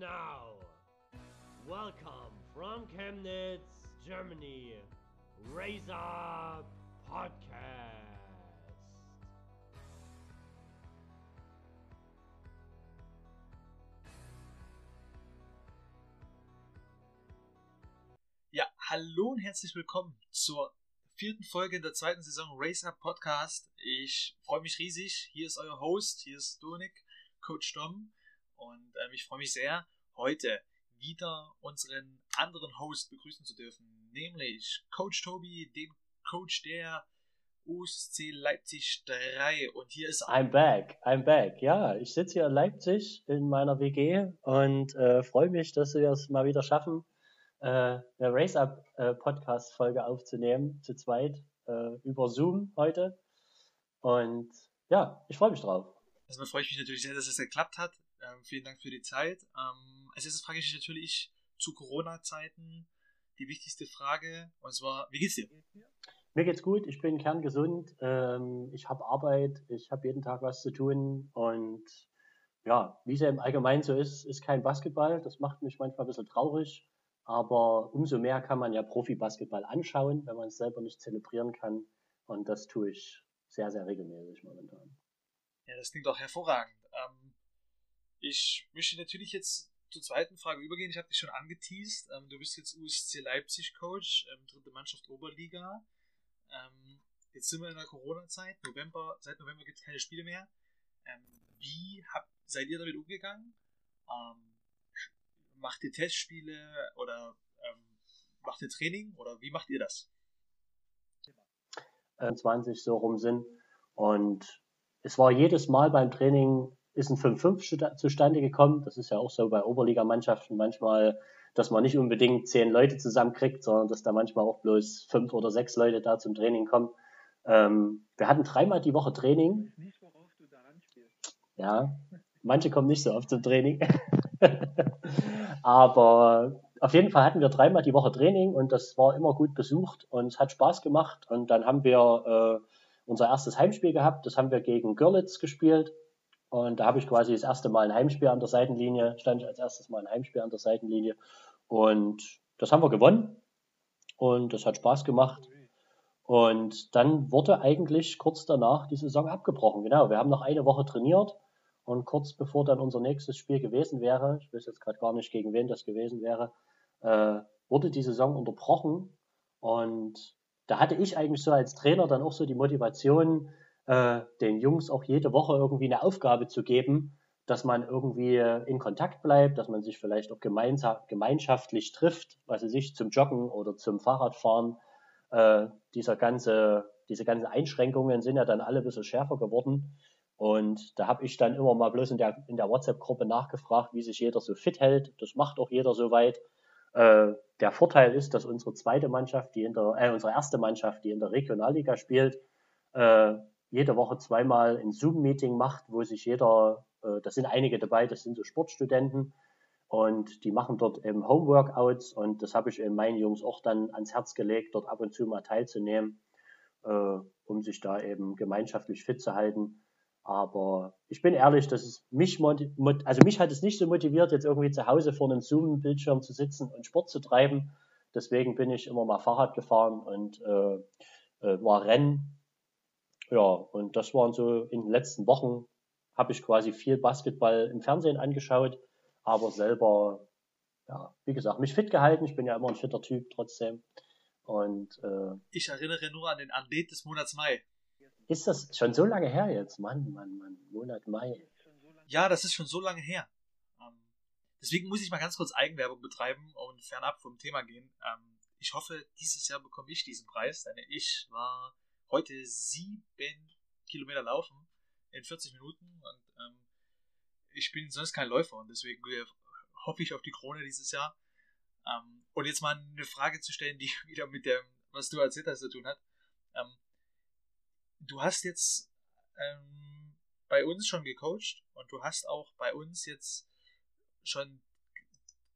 now. Welcome from Chemnitz, Germany, Razor Podcast. Ja, hallo und herzlich willkommen zur vierten Folge in der zweiten Saison Race Up Podcast. Ich freue mich riesig. Hier ist euer Host, hier ist Donik, Coach Dom. Und ähm, ich freue mich sehr, heute wieder unseren anderen Host begrüßen zu dürfen, nämlich Coach Tobi, den Coach der USC Leipzig 3. Und hier ist I'm back, I'm back. Ja, ich sitze hier in Leipzig in meiner WG und äh, freue mich, dass wir es mal wieder schaffen, äh, eine Race Up äh, Podcast Folge aufzunehmen, zu zweit äh, über Zoom heute. Und ja, ich freue mich drauf. Erstmal freue ich mich natürlich sehr, dass es geklappt hat. Ähm, vielen Dank für die Zeit. Ähm, als erstes frage ich dich natürlich zu Corona-Zeiten die wichtigste Frage, und zwar, wie geht's dir? Mir geht's gut, ich bin kerngesund, ähm, ich habe Arbeit, ich habe jeden Tag was zu tun und ja, wie es ja im Allgemeinen so ist, ist kein Basketball. Das macht mich manchmal ein bisschen traurig, aber umso mehr kann man ja Profi-Basketball anschauen, wenn man es selber nicht zelebrieren kann. Und das tue ich sehr, sehr regelmäßig momentan. Ja, das klingt auch hervorragend. Ähm, ich möchte natürlich jetzt zur zweiten Frage übergehen. Ich habe dich schon angeteased. Ähm, du bist jetzt USC Leipzig Coach, ähm, dritte Mannschaft Oberliga. Ähm, jetzt sind wir in der Corona-Zeit. November, seit November gibt es keine Spiele mehr. Ähm, wie habt, seid ihr damit umgegangen? Ähm, macht ihr Testspiele oder ähm, macht ihr Training oder wie macht ihr das? 20 so rum sind und es war jedes Mal beim Training ist ein 5-5 zustande gekommen. Das ist ja auch so bei Oberligamannschaften manchmal, dass man nicht unbedingt zehn Leute zusammenkriegt, sondern dass da manchmal auch bloß fünf oder sechs Leute da zum Training kommen. Ähm, wir hatten dreimal die Woche Training. Ja, manche kommen nicht so oft zum Training. Aber auf jeden Fall hatten wir dreimal die Woche Training und das war immer gut besucht und es hat Spaß gemacht. Und dann haben wir äh, unser erstes Heimspiel gehabt. Das haben wir gegen Görlitz gespielt. Und da habe ich quasi das erste Mal ein Heimspiel an der Seitenlinie, stand ich als erstes Mal ein Heimspiel an der Seitenlinie. Und das haben wir gewonnen. Und das hat Spaß gemacht. Und dann wurde eigentlich kurz danach die Saison abgebrochen. Genau, wir haben noch eine Woche trainiert. Und kurz bevor dann unser nächstes Spiel gewesen wäre, ich weiß jetzt gerade gar nicht, gegen wen das gewesen wäre, äh, wurde die Saison unterbrochen. Und da hatte ich eigentlich so als Trainer dann auch so die Motivation, äh, den Jungs auch jede Woche irgendwie eine Aufgabe zu geben, dass man irgendwie in Kontakt bleibt, dass man sich vielleicht auch gemeinschaftlich trifft, was weiß ich, zum Joggen oder zum Fahrradfahren. Äh, dieser ganze, diese ganzen Einschränkungen sind ja dann alle ein bisschen schärfer geworden. Und da habe ich dann immer mal bloß in der, in der WhatsApp-Gruppe nachgefragt, wie sich jeder so fit hält. Das macht auch jeder soweit. Äh, der Vorteil ist, dass unsere zweite Mannschaft, die in der, äh, unsere erste Mannschaft, die in der Regionalliga spielt, äh, jede Woche zweimal ein Zoom-Meeting macht, wo sich jeder, äh, da sind einige dabei, das sind so Sportstudenten und die machen dort eben Homeworkouts und das habe ich eben meinen Jungs auch dann ans Herz gelegt, dort ab und zu mal teilzunehmen, äh, um sich da eben gemeinschaftlich fit zu halten. Aber ich bin ehrlich, dass es mich, also mich hat es nicht so motiviert, jetzt irgendwie zu Hause vor einem Zoom-Bildschirm zu sitzen und Sport zu treiben. Deswegen bin ich immer mal Fahrrad gefahren und äh, äh, war Rennen ja, und das waren so in den letzten Wochen habe ich quasi viel Basketball im Fernsehen angeschaut, aber selber, ja, wie gesagt, mich fit gehalten. Ich bin ja immer ein fitter Typ trotzdem. Und äh, ich erinnere nur an den Athlet des Monats Mai. Ist das schon so lange her jetzt? Mann, Mann, Mann, Monat Mai. Ja, das ist schon so lange her. Ähm, deswegen muss ich mal ganz kurz Eigenwerbung betreiben und fernab vom Thema gehen. Ähm, ich hoffe, dieses Jahr bekomme ich diesen Preis, denn ich war heute sieben Kilometer laufen in 40 Minuten und ähm, ich bin sonst kein Läufer und deswegen äh, hoffe ich auf die Krone dieses Jahr. Ähm, und jetzt mal eine Frage zu stellen, die wieder mit dem, was du erzählt hast, zu tun hat. Ähm, du hast jetzt ähm, bei uns schon gecoacht und du hast auch bei uns jetzt schon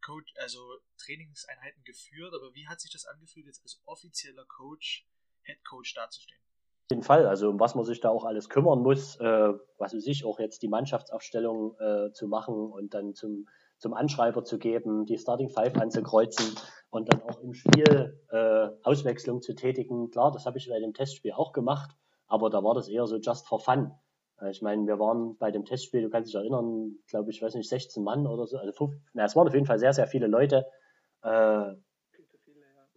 Coach, also Trainingseinheiten geführt, aber wie hat sich das angefühlt, jetzt als offizieller Coach, Head Coach dazustehen? jeden Fall. Also um was man sich da auch alles kümmern muss, äh, was weiß ich, auch jetzt die Mannschaftsaufstellung äh, zu machen und dann zum, zum Anschreiber zu geben, die Starting Five anzukreuzen und dann auch im Spiel äh, Auswechslung zu tätigen. Klar, das habe ich bei dem Testspiel auch gemacht, aber da war das eher so just for fun. Äh, ich meine, wir waren bei dem Testspiel, du kannst dich erinnern, glaube ich, weiß nicht, 16 Mann oder so, also 5, na, es waren auf jeden Fall sehr, sehr viele Leute. Äh,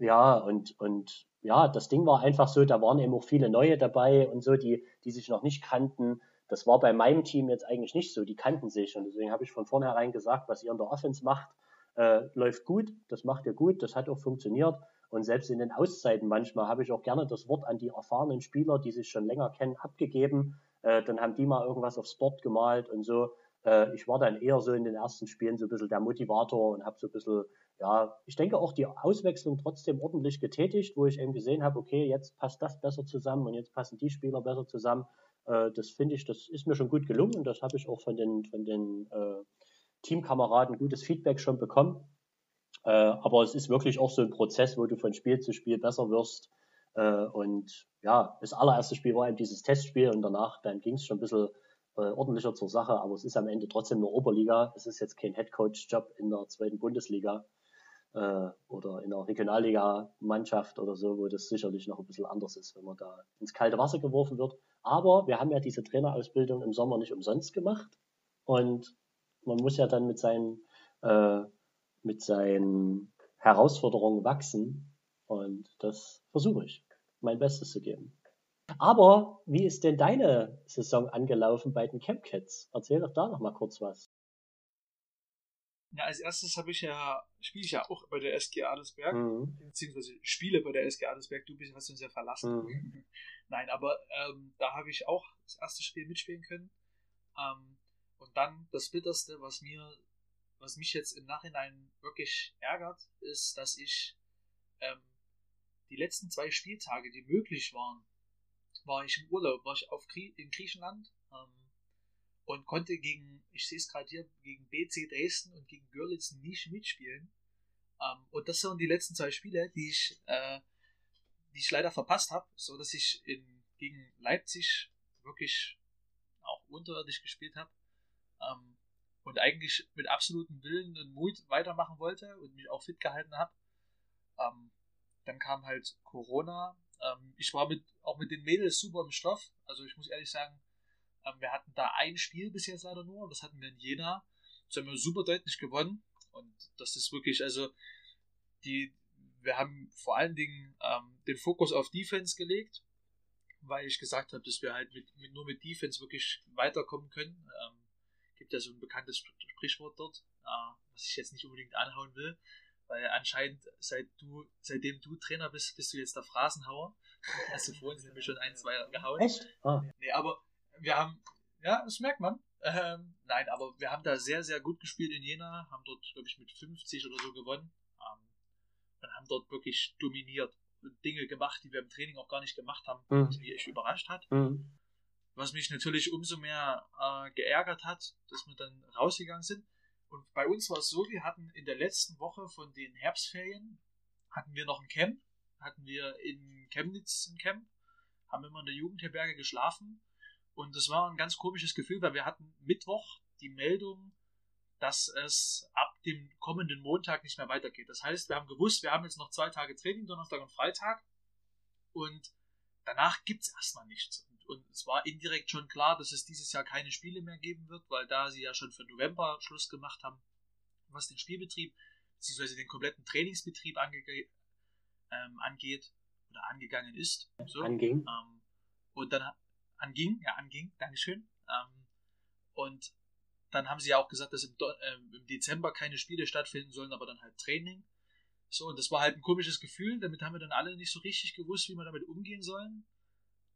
ja, und, und ja, das Ding war einfach so, da waren eben auch viele Neue dabei und so, die, die sich noch nicht kannten. Das war bei meinem Team jetzt eigentlich nicht so, die kannten sich und deswegen habe ich von vornherein gesagt, was ihr in der Offense macht, äh, läuft gut, das macht ihr gut, das hat auch funktioniert. Und selbst in den Auszeiten manchmal habe ich auch gerne das Wort an die erfahrenen Spieler, die sich schon länger kennen, abgegeben. Äh, dann haben die mal irgendwas aufs Board gemalt und so. Äh, ich war dann eher so in den ersten Spielen so ein bisschen der Motivator und habe so ein bisschen, ja, ich denke auch die Auswechslung trotzdem ordentlich getätigt, wo ich eben gesehen habe, okay, jetzt passt das besser zusammen und jetzt passen die Spieler besser zusammen. Äh, das finde ich, das ist mir schon gut gelungen und das habe ich auch von den, von den äh, Teamkameraden gutes Feedback schon bekommen. Äh, aber es ist wirklich auch so ein Prozess, wo du von Spiel zu Spiel besser wirst. Äh, und ja, das allererste Spiel war eben dieses Testspiel und danach dann ging es schon ein bisschen äh, ordentlicher zur Sache, aber es ist am Ende trotzdem nur Oberliga. Es ist jetzt kein Headcoach-Job in der zweiten Bundesliga äh, oder in der Regionalliga-Mannschaft oder so, wo das sicherlich noch ein bisschen anders ist, wenn man da ins kalte Wasser geworfen wird. Aber wir haben ja diese Trainerausbildung im Sommer nicht umsonst gemacht und man muss ja dann mit seinen, äh, mit seinen Herausforderungen wachsen und das versuche ich, mein Bestes zu geben. Aber wie ist denn deine Saison angelaufen bei den Camp Cats? Erzähl doch da noch mal kurz was. Ja, als erstes habe ich ja, spiele ich ja auch bei der SG Adelsberg, mhm. beziehungsweise spiele bei der SG Adelsberg, du bist, hast uns ja verlassen. Mhm. Nein, aber ähm, da habe ich auch das erste Spiel mitspielen können. Ähm, und dann das Bitterste, was mir, was mich jetzt im Nachhinein wirklich ärgert, ist, dass ich ähm, die letzten zwei Spieltage, die möglich waren, war ich im Urlaub, war ich auf Grie in Griechenland ähm, und konnte gegen, ich sehe es gerade hier, gegen BC Dresden und gegen Görlitz nicht mitspielen. Ähm, und das waren die letzten zwei Spiele, die ich, äh, die ich leider verpasst habe, so dass ich in, gegen Leipzig wirklich auch unterirdisch gespielt habe ähm, und eigentlich mit absolutem Willen und Mut weitermachen wollte und mich auch fit gehalten habe. Ähm, dann kam halt Corona. Ähm, ich war mit, auch mit den Mädels super im Stoff. Also ich muss ehrlich sagen, wir hatten da ein Spiel bis jetzt leider nur. Das hatten wir in Jena. Das haben wir super deutlich gewonnen. Und das ist wirklich, also die, wir haben vor allen Dingen ähm, den Fokus auf Defense gelegt, weil ich gesagt habe, dass wir halt mit, mit, nur mit Defense wirklich weiterkommen können. Ähm, gibt ja so ein bekanntes Sprichwort dort, äh, was ich jetzt nicht unbedingt anhauen will. Weil anscheinend, seit du, seitdem du Trainer bist, bist du jetzt der Phrasenhauer. Hast du vorhin nämlich schon ein, zwei gehauen. Echt? Ah. Nee, aber wir haben, ja, das merkt man. Ähm, nein, aber wir haben da sehr, sehr gut gespielt in Jena, haben dort, glaube ich, mit 50 oder so gewonnen. Ähm, und haben dort wirklich dominiert. Dinge gemacht, die wir im Training auch gar nicht gemacht haben, mhm. was mich echt überrascht hat. Mhm. Was mich natürlich umso mehr äh, geärgert hat, dass wir dann rausgegangen sind. Und bei uns war es so, wir hatten in der letzten Woche von den Herbstferien, hatten wir noch ein Camp, hatten wir in Chemnitz ein Camp, haben immer in der Jugendherberge geschlafen und das war ein ganz komisches Gefühl, weil wir hatten Mittwoch die Meldung, dass es ab dem kommenden Montag nicht mehr weitergeht. Das heißt, wir haben gewusst, wir haben jetzt noch zwei Tage Training, Donnerstag und Freitag und danach gibt es erstmal nichts. Und es war indirekt schon klar, dass es dieses Jahr keine Spiele mehr geben wird, weil da sie ja schon für November Schluss gemacht haben, was den Spielbetrieb bzw. den kompletten Trainingsbetrieb ange ähm, angeht oder angegangen ist. So. Ähm, und dann anging, ja, anging, Dankeschön. Ähm, und dann haben sie ja auch gesagt, dass im, äh, im Dezember keine Spiele stattfinden sollen, aber dann halt Training. So, und das war halt ein komisches Gefühl. Damit haben wir dann alle nicht so richtig gewusst, wie wir damit umgehen sollen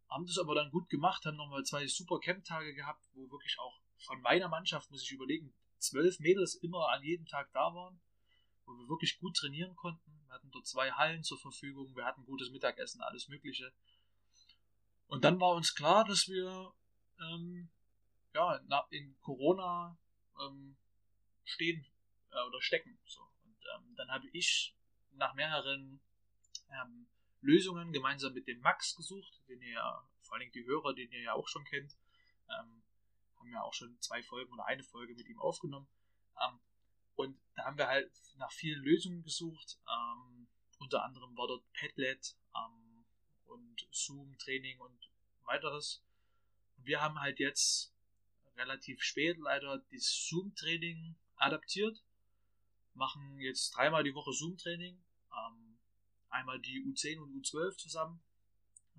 haben das aber dann gut gemacht, haben nochmal zwei super Camp-Tage gehabt, wo wirklich auch von meiner Mannschaft, muss ich überlegen, zwölf Mädels immer an jedem Tag da waren, wo wir wirklich gut trainieren konnten. Wir hatten dort zwei Hallen zur Verfügung, wir hatten gutes Mittagessen, alles Mögliche. Und dann war uns klar, dass wir ähm, ja, in Corona ähm, stehen äh, oder stecken. So. Und ähm, dann habe ich nach mehreren ähm, Lösungen gemeinsam mit dem Max gesucht, den ihr ja, vor allen Dingen die Hörer, den ihr ja auch schon kennt, ähm, haben ja auch schon zwei Folgen oder eine Folge mit ihm aufgenommen. Ähm, Und da haben wir halt nach vielen Lösungen gesucht. Ähm, unter anderem war dort Padlet ähm, und Zoom-Training und weiteres. Wir haben halt jetzt relativ spät leider das Zoom-Training adaptiert. Machen jetzt dreimal die Woche Zoom-Training. Ähm, einmal die U10 und U12 zusammen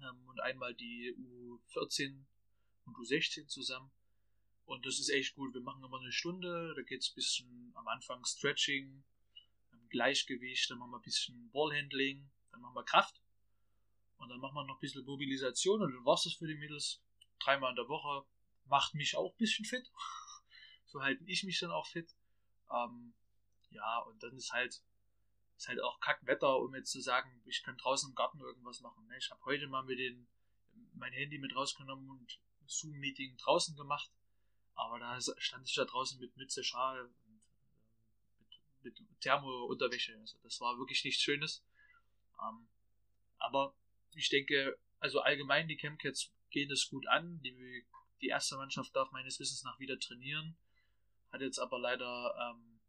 ähm, und einmal die U14 und U16 zusammen. Und das ist echt gut. Wir machen immer eine Stunde. Da geht es ein bisschen am Anfang Stretching, Gleichgewicht, dann machen wir ein bisschen Ballhandling, dann machen wir Kraft. Und dann machen wir noch ein bisschen Mobilisation und dann war es für die Mädels. Dreimal in der Woche. Macht mich auch ein bisschen fit. so halte ich mich dann auch fit. Ähm, ja, und dann ist halt, ist halt auch Kackwetter, um jetzt zu sagen, ich kann draußen im Garten irgendwas machen. Ne? Ich habe heute mal mit den, mein Handy mit rausgenommen und Zoom-Meeting draußen gemacht. Aber da stand ich da draußen mit Mütze, Schal und äh, mit, mit Thermo-Unterwäsche. Also das war wirklich nichts Schönes. Ähm, aber ich denke, also allgemein die Chemcats gehen es gut an. Die, die erste Mannschaft darf meines Wissens nach wieder trainieren. Hat jetzt aber leider ähm,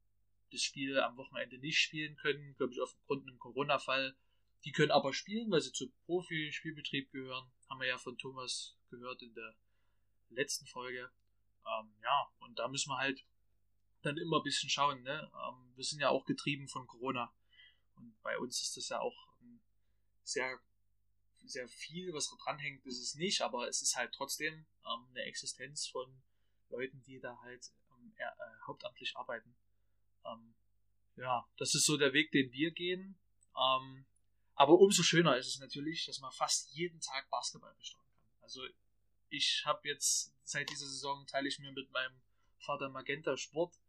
das Spiel am Wochenende nicht spielen können, glaube ich, aufgrund einem Corona-Fall. Die können aber spielen, weil sie zu Profi-Spielbetrieb gehören. Haben wir ja von Thomas gehört in der letzten Folge. Ähm, ja, und da müssen wir halt dann immer ein bisschen schauen. Ne? Ähm, wir sind ja auch getrieben von Corona. Und bei uns ist das ja auch ähm, sehr, sehr viel, was dranhängt, ist es nicht, aber es ist halt trotzdem ähm, eine Existenz von Leuten, die da halt ähm, äh, hauptamtlich arbeiten. Ähm, ja, das ist so der Weg, den wir gehen. aber umso schöner ist es natürlich, dass man fast jeden Tag Basketball besteuern kann. Also ich habe jetzt seit dieser Saison teile ich mir mit meinem Vater Magenta Sport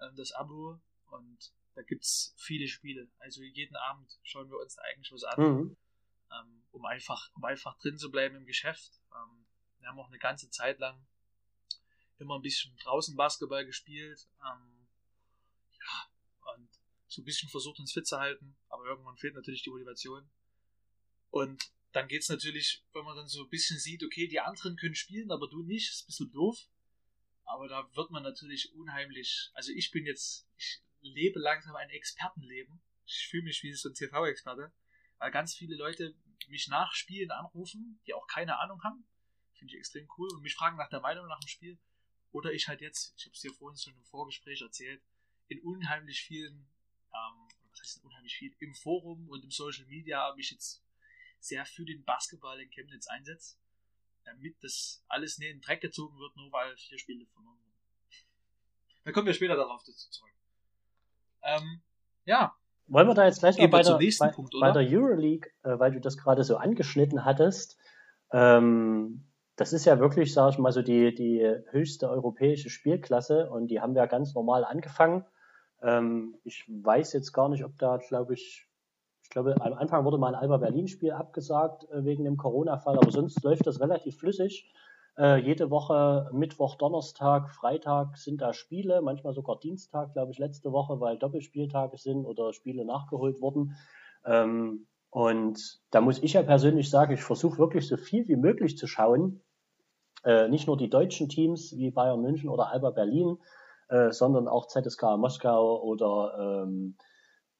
ähm, das Abo und da gibt es viele Spiele. Also jeden Abend schauen wir uns da eigentlich was an, mhm. Ähm, um, einfach, um einfach drin zu bleiben im Geschäft. Ähm, wir haben auch eine ganze Zeit lang immer ein bisschen draußen Basketball gespielt. Ähm, ja, und so ein bisschen versucht uns fit zu halten, aber irgendwann fehlt natürlich die Motivation. Und dann geht es natürlich, wenn man dann so ein bisschen sieht, okay, die anderen können spielen, aber du nicht, ist ein bisschen doof. Aber da wird man natürlich unheimlich, also ich bin jetzt, ich lebe langsam ein Expertenleben. Ich fühle mich wie so ein TV-Experte, weil ganz viele Leute mich nach Spielen anrufen, die auch keine Ahnung haben. Finde ich extrem cool und mich fragen nach der Meinung nach dem Spiel. Oder ich halt jetzt, ich habe es dir vorhin schon im Vorgespräch erzählt, in unheimlich vielen, ähm, was heißt unheimlich viel, im Forum und im Social Media mich jetzt sehr für den Basketball in Chemnitz einsetzt, damit das alles nicht in den Dreck gezogen wird, nur weil vier Spiele verloren wurden. Da kommen wir später darauf zurück. Ähm, ja. Wollen wir da jetzt gleich noch bei der, bei, Punkt, bei, der Euroleague, äh, weil du das gerade so angeschnitten hattest, ähm, das ist ja wirklich, sage ich mal, so die, die höchste europäische Spielklasse und die haben wir ganz normal angefangen. Ähm, ich weiß jetzt gar nicht, ob da, glaube ich, ich glaube, am Anfang wurde mal ein Alba Berlin-Spiel abgesagt äh, wegen dem Corona-Fall, aber sonst läuft das relativ flüssig. Äh, jede Woche Mittwoch, Donnerstag, Freitag sind da Spiele, manchmal sogar Dienstag, glaube ich, letzte Woche, weil Doppelspieltage sind oder Spiele nachgeholt wurden. Ähm, und da muss ich ja persönlich sagen, ich versuche wirklich so viel wie möglich zu schauen. Äh, nicht nur die deutschen Teams wie Bayern München oder Alba Berlin, äh, sondern auch ZSK Moskau oder ähm,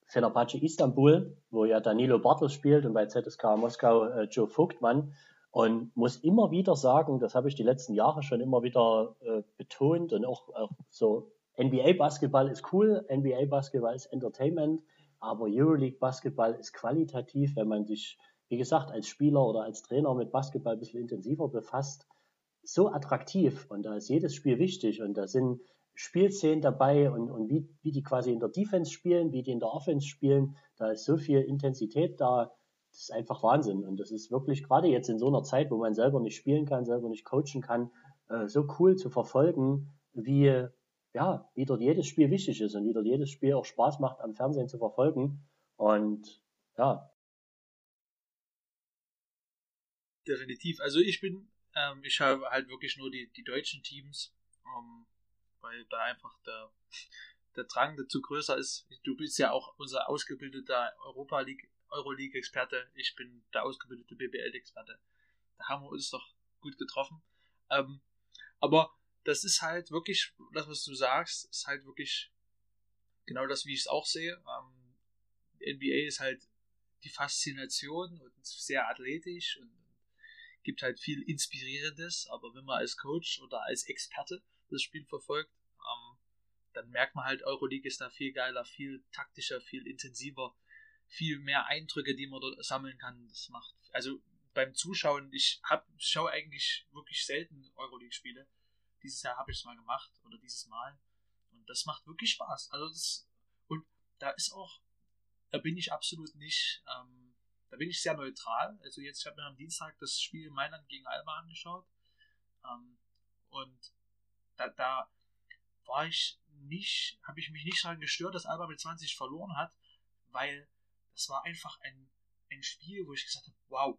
Fenerbahce Istanbul, wo ja Danilo Bartels spielt und bei ZSK Moskau äh, Joe Vogtmann. Und muss immer wieder sagen, das habe ich die letzten Jahre schon immer wieder äh, betont und auch, auch so, NBA-Basketball ist cool, NBA-Basketball ist Entertainment, aber Euroleague-Basketball ist qualitativ, wenn man sich, wie gesagt, als Spieler oder als Trainer mit Basketball ein bisschen intensiver befasst, so attraktiv und da ist jedes Spiel wichtig und da sind Spielszenen dabei und, und wie, wie die quasi in der Defense spielen, wie die in der Offense spielen. Da ist so viel Intensität da. Das ist einfach Wahnsinn. Und das ist wirklich gerade jetzt in so einer Zeit, wo man selber nicht spielen kann, selber nicht coachen kann, äh, so cool zu verfolgen, wie, ja, wie dort jedes Spiel wichtig ist und wie dort jedes Spiel auch Spaß macht, am Fernsehen zu verfolgen. Und ja. Definitiv. Also ich bin, ähm, ich habe halt wirklich nur die, die deutschen Teams. Ähm, weil da einfach der, der Drang dazu größer ist. Du bist ja auch unser ausgebildeter Europa League, Euroleague-Experte. Ich bin der ausgebildete BBL-Experte. Da haben wir uns doch gut getroffen. Ähm, aber das ist halt wirklich, das was du sagst, ist halt wirklich genau das, wie ich es auch sehe. Ähm, NBA ist halt die Faszination und sehr athletisch und gibt halt viel Inspirierendes, aber wenn man als Coach oder als Experte das Spiel verfolgt, ähm, dann merkt man halt, Euroleague ist da viel geiler, viel taktischer, viel intensiver, viel mehr Eindrücke, die man dort sammeln kann. Das macht, also beim Zuschauen, ich hab, schaue eigentlich wirklich selten Euroleague-Spiele. Dieses Jahr habe ich es mal gemacht oder dieses Mal. Und das macht wirklich Spaß. Also das, und da ist auch, da bin ich absolut nicht, ähm, da bin ich sehr neutral. Also jetzt, ich habe mir am Dienstag das Spiel Mailand gegen Alba angeschaut. Ähm, und da, da war ich nicht, habe ich mich nicht daran gestört, dass Alba mit 20 verloren hat, weil das war einfach ein, ein Spiel, wo ich gesagt habe, wow,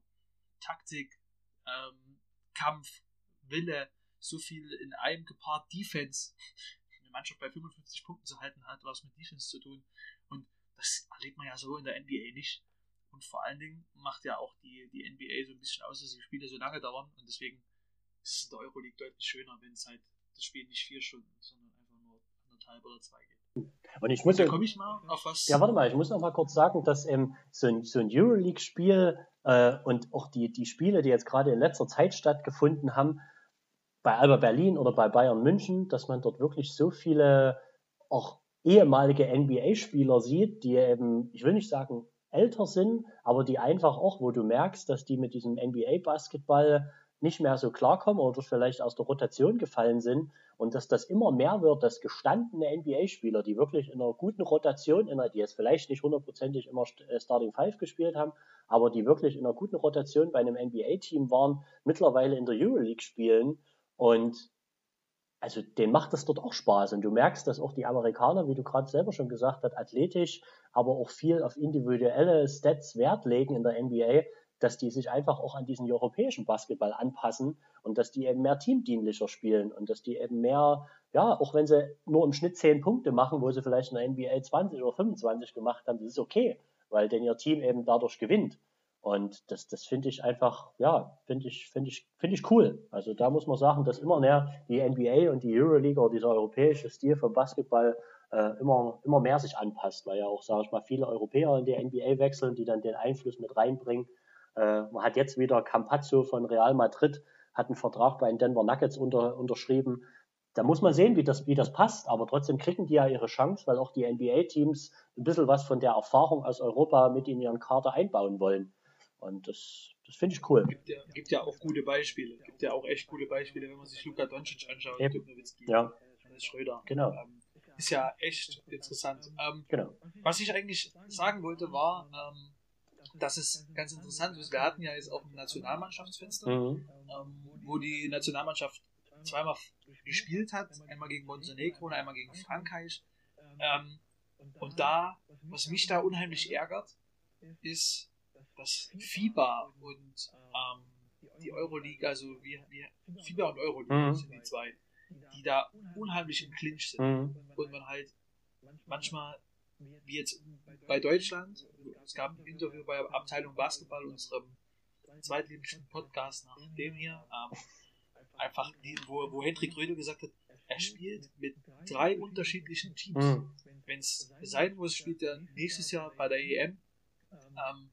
Taktik, ähm, Kampf, Wille, so viel in einem gepaart Defense, eine Mannschaft bei 55 Punkten zu halten hat, was mit Defense zu tun. Und das erlebt man ja so in der NBA nicht. Und vor allen Dingen macht ja auch die, die NBA so ein bisschen aus, dass die Spiele so lange dauern. Und deswegen ist es in der Euroleague deutlich schöner, wenn es halt das Spiel nicht vier Stunden, sondern oder zwei geht. Und ich muss ja, komme ich mal auf was. Ja, warte mal, ich muss noch mal kurz sagen, dass ähm, so ein, so ein Euroleague-Spiel äh, und auch die, die Spiele, die jetzt gerade in letzter Zeit stattgefunden haben, bei Alba Berlin oder bei Bayern München, dass man dort wirklich so viele auch ehemalige NBA-Spieler sieht, die eben, ich will nicht sagen älter sind, aber die einfach auch, wo du merkst, dass die mit diesem NBA-Basketball nicht mehr so klarkommen oder vielleicht aus der Rotation gefallen sind und dass das immer mehr wird, dass gestandene NBA-Spieler, die wirklich in einer guten Rotation, in einer, die jetzt vielleicht nicht hundertprozentig immer äh, Starting Five gespielt haben, aber die wirklich in einer guten Rotation bei einem NBA-Team waren, mittlerweile in der Euroleague spielen und also denen macht das dort auch Spaß und du merkst, dass auch die Amerikaner, wie du gerade selber schon gesagt hast, athletisch, aber auch viel auf individuelle Stats Wert legen in der NBA, dass die sich einfach auch an diesen europäischen Basketball anpassen und dass die eben mehr teamdienlicher spielen und dass die eben mehr, ja, auch wenn sie nur im Schnitt 10 Punkte machen, wo sie vielleicht in der NBA 20 oder 25 gemacht haben, das ist okay, weil denn ihr Team eben dadurch gewinnt. Und das, das finde ich einfach, ja, finde ich, finde ich, finde ich cool. Also da muss man sagen, dass immer mehr die NBA und die Euroleague oder dieser europäische Stil vom Basketball äh, immer, immer mehr sich anpasst, weil ja auch, sage ich mal, viele Europäer in die NBA wechseln, die dann den Einfluss mit reinbringen. Äh, man hat jetzt wieder Campazzo von Real Madrid, hat einen Vertrag bei den Denver Nuggets unter, unterschrieben. Da muss man sehen, wie das, wie das passt, aber trotzdem kriegen die ja ihre Chance, weil auch die NBA-Teams ein bisschen was von der Erfahrung aus Europa mit in ihren Kader einbauen wollen. Und das, das finde ich cool. Gibt ja, gibt ja auch gute Beispiele. Gibt ja auch echt gute Beispiele, wenn man sich Luka Doncic anschaut, Eben. ja. Schröder. Genau. Ähm, ist ja echt interessant. Ähm, genau. Was ich eigentlich sagen wollte, war, ähm, dass es ganz interessant ist. Wir hatten ja jetzt auch ein Nationalmannschaftsfenster, mhm. ähm, wo die Nationalmannschaft zweimal gespielt hat, einmal gegen Montenegro und einmal gegen Frankreich. Ähm, und da, was mich da unheimlich ärgert, ist, dass FIBA und ähm, die Euroleague, also wie, wie FIBA und Euroleague mhm. sind die zwei, die da unheimlich im Clinch sind. Mhm. Und man halt manchmal wie jetzt bei Deutschland, es gab ein Interview bei Abteilung Basketball, unserem zweitliebsten Podcast nach dem hier, ähm, einfach, die, wo, wo Hendrik Rödel gesagt hat, er spielt mit drei unterschiedlichen Teams. Mhm. Wenn es sein muss, spielt er nächstes Jahr bei der EM ähm,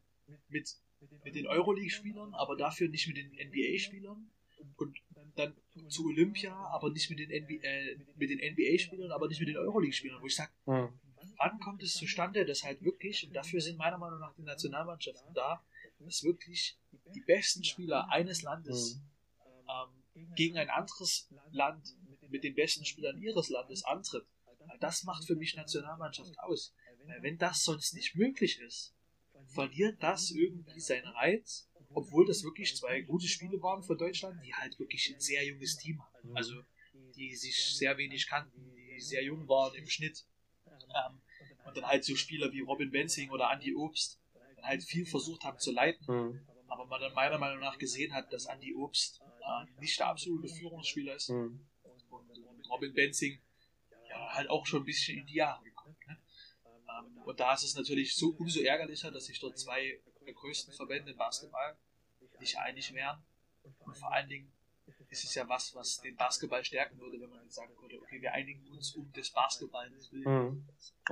mit, mit den Euroleague-Spielern, aber dafür nicht mit den NBA-Spielern. Und dann zu Olympia, aber nicht mit den, NBA, äh, mit den NBA-Spielern, aber nicht mit den Euroleague-Spielern, wo ich sage, mhm wann kommt es zustande, dass halt wirklich, und dafür sind meiner Meinung nach die Nationalmannschaften da, dass wirklich die besten Spieler eines Landes ähm, gegen ein anderes Land mit den besten Spielern ihres Landes antritt. Das macht für mich Nationalmannschaft aus. Weil wenn das sonst nicht möglich ist, verliert das irgendwie seinen Reiz, obwohl das wirklich zwei gute Spiele waren für Deutschland, die halt wirklich ein sehr junges Team hatten. Also die sich sehr wenig kannten, die sehr jung waren im Schnitt. Ähm, und dann halt so Spieler wie Robin Benzing oder Andy Obst dann halt viel versucht haben zu leiten. Mhm. Aber man dann meiner Meinung nach gesehen hat, dass Andy Obst äh, nicht der absolute Führungsspieler ist. Mhm. Und, Robin Benzing ja, halt auch schon ein bisschen in die Jahre gekommen. Ne? Ähm, und da ist es natürlich so umso ärgerlicher, dass sich dort zwei der größten Verbände im Basketball nicht einig wären. Und vor allen Dingen ist es ja was, was den Basketball stärken würde, wenn man jetzt sagen würde, okay, wir einigen uns um das Basketball. Mhm.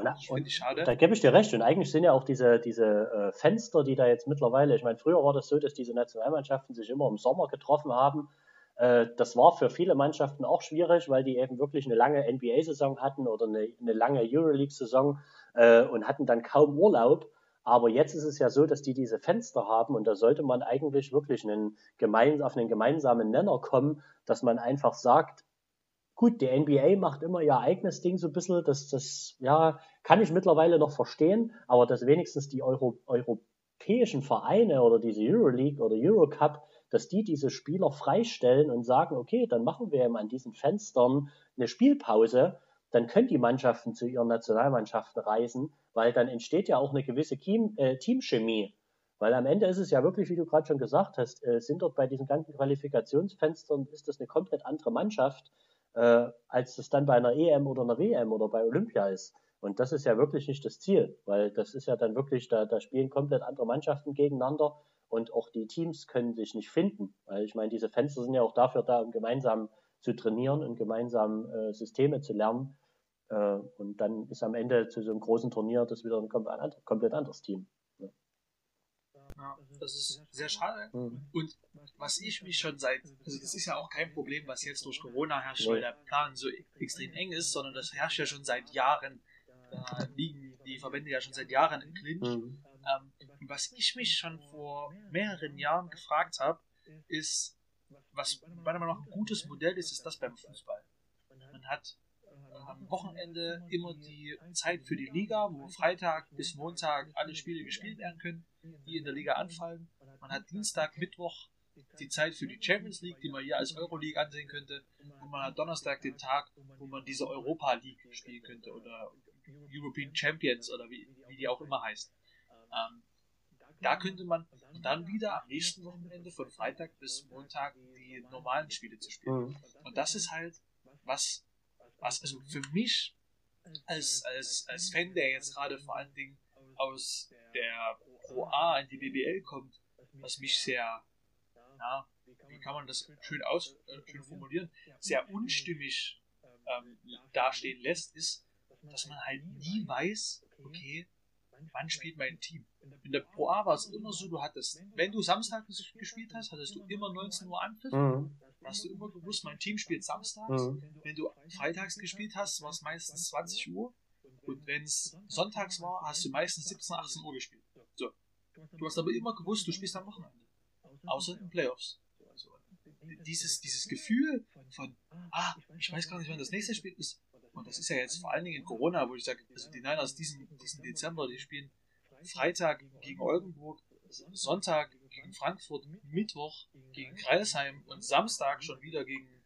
Das finde ich schade. Da gebe ich dir recht. Und eigentlich sind ja auch diese, diese äh, Fenster, die da jetzt mittlerweile, ich meine, früher war das so, dass diese Nationalmannschaften sich immer im Sommer getroffen haben. Äh, das war für viele Mannschaften auch schwierig, weil die eben wirklich eine lange NBA-Saison hatten oder eine, eine lange Euroleague-Saison äh, und hatten dann kaum Urlaub. Aber jetzt ist es ja so, dass die diese Fenster haben und da sollte man eigentlich wirklich einen gemein, auf einen gemeinsamen Nenner kommen, dass man einfach sagt, gut, die NBA macht immer ihr eigenes Ding so ein bisschen, das, das ja, kann ich mittlerweile noch verstehen, aber dass wenigstens die Euro, europäischen Vereine oder diese Euroleague oder Eurocup, dass die diese Spieler freistellen und sagen, okay, dann machen wir eben an diesen Fenstern eine Spielpause dann können die Mannschaften zu ihren Nationalmannschaften reisen, weil dann entsteht ja auch eine gewisse Team, äh, Teamchemie. Weil am Ende ist es ja wirklich, wie du gerade schon gesagt hast, äh, sind dort bei diesen ganzen Qualifikationsfenstern, ist das eine komplett andere Mannschaft, äh, als das dann bei einer EM oder einer WM oder bei Olympia ist. Und das ist ja wirklich nicht das Ziel, weil das ist ja dann wirklich, da, da spielen komplett andere Mannschaften gegeneinander und auch die Teams können sich nicht finden. Weil ich meine, diese Fenster sind ja auch dafür da, um gemeinsam zu trainieren und gemeinsam äh, Systeme zu lernen. Äh, und dann ist am Ende zu so einem großen Turnier das wieder ein komplett, anderes Team. Ja. ja. das ist sehr schade. Mhm. Und was ich mich schon seit, also das ist ja auch kein Problem, was jetzt durch Corona herrscht, weil der Plan so extrem eng ist, sondern das herrscht ja schon seit Jahren. Da liegen die Verbände ja schon seit Jahren im Clinch. Mhm. Ähm, was ich mich schon vor mehreren Jahren gefragt habe, ist, was meiner Meinung nach ein gutes Modell ist, ist das beim Fußball. Man hat am Wochenende immer die Zeit für die Liga, wo Freitag bis Montag alle Spiele gespielt werden können, die in der Liga anfallen. Man hat Dienstag, Mittwoch die Zeit für die Champions League, die man hier als Euroleague ansehen könnte. Und man hat Donnerstag den Tag, wo man diese Europa League spielen könnte oder European Champions oder wie, wie die auch immer heißt. Ähm, da könnte man dann wieder am nächsten Wochenende von Freitag bis Montag die normalen Spiele zu spielen. Mhm. Und das ist halt was, was also für mich als, als, als Fan, der jetzt gerade vor allen Dingen aus der Pro A in die BBL kommt, was mich sehr, ja, wie kann man das schön aus, äh, schön formulieren, sehr unstimmig ähm, dastehen lässt, ist, dass man halt nie weiß, okay, wann spielt mein Team? In der Pro A war es immer so, du hattest, wenn du Samstag gespielt hast, hattest du immer 19 Uhr Anpfiff. Mhm. Hast du immer gewusst, mein Team spielt samstags. Mhm. Wenn du freitags gespielt hast, war es meistens 20 Uhr. Und wenn es sonntags war, hast du meistens 17, 18 Uhr gespielt. So. Du hast aber immer gewusst, du spielst am Wochenende. Außer in den Playoffs. Also, dieses, dieses Gefühl von, ah, ich weiß gar nicht, wann das nächste Spiel ist. Und das ist ja jetzt vor allen Dingen in Corona, wo ich sage, also die Niners diesen, diesen Dezember, die spielen Freitag gegen Oldenburg, Sonntag gegen Frankfurt, Mittwoch gegen Kreisheim und Samstag schon wieder gegen,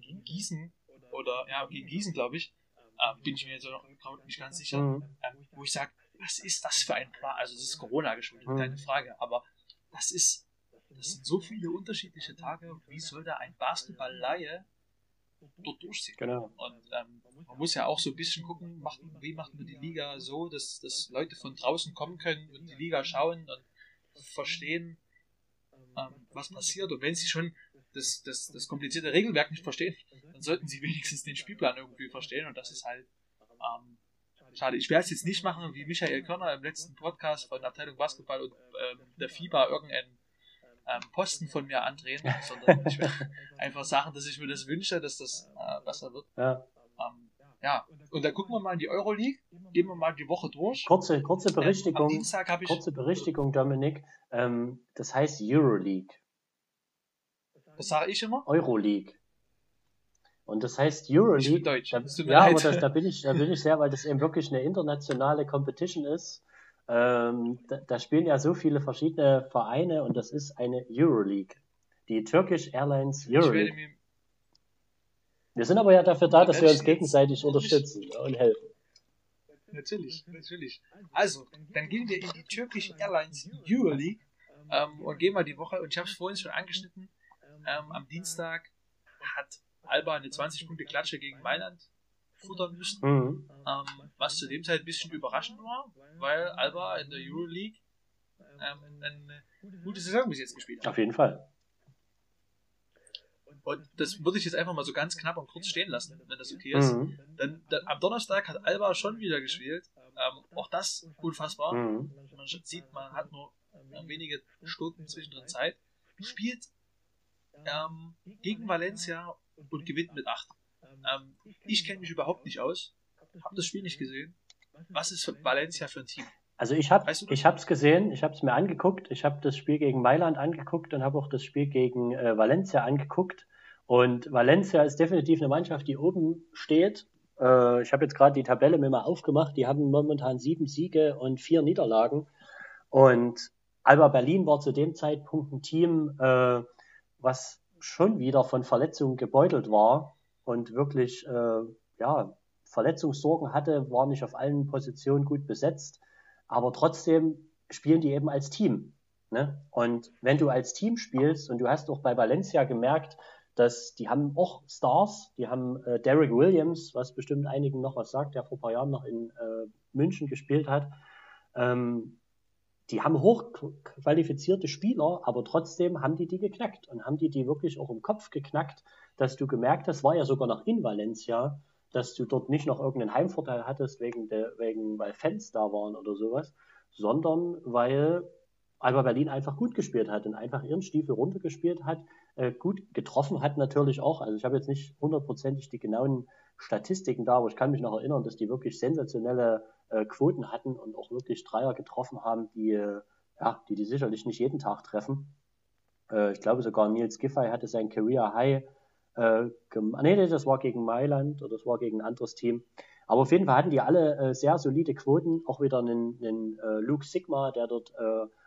gegen Gießen oder ja, gegen Gießen, glaube ich. Ähm, bin ich mir jetzt noch nicht ganz sicher. Mhm. Ähm, wo ich sage, was ist das für ein Plan? Also, das ist Corona geschuldet, mhm. keine Frage, aber das ist, das sind so viele unterschiedliche Tage. Wie soll da ein Basketball-Laie dort durchziehen. Genau. Und ähm, man muss ja auch so ein bisschen gucken, macht, wie macht man die Liga so, dass, dass Leute von draußen kommen können und die Liga schauen und verstehen, ähm, was passiert. Und wenn sie schon das, das, das komplizierte Regelwerk nicht verstehen, dann sollten sie wenigstens den Spielplan irgendwie verstehen. Und das ist halt ähm, schade. Ich werde es jetzt nicht machen, wie Michael Körner im letzten Podcast von Abteilung Basketball und ähm, der FIBA irgendeinen ähm, Posten von mir andrehen, sondern ich werde einfach sagen, dass ich mir das wünsche, dass das äh, besser wird. Ja. Ähm, ja, und dann gucken wir mal in die Euroleague, gehen wir mal die Woche durch. Kurze, kurze Berichtigung, ähm, ich, kurze Berichtigung, Dominik. Ähm, das heißt Euroleague. Das sage ich immer? Euroleague. Und das heißt Euroleague. Ich bin Deutsch. Da, ja, aber das, da bin ich, da bin ich sehr, weil das eben wirklich eine internationale Competition ist. Ähm, da, da, spielen ja so viele verschiedene Vereine und das ist eine Euroleague. Die Turkish Airlines Euroleague. Wir sind aber ja dafür da, dass wir uns gegenseitig unterstützen und helfen. Natürlich, natürlich. Also, dann gehen wir in die Turkish Airlines Euroleague ähm, und gehen mal die Woche, und ich habe es vorhin schon angeschnitten, ähm, am Dienstag hat Alba eine 20-Punkte-Klatsche gegen Mailand futtern müssen. Mhm. Ähm, was zu dem Zeit ein bisschen überraschend war, weil Alba in der Euroleague ähm, eine gute Saison bis jetzt gespielt hat. Auf jeden Fall. Und das würde ich jetzt einfach mal so ganz knapp und kurz stehen lassen, wenn das okay ist. Mhm. Denn, denn am Donnerstag hat Alba schon wieder gespielt. Ähm, auch das unfassbar. Mhm. Man sieht, man hat nur äh, wenige Stunden zwischendrin Zeit. Spielt ähm, gegen Valencia und gewinnt mit 8. Ähm, ich kenne mich überhaupt nicht aus. Hab das Spiel nicht gesehen. Was ist für Valencia für ein Team? Also ich habe Weißt du ich habe es gesehen, ich habe es mir angeguckt, ich habe das Spiel gegen Mailand angeguckt und habe auch das Spiel gegen äh, Valencia angeguckt. Und Valencia ist definitiv eine Mannschaft, die oben steht. Äh, ich habe jetzt gerade die Tabelle mir mal aufgemacht. Die haben momentan sieben Siege und vier Niederlagen. Und Alba Berlin war zu dem Zeitpunkt ein Team, äh, was schon wieder von Verletzungen gebeutelt war und wirklich äh, ja, Verletzungssorgen hatte, war nicht auf allen Positionen gut besetzt, aber trotzdem spielen die eben als Team. Ne? Und wenn du als Team spielst und du hast auch bei Valencia gemerkt, dass die haben auch Stars, die haben äh, Derek Williams, was bestimmt einigen noch was sagt, der vor ein paar Jahren noch in äh, München gespielt hat. Ähm, die haben hochqualifizierte Spieler, aber trotzdem haben die die geknackt und haben die die wirklich auch im Kopf geknackt, dass du gemerkt hast, war ja sogar noch in Valencia, dass du dort nicht noch irgendeinen Heimvorteil hattest, wegen der, wegen, weil Fans da waren oder sowas, sondern weil Alba Berlin einfach gut gespielt hat und einfach ihren Stiefel runtergespielt hat, äh, gut getroffen hat natürlich auch. Also ich habe jetzt nicht hundertprozentig die genauen Statistiken da, aber ich kann mich noch erinnern, dass die wirklich sensationelle äh, Quoten hatten und auch wirklich Dreier getroffen haben, die, äh, ja, die die sicherlich nicht jeden Tag treffen. Äh, ich glaube sogar Nils Giffey hatte sein Career High äh, gem- nee, nee, das war gegen Mailand oder das war gegen ein anderes Team. Aber auf jeden Fall hatten die alle äh, sehr solide Quoten. Auch wieder einen, einen Luke Sigma, der dort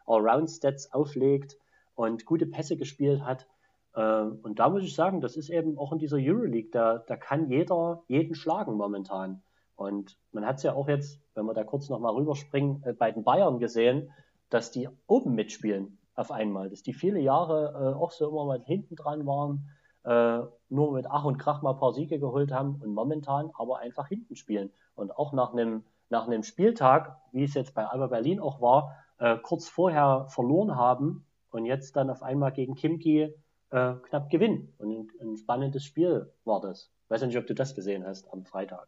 Allround-Stats auflegt und gute Pässe gespielt hat. Äh, und da muss ich sagen, das ist eben auch in dieser Euroleague, da, da kann jeder jeden schlagen momentan. Und man hat es ja auch jetzt, wenn wir da kurz nochmal rüberspringen, äh, bei den Bayern gesehen, dass die oben mitspielen auf einmal. Dass die viele Jahre äh, auch so immer mal hinten dran waren, äh, nur mit Ach und Krach mal ein paar Siege geholt haben und momentan aber einfach hinten spielen. Und auch nach einem, nach einem Spieltag, wie es jetzt bei Alba Berlin auch war, äh, kurz vorher verloren haben und jetzt dann auf einmal gegen Kimki äh, knapp gewinnen. Und ein, ein spannendes Spiel war das. Weiß nicht, ob du das gesehen hast am Freitag.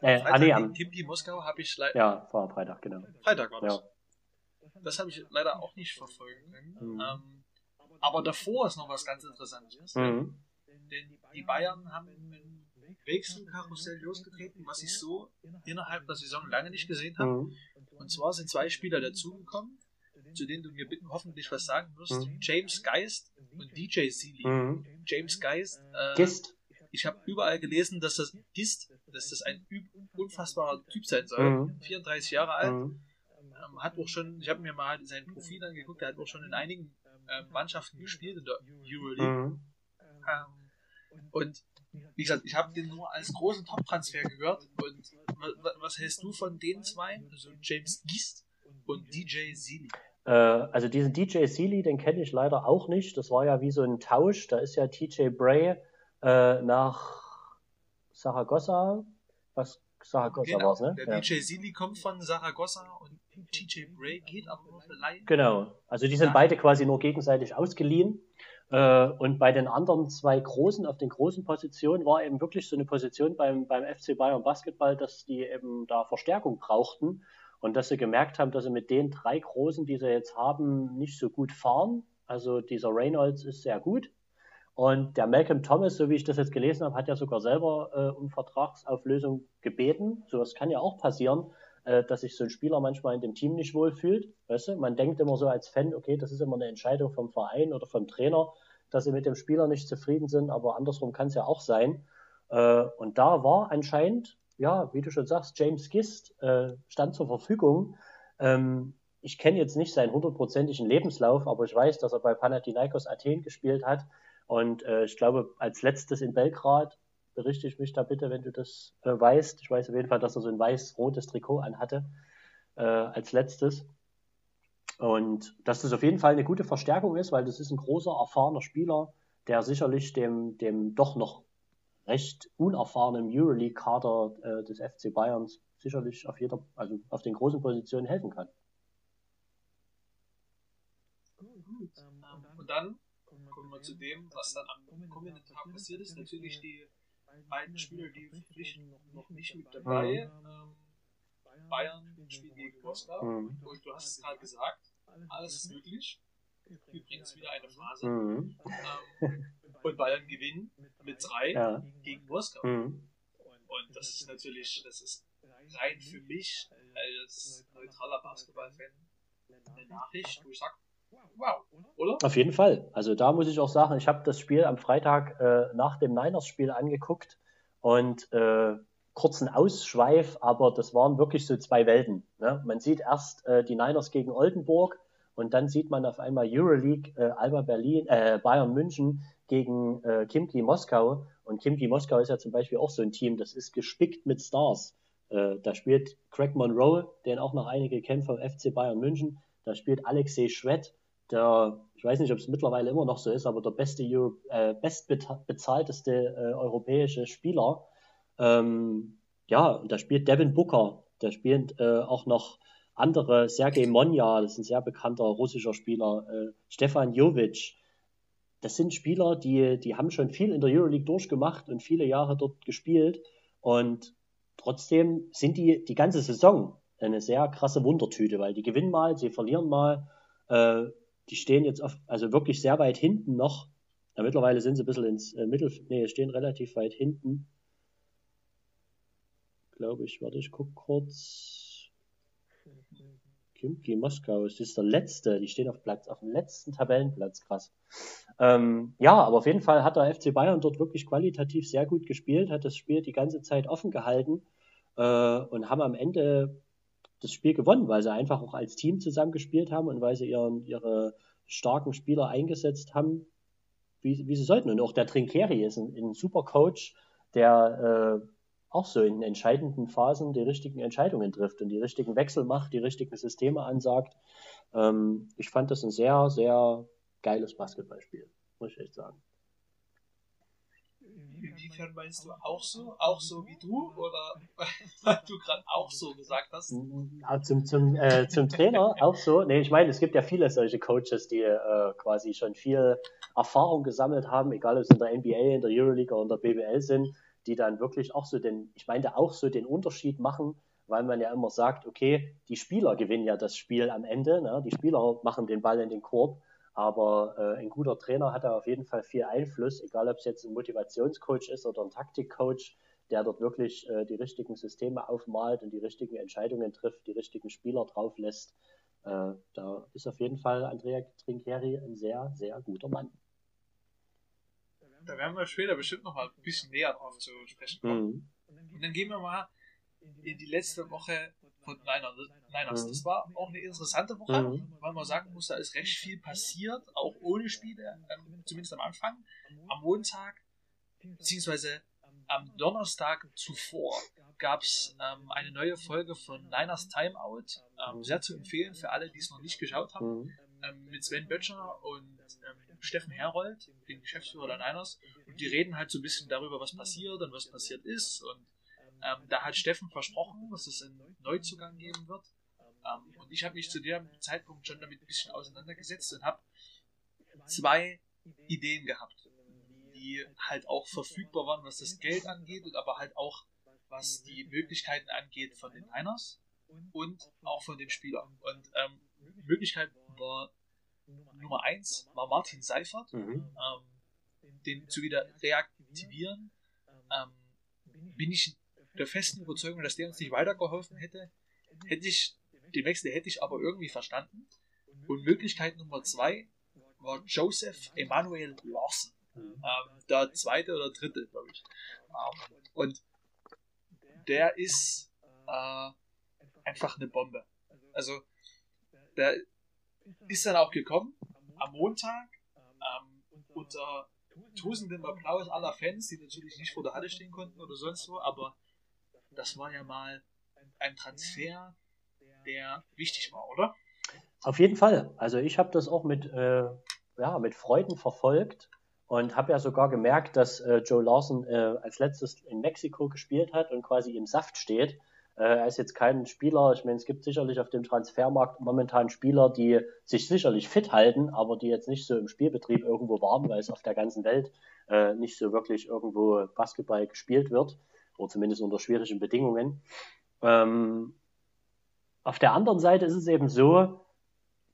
Äh, ah, Freitag nee, gegen am, Kimki Moskau habe ich leider. ja, vor Freitag, genau. Freitag war das. Ja. Das habe ich leider auch nicht verfolgen können. Mhm. Ähm, aber davor ist noch was ganz Interessantes. Mhm. Denn die Bayern haben ein Wechselkarussell losgetreten, was ich so innerhalb der Saison lange nicht gesehen habe. Mhm. Und zwar sind zwei Spieler dazugekommen, zu denen du mir bitten hoffentlich was sagen wirst. Mhm. James Geist und DJ Seeley. Mhm. James Geist, äh, Gist. ich habe überall gelesen, dass das Gist, dass das ein unfassbarer Typ sein soll. Mhm. 34 Jahre alt. Mhm. Ähm, hat auch schon, ich habe mir mal sein Profil angeguckt, der hat auch schon in einigen ähm, Mannschaften gespielt in der Euroleague. Mhm. Ähm, und wie gesagt, ich habe den nur als großen Top-Transfer gehört. Und wa- wa- was hältst du von den zwei? Also James Gist und DJ Seeley. Äh, also diesen DJ Seeley, den kenne ich leider auch nicht. Das war ja wie so ein Tausch. Da ist ja TJ Bray äh, nach Saragossa. Was Saragossa war es, ne? Der Ja. DJ Seeley kommt von Saragossa und TJ Bray geht aber nur für Laien. Genau. Also die sind Ja. beide quasi nur gegenseitig ausgeliehen. Äh, und bei den anderen zwei großen, auf den großen Positionen, war eben wirklich so eine Position beim, beim FC Bayern Basketball, dass die eben da Verstärkung brauchten und dass sie gemerkt haben, dass sie mit den drei großen, die sie jetzt haben, nicht so gut fahren. Also dieser Reynolds ist sehr gut. Und der Malcolm Thomas, so wie ich das jetzt gelesen habe, hat ja sogar selber äh, um Vertragsauflösung gebeten. Sowas kann ja auch passieren, äh, dass sich so ein Spieler manchmal in dem Team nicht wohlfühlt. Weißt du? Man denkt immer so als Fan, okay, das ist immer eine Entscheidung vom Verein oder vom Trainer, dass sie mit dem Spieler nicht zufrieden sind, aber andersrum kann es ja auch sein. Äh, und da war anscheinend, ja, wie du schon sagst, James Gist äh, stand zur Verfügung. Ähm, ich kenne jetzt nicht seinen hundertprozentigen Lebenslauf, aber ich weiß, dass er bei Panathinaikos Athen gespielt hat. Und äh, ich glaube, als letztes in Belgrad, berichte ich mich da bitte, wenn du das äh, weißt. Ich weiß auf jeden Fall, dass er so ein weiß-rotes Trikot anhatte, äh, als letztes. Und dass das auf jeden Fall eine gute Verstärkung ist, weil das ist ein großer, erfahrener Spieler, der sicherlich dem, dem doch noch recht unerfahrenen Euroleague-Kader äh, des FC Bayerns sicherlich auf jeder, also auf den großen Positionen helfen kann. Ähm, und dann kommen wir zu dem, was dann am kommenden Tag passiert ist. Natürlich die beiden Spieler, die verpflichten noch nicht mit dabei. Ähm, Bayern spielt gegen Moskau. Mhm. Und du hast es gerade gesagt, alles ist möglich. Übrigens wieder eine Phase. Mhm. Ähm, und Bayern gewinnen mit drei ja. gegen Moskau. Mhm. Und das ist natürlich, das ist rein für mich als neutraler Basketballfan eine Nachricht, wo ich sage, wow, oder? Auf jeden Fall. Also da muss ich auch sagen, ich habe das Spiel am Freitag äh, nach dem Niners-Spiel angeguckt und äh, kurzen Ausschweif, aber das waren wirklich so zwei Welten. Ne? Man sieht erst äh, die Niners gegen Oldenburg und dann sieht man auf einmal Euroleague, äh, Alba Berlin, äh, Bayern München gegen äh, Kimki Moskau. Und Kimki Moskau ist ja zum Beispiel auch so ein Team, das ist gespickt mit Stars. Äh, da spielt Craig Monroe, den auch noch einige kennen vom FC Bayern München. Da spielt Alexei Schwett, der, ich weiß nicht, ob es mittlerweile immer noch so ist, aber der beste Euro, äh, bestbezahlteste äh, europäische Spieler. Ähm, ja, da spielt Devin Booker, da spielt äh, auch noch andere, Sergei Monja, das ist ein sehr bekannter russischer Spieler, äh, Stefan Jovic. Das sind Spieler, die, die haben schon viel in der Euroleague durchgemacht und viele Jahre dort gespielt. Und trotzdem sind die die ganze Saison eine sehr krasse Wundertüte, weil die gewinnen mal, sie verlieren mal. Äh, die stehen jetzt auf, also wirklich sehr weit hinten noch. Ja, mittlerweile sind sie ein bisschen ins äh, Mittel, nee, stehen relativ weit hinten. Glaube ich, warte, ich guck kurz. Kimki Moskau, das ist der letzte, die stehen auf Platz, auf dem letzten Tabellenplatz, krass. Ähm, ja, aber auf jeden Fall hat der FC Bayern dort wirklich qualitativ sehr gut gespielt, hat das Spiel die ganze Zeit offen gehalten äh, und haben am Ende das Spiel gewonnen, weil sie einfach auch als Team zusammengespielt haben und weil sie ihren, ihre starken Spieler eingesetzt haben, wie, wie sie sollten. Und auch der Trinkeri ist ein, ein super Coach, der äh, auch so in entscheidenden Phasen die richtigen Entscheidungen trifft und die richtigen Wechsel macht, die richtigen Systeme ansagt. Ähm, ich fand das ein sehr, sehr geiles Basketballspiel, muss ich echt sagen. Inwiefern meinst du auch so? Auch so wie du? Oder weil du gerade auch so gesagt hast? Zum, zum, äh, zum Trainer auch so? Nee, ich meine, es gibt ja viele solche Coaches, die äh, quasi schon viel Erfahrung gesammelt haben, egal ob es in der NBA, in der Euroleague oder in der BWL sind die dann wirklich auch so den, ich meine auch so den Unterschied machen, weil man ja immer sagt, okay, die Spieler gewinnen ja das Spiel am Ende, ne? die Spieler machen den Ball in den Korb, aber äh, ein guter Trainer hat da auf jeden Fall viel Einfluss, egal ob es jetzt ein Motivationscoach ist oder ein Taktikcoach, der dort wirklich äh, die richtigen Systeme aufmalt und die richtigen Entscheidungen trifft, die richtigen Spieler drauf lässt. Äh, da ist auf jeden Fall Andrea Trinchieri ein sehr, sehr guter Mann da werden wir später bestimmt noch mal ein bisschen näher drauf zu sprechen kommen. Mhm. Und dann gehen wir mal in die letzte Woche von Niners. Niners. Das war auch eine interessante Woche, mhm. weil man sagen muss, da ist recht viel passiert, auch ohne Spiele, ähm, zumindest am Anfang. Am Montag, beziehungsweise am Donnerstag zuvor, gab es ähm, eine neue Folge von Niners Timeout. Ähm, sehr zu empfehlen für alle, die es noch nicht geschaut haben. Ähm, mit Sven Böttcher und ähm, Steffen Herold, den Geschäftsführer der Niners, und die reden halt so ein bisschen darüber, was passiert und was passiert ist. Und ähm, da hat Steffen versprochen, dass es einen Neuzugang geben wird. Ähm, und ich habe mich zu dem Zeitpunkt schon damit ein bisschen auseinandergesetzt und habe zwei Ideen gehabt, die halt auch verfügbar waren, was das Geld angeht und aber halt auch was die Möglichkeiten angeht von den Niners und auch von dem Spieler. Und ähm, Möglichkeit war Nummer 1 war Martin Seifert, mhm. ähm, den zu wieder reaktivieren. Ähm, bin ich der festen Überzeugung, dass der uns nicht weitergeholfen hätte. Hätte ich den Wechsel hätte ich aber irgendwie verstanden. Und Möglichkeit Nummer 2 war Joseph Emanuel Lawson. Mhm. Ähm, der zweite oder dritte, glaube ich. Ähm, und der ist äh, einfach eine Bombe. Also, der ist dann auch gekommen am Montag ähm, unter tosendem Applaus aller Fans, die natürlich nicht vor der Halle stehen konnten oder sonst wo, aber das war ja mal ein Transfer, der wichtig war, oder? Auf jeden Fall. Also ich habe das auch mit, äh, ja, mit Freuden verfolgt und habe ja sogar gemerkt, dass äh, Joe Lawson äh, als letztes in Mexiko gespielt hat und quasi im Saft steht. Äh, er ist jetzt kein Spieler, ich meine, es gibt sicherlich auf dem Transfermarkt momentan Spieler, die sich sicherlich fit halten, aber die jetzt nicht so im Spielbetrieb irgendwo waren, weil es auf der ganzen Welt äh, nicht so wirklich irgendwo Basketball gespielt wird, oder zumindest unter schwierigen Bedingungen. Ähm, auf der anderen Seite ist es eben so,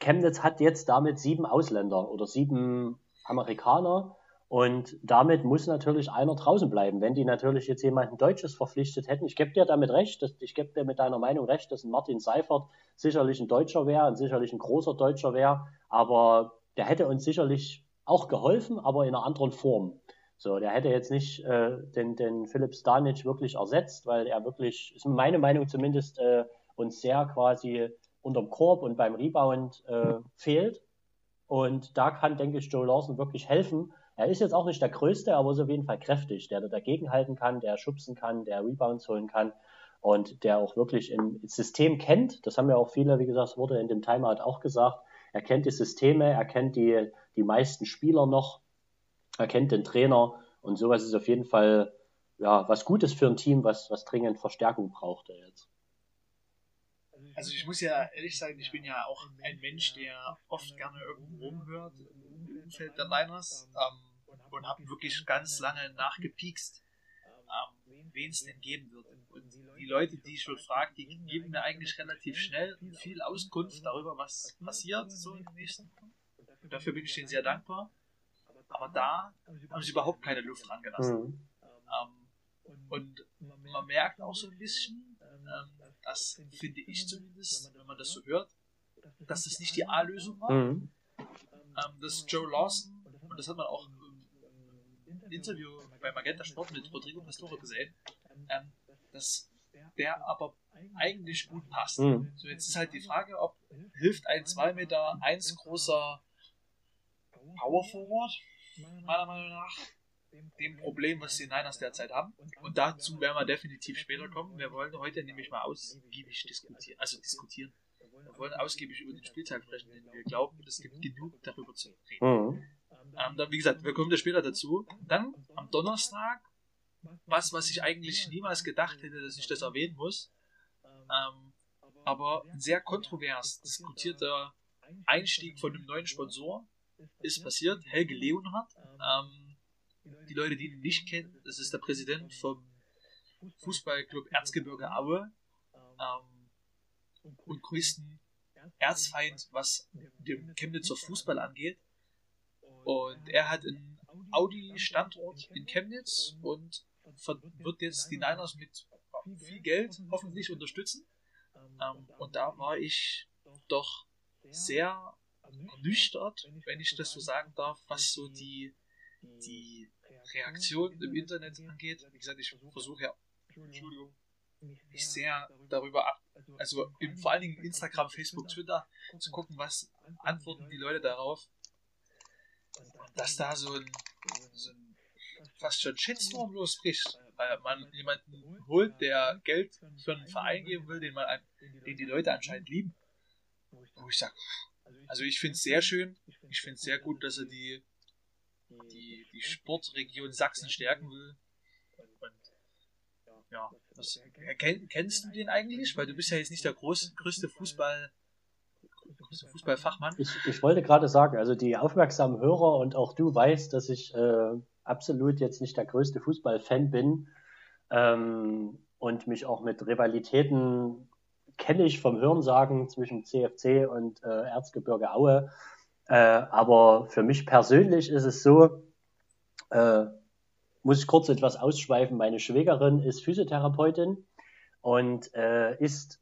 Chemnitz hat jetzt damit sieben Ausländer oder sieben Amerikaner und damit muss natürlich einer draußen bleiben. Wenn die natürlich jetzt jemanden Deutsches verpflichtet hätten, ich gebe dir damit recht, dass, ich gebe dir mit deiner Meinung recht, dass ein Martin Seifert sicherlich ein Deutscher wäre und sicherlich ein großer Deutscher wäre, aber der hätte uns sicherlich auch geholfen, aber in einer anderen Form. So, der hätte jetzt nicht äh, den, den Philipp Stanic wirklich ersetzt, weil er wirklich, ist meine Meinung zumindest, äh, uns sehr quasi unterm Korb und beim Rebound äh, fehlt. Und da kann, denke ich, Joe Lawson wirklich helfen, er ist jetzt auch nicht der Größte, aber ist auf jeden Fall kräftig, der dagegen halten kann, der schubsen kann, der Rebounds holen kann und der auch wirklich im System kennt. Das haben ja auch viele, wie gesagt, wurde in dem Timeout auch gesagt. Er kennt die Systeme, er kennt die, die meisten Spieler noch, er kennt den Trainer und sowas ist auf jeden Fall ja, was Gutes für ein Team, was, was dringend Verstärkung brauchte jetzt. Also ich muss ja ehrlich sagen, ich bin ja auch ein Mensch, der oft gerne irgendwo rumhört Umfeld der Niners. Ähm, und habe wirklich ganz lange nachgepiekst, ähm, wen es denn geben wird. Und die Leute, die ich schon frage, die geben mir eigentlich relativ schnell viel Auskunft darüber, was passiert so in den nächsten Und dafür bin ich denen sehr dankbar. Aber da haben sie überhaupt keine Luft dran gelassen. Mhm. Ähm, und man merkt auch so ein bisschen, ähm, das finde ich zumindest, wenn man das so hört, dass das nicht die A-Lösung war. Mhm. Ähm, dass Joe Lawson, und das hat man auch Interview bei Magenta Sport mit Rodrigo Pastore gesehen, ähm, dass der aber eigentlich gut passt. Mhm. So, jetzt ist halt die Frage, ob hilft ein 2 Meter 1 großer Power Forward, meiner Meinung nach, dem Problem, was die Niners derzeit haben. Und dazu werden wir definitiv später kommen. Wir wollen heute nämlich mal ausgiebig diskutieren. Also diskutieren. Wir wollen ausgiebig über den Spieltag sprechen, denn wir glauben, es gibt genug darüber zu reden. Mhm. Ähm, dann, wie gesagt, wir kommen da später dazu. Dann am Donnerstag, was, was ich eigentlich niemals gedacht hätte, dass ich das erwähnen muss, ähm, aber ein sehr kontrovers diskutierter Einstieg von einem neuen Sponsor ist passiert. Helge Leonhardt, ähm, die Leute, die ihn nicht kennen, das ist der Präsident vom Fußballclub Erzgebirge Aue ähm, und größten Erzfeind, was dem Chemnitzer Fußball angeht. Und er hat einen Audi-Standort in Chemnitz und wird jetzt die Niners mit viel Geld hoffentlich unterstützen. Ähm, und da war ich doch sehr ernüchtert, wenn ich das so sagen darf, was so die, die Reaktion im Internet angeht. Wie gesagt, ich versuche ja, Entschuldigung, mich sehr darüber ab, also im, vor allen Dingen Instagram, Facebook, Twitter zu gucken, was antworten die Leute darauf dass da so ein, so ein fast schon Shitstorm losbricht, weil man jemanden holt, der Geld für einen Verein geben will, den, man, den die Leute anscheinend lieben. Wo ich sage, also ich finde es sehr schön, ich finde es sehr gut, dass er die, die, die Sportregion Sachsen stärken will. Ja, was, kennst du den eigentlich? Weil du bist ja jetzt nicht der groß, größte Fußball- Fußballfachmann. Ich, ich wollte gerade sagen, also die aufmerksamen Hörer und auch du weißt, dass ich äh, absolut jetzt nicht der größte Fußballfan bin ähm, und mich auch mit Rivalitäten kenne ich vom Hörensagen zwischen CFC und äh, Erzgebirge Aue. Äh, aber für mich persönlich ist es so, äh, muss ich kurz etwas ausschweifen. Meine Schwägerin ist Physiotherapeutin und äh, ist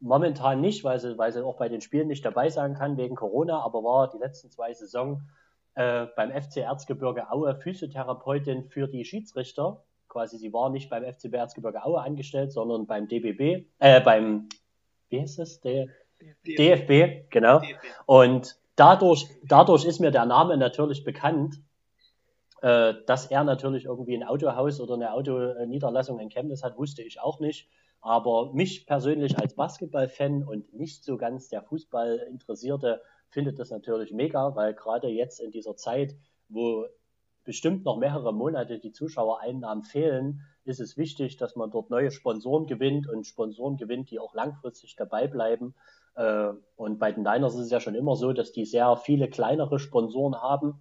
momentan nicht, weil sie, weil sie auch bei den Spielen nicht dabei sein kann wegen Corona, aber war die letzten zwei Saison äh, beim FC Erzgebirge Aue Physiotherapeutin für die Schiedsrichter. Quasi, sie war nicht beim FCB Erzgebirge Aue angestellt, sondern beim DBB, äh, beim, wie heißt das? Der, DFB. DFB, genau. DFB. Und dadurch, dadurch ist mir der Name natürlich bekannt, äh, dass er natürlich irgendwie ein Autohaus oder eine Autoniederlassung in Chemnitz hat, wusste ich auch nicht. Aber mich persönlich als Basketballfan und nicht so ganz der Fußballinteressierte findet das natürlich mega, weil gerade jetzt in dieser Zeit, wo bestimmt noch mehrere Monate die Zuschauereinnahmen fehlen, ist es wichtig, dass man dort neue Sponsoren gewinnt und Sponsoren gewinnt, die auch langfristig dabei bleiben. Äh, und bei den Niners ist es ja schon immer so, dass die sehr viele kleinere Sponsoren haben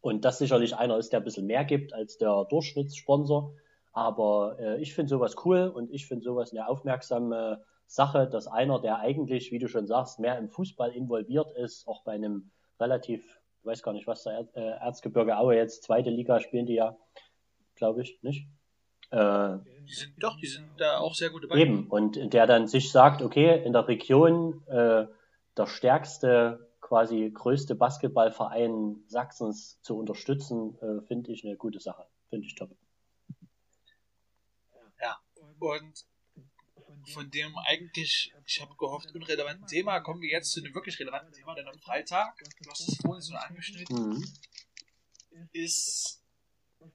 und das sicherlich einer ist, der ein bisschen mehr gibt als der Durchschnittssponsor. Aber äh, ich finde sowas cool und ich finde sowas eine aufmerksame Sache, dass einer, der eigentlich, wie du schon sagst, mehr im Fußball involviert ist, auch bei einem relativ, ich weiß gar nicht, was der er äh, Erzgebirge Aue jetzt, zweite Liga spielen die ja, glaube ich, nicht? Äh, die sind, doch, die sind da auch sehr gut dabei. Eben, und der dann sich sagt, okay, in der Region äh, der stärkste, quasi größte Basketballverein Sachsens zu unterstützen, äh, finde ich eine gute Sache. Finde ich top. Ja, und von dem eigentlich, ich habe gehofft, unrelevanten Thema, kommen wir jetzt zu einem wirklich relevanten Thema, denn am Freitag, du hast es vorhin so angeschnitten, mhm. ist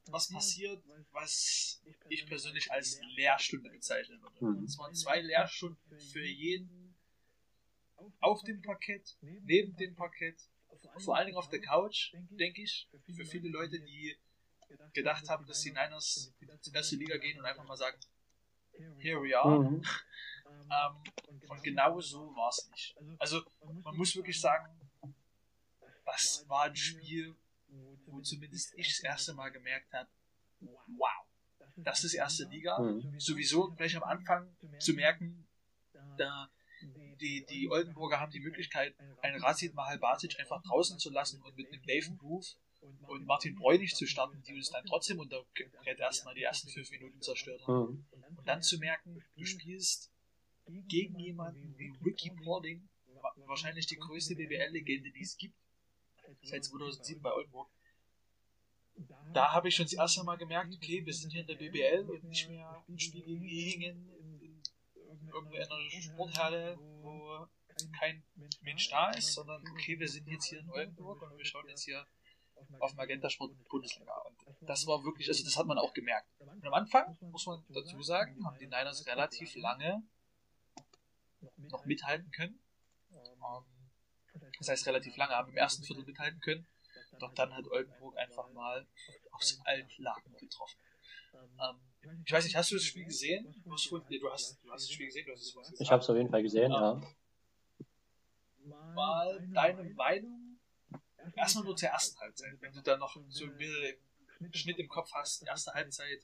was passiert, was ich persönlich als Lehrstunde bezeichnen würde. Mhm. Und zwar zwei Lehrstunden für jeden auf dem Parkett, neben dem Parkett, vor allen Dingen auf der Couch, denke ich, für viele Leute, die gedacht haben, dass die Niners in die erste Liga gehen und einfach mal sagen, here we are. Mhm. ähm, und genau so war es nicht. Also man muss wirklich sagen, das war ein Spiel, wo zumindest ich das erste Mal gemerkt habe, wow, das ist erste Liga. Mhm. Sowieso gleich am Anfang zu merken, da die, die Oldenburger haben die Möglichkeit, einen Rasid Mahal Basic einfach draußen zu lassen und mit einem Nathan Groove und Martin Bräunig zu starten, die uns dann trotzdem unter Brett erstmal die ersten fünf Minuten zerstört haben. Mhm. Und dann zu merken, du spielst gegen jemanden wie Ricky Pording, wahrscheinlich die größte BBL-Legende, die es gibt, seit 2007 bei Oldenburg. Da habe ich schon das erste Mal gemerkt, okay, wir sind hier in der BBL und nicht mehr im Spiel gegen Ehingen in, in irgendeiner Sporthalle, wo kein Mensch da ist, sondern okay, wir sind jetzt hier in Oldenburg und wir schauen jetzt hier auf Magenta Sport Bundesliga. Und das war wirklich, also das hat man auch gemerkt. Und am Anfang, muss man dazu sagen, haben die Niners relativ lange noch mithalten können. Ähm, das heißt relativ lange, haben im ersten Viertel mithalten können. Doch dann hat Oldenburg einfach mal aus allen Lagen getroffen. Ähm, ich weiß nicht, hast du das Spiel gesehen? Du hast, nee, du hast, du hast das Spiel gesehen, du hast es gesehen. Ich habe es auf jeden Fall gesehen, ja. Mal deine Meinung erstmal nur zur ersten Halbzeit, wenn du dann noch so ein bisschen Schnitt im Kopf hast, erste Halbzeit.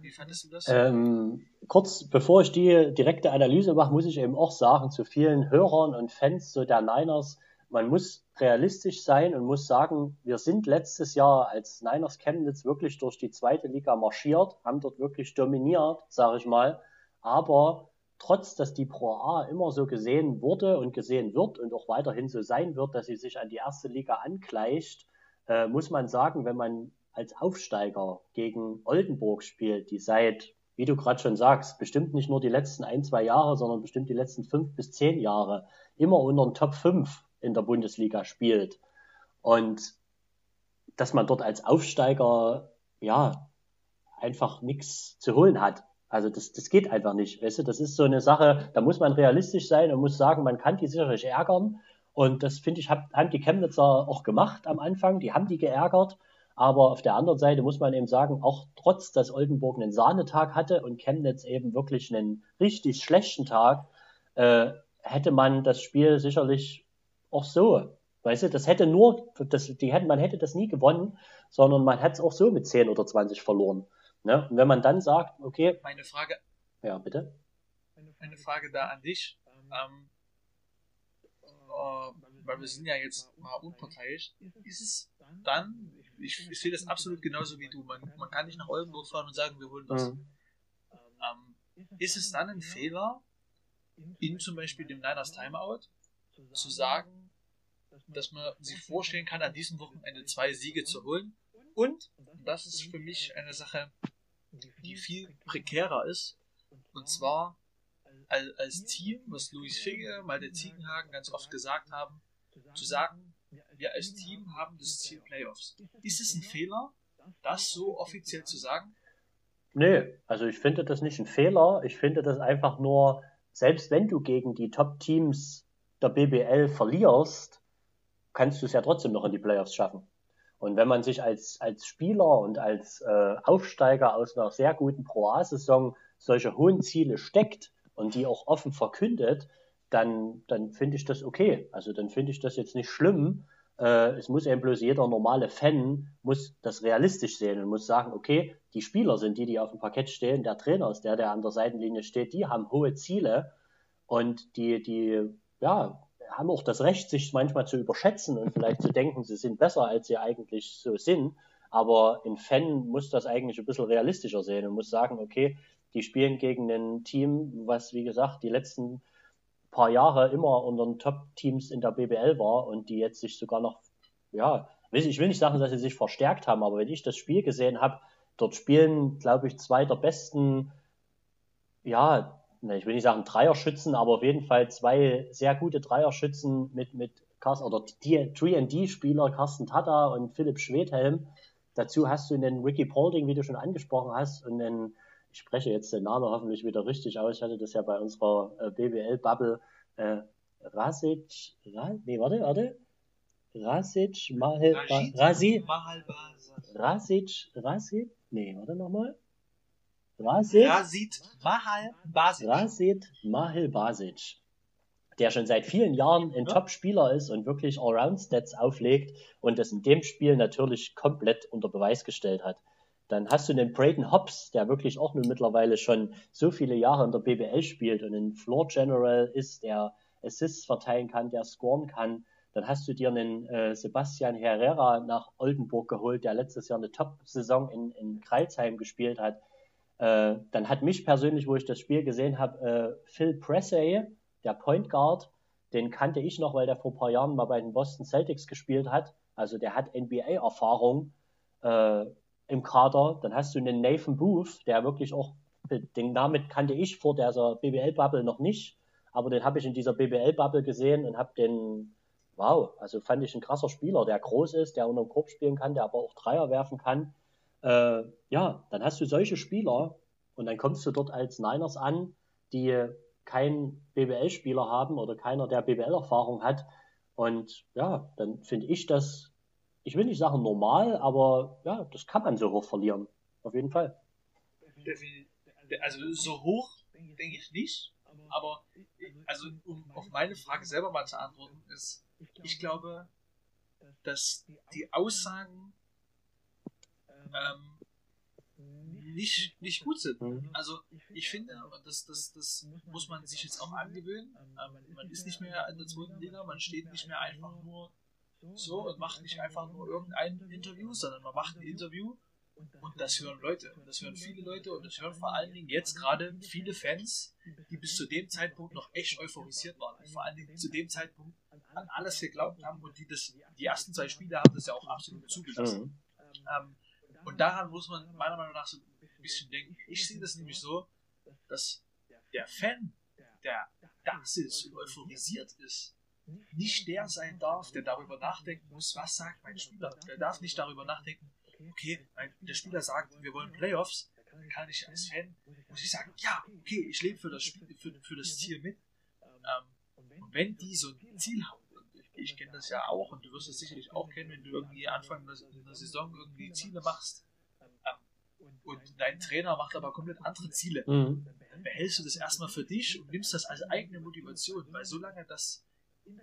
Wie fandest du das? Ähm, kurz bevor ich die direkte Analyse mache, muss ich eben auch sagen, zu vielen Hörern und Fans so der Niners, man muss realistisch sein und muss sagen, wir sind letztes Jahr als Niners Chemnitz wirklich durch die zweite Liga marschiert, haben dort wirklich dominiert, sage ich mal. Aber trotz, dass die Pro A immer so gesehen wurde und gesehen wird und auch weiterhin so sein wird, dass sie sich an die erste Liga angleicht, äh, muss man sagen, wenn man als Aufsteiger gegen Oldenburg spielt, die seit, wie du gerade schon sagst, bestimmt nicht nur die letzten ein, zwei Jahre, sondern bestimmt die letzten fünf bis zehn Jahre immer unter den Top 5 in der Bundesliga spielt. Und dass man dort als Aufsteiger, ja, einfach nichts zu holen hat. Also das, das geht einfach nicht. Weißt du, das ist so eine Sache, da muss man realistisch sein und muss sagen, man kann die sicherlich ärgern. Und das finde ich, haben die Chemnitzer auch gemacht am Anfang. Die haben die geärgert. Aber auf der anderen Seite muss man eben sagen, auch trotz, dass Oldenburg einen Sahnetag hatte und Chemnitz eben wirklich einen richtig schlechten Tag, äh, hätte man das Spiel sicherlich auch so. Weißt du, das hätte nur, das, die hätten, man hätte das nie gewonnen, sondern man hätte es auch so mit 10 oder 20 verloren. Ne? Und wenn man dann sagt, okay. Meine Frage. Ja, bitte. Eine Frage da an dich. Ähm, äh, weil wir sind ja jetzt mal unparteiisch. Ist es dann, ich, ich sehe das absolut genauso wie du, man, man kann nicht nach Oldenburg fahren und sagen, wir holen das. Mhm. Ähm, ist es dann ein Fehler, in zum Beispiel dem Niners Timeout, zu sagen, dass man sich vorstellen kann, an diesem Wochenende zwei Siege zu holen. Und, das ist für mich eine Sache, die viel prekärer ist, und zwar als, Team, was Luis Figge, Malte Ziegenhagen ganz oft gesagt haben, zu sagen, wir als Team haben das Ziel Playoffs. Ist es ein Fehler, das so offiziell zu sagen? Nee, also ich finde das nicht ein Fehler. Ich finde das einfach nur, selbst wenn du gegen die Top-Teams der BBL verlierst, kannst du es ja trotzdem noch in die Playoffs schaffen. Und wenn man sich als, als Spieler und als äh, Aufsteiger aus einer sehr guten Pro A-Saison solche hohen Ziele steckt und die auch offen verkündet, dann, dann finde ich das okay. Also dann finde ich das jetzt nicht schlimm. Äh, es muss eben bloß jeder normale Fan muss das realistisch sehen und muss sagen, okay, die Spieler sind die, die auf dem Parkett stehen, der Trainer ist der, der an der Seitenlinie steht, die haben hohe Ziele und die, die, ja, haben auch das Recht, sich manchmal zu überschätzen und vielleicht zu denken, sie sind besser, als sie eigentlich so sind. Aber ein Fan muss das eigentlich ein bisschen realistischer sehen und muss sagen, okay, die spielen gegen ein Team, was, wie gesagt, die letzten paar Jahre immer unter den Top-Teams in der BBL war und die jetzt sich sogar noch, ja, ich will nicht sagen, dass sie sich verstärkt haben, aber wenn ich das Spiel gesehen habe, dort spielen, glaube ich, zwei der besten, ja, ich will nicht sagen Dreierschützen, aber auf jeden Fall zwei sehr gute Dreierschützen mit, mit Carsten, oder 3D-Spieler, Carsten Tata und Philipp Schwedhelm. Dazu hast du einen Ricky Paulding, wie du schon angesprochen hast, und einen ich spreche jetzt den Namen hoffentlich wieder richtig aus. Ich hatte das ja bei unserer äh, BWL-Bubble. Äh, Rasic, Ra, nee, warte, warte. Rasic, Mahel, Rasi, Rasic, Rasic, nee, warte nochmal. Rasit, Rasit Mahal Basic. Rasit Mahel Basic, der schon seit vielen Jahren ein ja. Top-Spieler ist und wirklich Allround-Stats auflegt und das in dem Spiel natürlich komplett unter Beweis gestellt hat. Dann hast du den Braden Hobbs, der wirklich auch nun mittlerweile schon so viele Jahre in der BBL spielt und ein Floor General ist, der Assists verteilen kann, der scoren kann. Dann hast du dir einen äh, Sebastian Herrera nach Oldenburg geholt, der letztes Jahr eine Top-Saison in, in Kreilsheim gespielt hat. Äh, dann hat mich persönlich, wo ich das Spiel gesehen habe, äh, Phil Pressey, der Point Guard, den kannte ich noch, weil der vor ein paar Jahren mal bei den Boston Celtics gespielt hat. Also der hat NBA-Erfahrung. Äh, im Kader. Dann hast du einen Nathan Booth, der wirklich auch, den Namen kannte ich vor dieser BBL-Bubble noch nicht, aber den habe ich in dieser BBL-Bubble gesehen und habe den, wow, also fand ich ein krasser Spieler, der groß ist, der unter dem Korb spielen kann, der aber auch Dreier werfen kann. Äh, ja, dann hast du solche Spieler und dann kommst du dort als Niners an, die keinen BBL-Spieler haben oder keiner, der BBL-Erfahrung hat. Und ja, dann finde ich das ich will nicht sagen normal, aber ja, das kann man so hoch verlieren. Auf jeden Fall. Also so hoch denke ich nicht, aber also um auf meine Frage selber mal zu antworten, ist, ich glaube, dass die Aussagen ähm, nicht, nicht gut sind. Mhm. Also ich finde, und das, das, das muss man sich jetzt auch angewöhnen, ähm, man ist nicht mehr in der zweiten Liga, man steht nicht mehr einfach nur so und macht nicht einfach nur irgendein Interview, sondern man macht ein Interview und das hören Leute. Und das hören viele Leute und das hören vor allen Dingen jetzt gerade viele Fans, die bis zu dem Zeitpunkt noch echt euphorisiert waren. Und vor allen Dingen zu dem Zeitpunkt an alles geglaubt haben und die das, die ersten zwei Spiele haben das ja auch absolut zugelassen. Mhm. Ähm, und daran muss man meiner Meinung nach so ein bisschen denken. Ich sehe das nämlich so, dass der Fan, der das ist und euphorisiert ist, nicht der sein darf, der darüber nachdenken muss, was sagt mein Spieler. Der darf nicht darüber nachdenken, okay, der Spieler sagt, wir wollen Playoffs, dann kann ich als Fan, muss ich sagen, ja, okay, ich lebe für das Spiel, für, für das Ziel mit. Ähm, und wenn die so ein Ziel haben, ich kenne das ja auch und du wirst es sicherlich auch kennen, wenn du irgendwie Anfang der Saison irgendwie Ziele machst ähm, und dein Trainer macht aber komplett andere Ziele, mhm. dann behältst du das erstmal für dich und nimmst das als eigene Motivation, weil solange das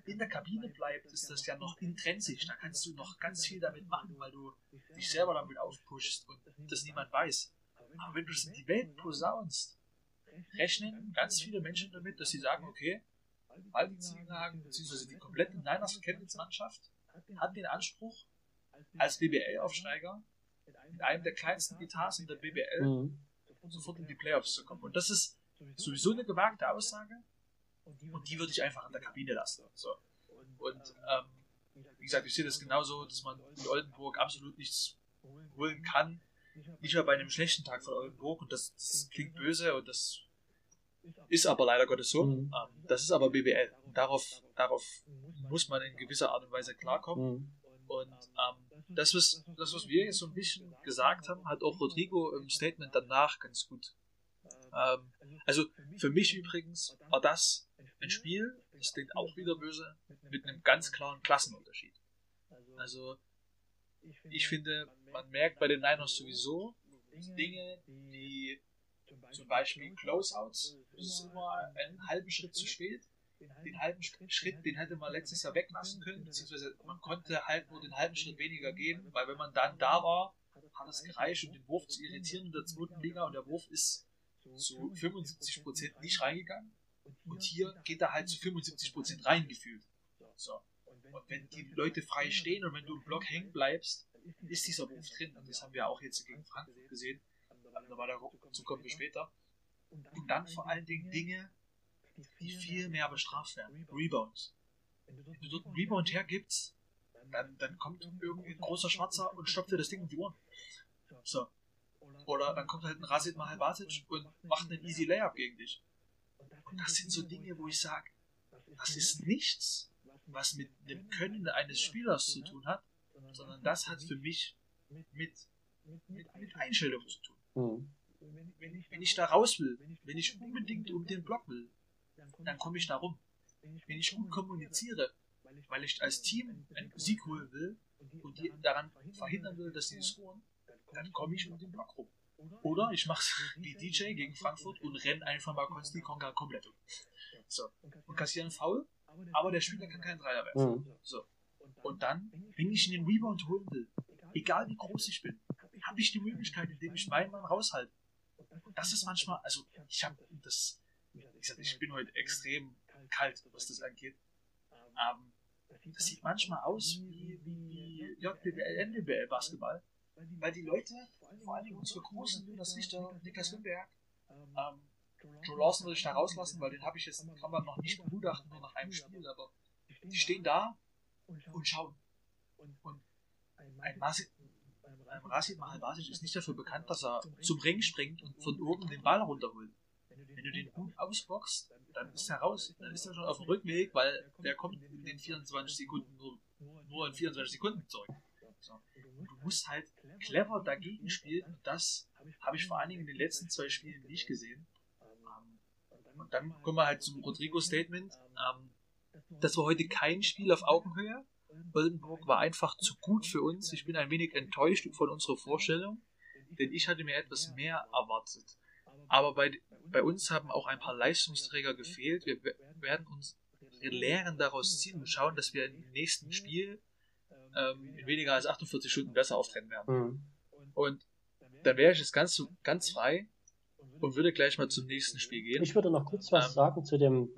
in der Kabine bleibt, ist das ja noch intrinsisch. Da kannst du noch ganz viel damit machen, weil du dich selber damit aufpushst und das niemand weiß. Aber wenn du es in die Welt posaunst, rechnen ganz viele Menschen damit, dass sie sagen, okay, Waldi Ziegenhagen, beziehungsweise die komplette Niners Chemnitz-Mannschaft hat den Anspruch, als BBL-Aufsteiger mit einem der kleinsten Etats in der BBL mhm. sofort in die Playoffs zu kommen. Und das ist sowieso eine gewagte Aussage, und die würde ich einfach in der Kabine lassen. So. Und ähm, wie gesagt, ich sehe das genauso, dass man in Oldenburg absolut nichts holen kann. Nicht mal bei einem schlechten Tag von Oldenburg. Und das, das klingt böse und das ist aber leider Gottes so. Mhm. Ähm, das ist aber BBL. Und darauf, darauf muss man in gewisser Art und Weise klarkommen. Mhm. Und ähm, das, was, das, was wir jetzt so ein bisschen gesagt haben, hat auch Rodrigo im Statement danach ganz gut. Ähm, also für mich übrigens war das ein Spiel, das klingt auch wieder böse, mit einem ganz klaren Klassenunterschied. Also ich finde, man merkt bei den Niners sowieso Dinge, die zum Beispiel Closeouts, das ist immer einen halben Schritt zu spät. Den halben Schritt, den hätte man letztes Jahr weglassen können, beziehungsweise man konnte halt nur den halben Schritt weniger gehen, weil wenn man dann da war, hat es gereicht, um den Wurf zu irritieren in der zweiten Liga und der Wurf ist zu 75% nicht reingegangen und hier geht er halt zu 75% reingefühlt. So. Und wenn die Leute frei stehen und wenn du im Block hängen bleibst, ist dieser Wurf drin. Und das haben wir auch jetzt gegen Frankfurt gesehen. Aber dazu kommen wir später. Und dann vor allen Dingen Dinge, die viel mehr bestraft werden. Rebounds. Wenn du dort einen Rebound hergibst, dann, dann kommt irgendwie ein großer Schwarzer und stopft dir das Ding um die Ohren. So. Oder dann kommt halt ein Rasid Mahalbatic und macht einen easy Layup gegen dich. Und das sind so Dinge, wo ich sage, das ist nichts, was mit dem Können eines Spielers zu tun hat, sondern das hat für mich mit, mit, mit Einstellung zu tun. Mhm. Wenn, wenn ich da raus will, wenn ich unbedingt um den Block will, dann komme ich da rum. Wenn ich gut kommuniziere, weil ich als Team einen Sieg holen will und die daran verhindern will, dass sie scoren, dann komme ich um den Block rum. Oder ich mache wie DJ gegen Frankfurt und renne einfach mal Konsti Konga komplett um. So. Und kassiere einen Foul, aber der Spieler kann keinen Dreier werfen. Mhm. So. Und dann, wenn ich in den Rebound holen will, egal wie groß ich bin, habe ich die Möglichkeit, indem ich meinen Mann raushalte. Und das ist manchmal, also ich habe das, wie gesagt, ich bin heute extrem kalt, was das angeht. Ähm, das sieht manchmal aus wie, wie JBL, NBL Basketball, weil die Leute, vor allem unsere großen, Jonas Richter, Niklas Wimberg, ähm, Joe Lawson würde ich da rauslassen, weil den habe ich jetzt, kann man noch nicht begutachten, nur nach einem Spiel, aber die stehen da und schauen. Und ein Masid, ein Rasid Mahalbasic ist nicht dafür bekannt, dass er zum Ring springt und von oben den Ball runterholt. Wenn du den gut ausboxst, dann ist er raus, dann ist er schon auf dem Rückweg, weil der kommt in den 24 Sekunden nur, nur in 24 Sekunden zurück. So. Du musst halt clever dagegen spielen und das habe ich vor allen Dingen in den letzten zwei Spielen nicht gesehen. Ähm, und dann kommen wir halt zum Rodrigo-Statement. Ähm, das war heute kein Spiel auf Augenhöhe. Oldenburg war einfach zu gut für uns. Ich bin ein wenig enttäuscht von unserer Vorstellung, denn ich hatte mir etwas mehr erwartet. Aber bei, bei uns haben auch ein paar Leistungsträger gefehlt. Wir werden uns Lehren daraus ziehen und schauen, dass wir im nächsten Spiel ähm, in weniger als 48 Stunden besser auftreten werden. Mhm. Und dann wäre ich jetzt ganz, ganz frei und würde gleich mal zum nächsten Spiel gehen. Ich würde noch kurz was ähm, sagen zu dem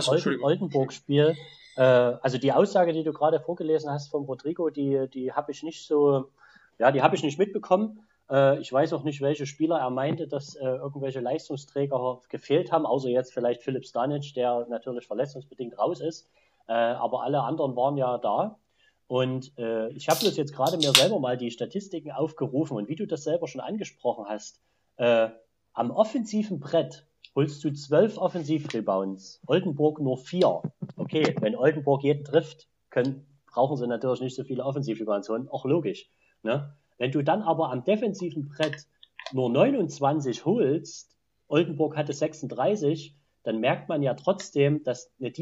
so, Oldenburg-Spiel. Äh, also die Aussage, die du gerade vorgelesen hast vom Rodrigo, die, die habe ich nicht so, ja, die habe ich nicht mitbekommen. Äh, ich weiß auch nicht, welche Spieler er meinte, dass äh, irgendwelche Leistungsträger gefehlt haben, außer jetzt vielleicht Philipp Stanic, der natürlich verletzungsbedingt raus ist. Äh, aber alle anderen waren ja da. Und äh, ich habe bloß jetzt gerade mir selber mal die Statistiken aufgerufen und wie du das selber schon angesprochen hast, äh, am offensiven Brett holst du zwölf Offensivrebounds, Oldenburg nur vier. Okay, wenn Oldenburg jeden trifft, können, brauchen sie natürlich nicht so viele Offensivrebounds holen, auch logisch. Ne? Wenn du dann aber am defensiven Brett nur 29 holst, Oldenburg hatte 36, dann merkt man ja trotzdem, dass eine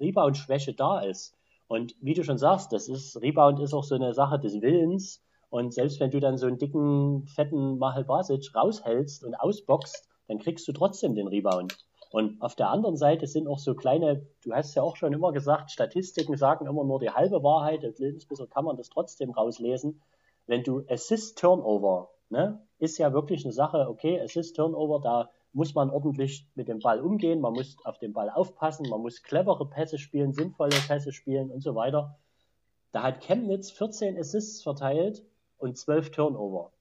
Rebound-Schwäche da ist. Und wie du schon sagst, das ist, Rebound ist auch so eine Sache des Willens. Und selbst wenn du dann so einen dicken, fetten Mahel Basic raushältst und ausboxt, dann kriegst du trotzdem den Rebound. Und auf der anderen Seite sind auch so kleine, du hast ja auch schon immer gesagt, Statistiken sagen immer nur die halbe Wahrheit, insbesondere kann man das trotzdem rauslesen. Wenn du Assist Turnover, ne, ist ja wirklich eine Sache, okay, Assist Turnover, da muss man ordentlich mit dem Ball umgehen, man muss auf den Ball aufpassen, man muss clevere Pässe spielen, sinnvolle Pässe spielen und so weiter. Da hat Chemnitz 14 Assists verteilt und 12 Turnover.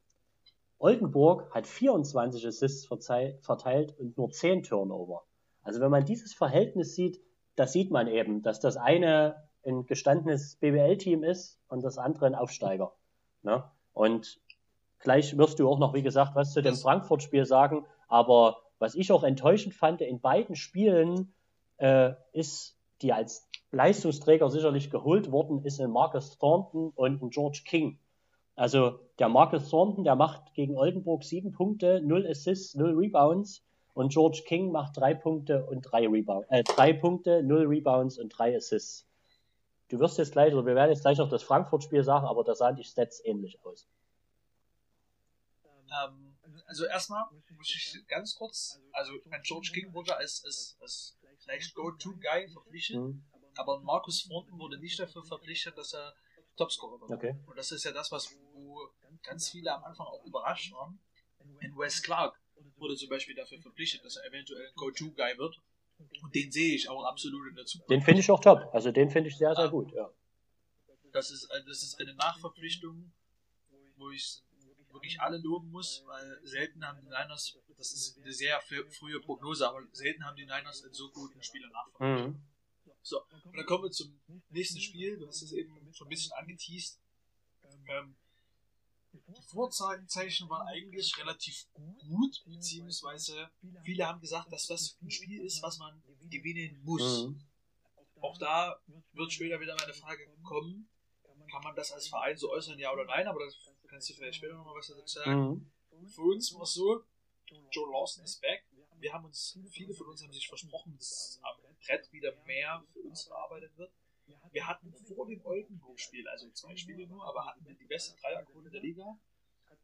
Oldenburg hat 24 Assists verteilt und nur 10 Turnover. Also wenn man dieses Verhältnis sieht, da sieht man eben, dass das eine ein gestandenes BWL-Team ist und das andere ein Aufsteiger. Ne? Und gleich wirst du auch noch, wie gesagt, was zu dem Frankfurt-Spiel sagen. Aber was ich auch enttäuschend fand, in beiden Spielen äh, ist, die als Leistungsträger sicherlich geholt worden, ist ein Marcus Thornton und ein George King. Also der Marcus Thornton, der macht gegen Oldenburg sieben Punkte, null Assists, null Rebounds. Und George King macht drei Punkte und drei Rebounds, äh, drei Punkte, null Rebounds und drei Assists. du wirst jetzt gleich, oder wir werden jetzt gleich noch das Frankfurt-Spiel sagen, aber da sahen die Stats ähnlich aus. Ähm, also erstmal muss ich ganz kurz, also George King wurde als, als, als vielleicht Go-To-Guy verpflichtet, mhm. aber Markus Thornton wurde nicht dafür verpflichtet, dass er Topscorer wird. Okay. Und das ist ja das, was wo ganz viele am Anfang auch überrascht waren. In Wes Clark wurde zum Beispiel dafür verpflichtet, dass er eventuell ein Go-To-Guy wird. Und den sehe ich auch absolut in der Zukunft. Den finde ich auch top. Also den finde ich sehr, sehr gut, ja. Das ist, äh, das ist eine Nachverpflichtung, wo ich wirklich alle loben muss, weil selten haben die Niners, das ist eine sehr frühe Prognose, aber selten haben die Niners einen so guten Spieler nachverpflichtet. Mhm. So, und dann kommen wir zum nächsten Spiel. Du hast es eben schon ein bisschen angeteased. Ähm, die Vorzeichen waren eigentlich relativ gut, beziehungsweise viele haben gesagt, dass das ein Spiel ist, was man gewinnen muss. Mhm. Auch da wird später wieder meine Frage kommen, kann man das als Verein so äußern, ja oder nein, aber das kannst du vielleicht später nochmal was dazu sagen. Mhm. Für uns war es so, Joe Lawson ist back. Wir haben uns, viele von uns haben sich versprochen, dass am Brett wieder mehr für uns verarbeitet wird. Wir hatten vor dem Oldenburg-Spiel, also zwei Spiele nur, aber hatten wir die beste Dreierquote der Liga,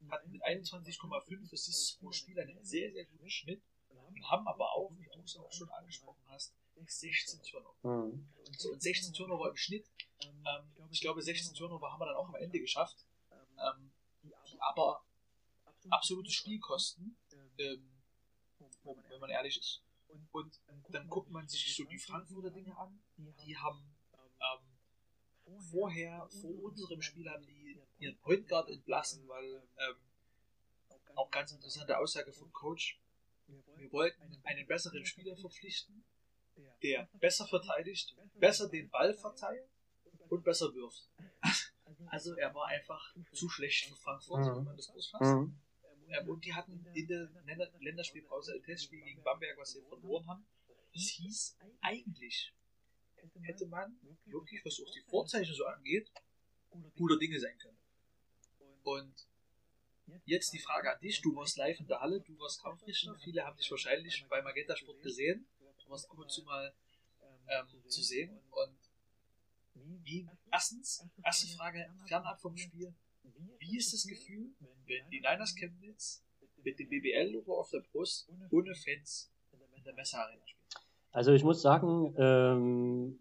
hatten mit 21,5 Assists pro Spiel einen sehr, sehr guten Schnitt und haben aber auch, wie du es auch schon angesprochen hast, 16 Turnover. Mhm. So, und 16 Turnover im Schnitt. Ähm, ich glaube, 16 Turnover haben wir dann auch am Ende geschafft. Ähm, die aber absolute Spielkosten, ähm, wenn man ehrlich ist. Und dann guckt man sich so die Frankfurter Dinge an. Die haben ähm, vorher, vor unserem Spiel, haben die ihren Point Guard entlassen, weil ähm, auch ganz interessante Aussage vom Coach. Wir wollten einen besseren Spieler verpflichten, der besser verteidigt, besser den Ball verteilt und besser wirft. Also er war einfach zu schlecht für Frankfurt, mhm. wenn man das groß fasst. Mhm. Und die hatten in der Länderspielpause ein Testspiel gegen Bamberg, was sie verloren haben. Das hieß eigentlich, hätte man wirklich, was auch die Vorzeichen so angeht, guter Dinge sein können. Und jetzt die Frage an dich, du warst live in der Halle, du warst Kampfrichter, viele haben dich wahrscheinlich bei Magenta Sport gesehen, du warst ab und zu mal ähm, zu sehen. Und wie, erstens, erste Frage, fernab vom Spiel, wie ist das Gefühl, wenn die Niners Chemnitz mit dem BBL-Logo auf der Brust ohne Fans in der Messearena spielen? Also ich muss sagen, ähm,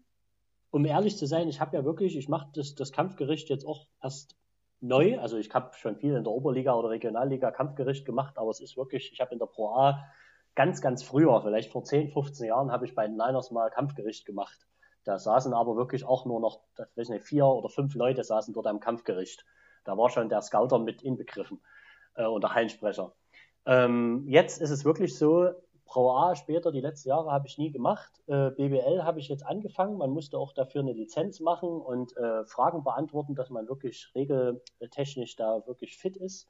um ehrlich zu sein, ich habe ja wirklich, ich mache das, das Kampfgericht jetzt auch erst neu. Also ich habe schon viel in der Oberliga oder Regionalliga Kampfgericht gemacht, aber es ist wirklich, ich habe in der Pro A ganz, ganz früher, vielleicht vor 10, 15 Jahren, habe ich bei den Niners mal Kampfgericht gemacht. Da saßen aber wirklich auch nur noch, weiß nicht, vier oder fünf Leute saßen dort am Kampfgericht. Da war schon der Scouter mit inbegriffen äh, und der Hallensprecher. Ähm, jetzt ist es wirklich so, Pro A später, die letzten Jahre habe ich nie gemacht. Äh, BBL habe ich jetzt angefangen. Man musste auch dafür eine Lizenz machen und äh, Fragen beantworten, dass man wirklich regeltechnisch da wirklich fit ist.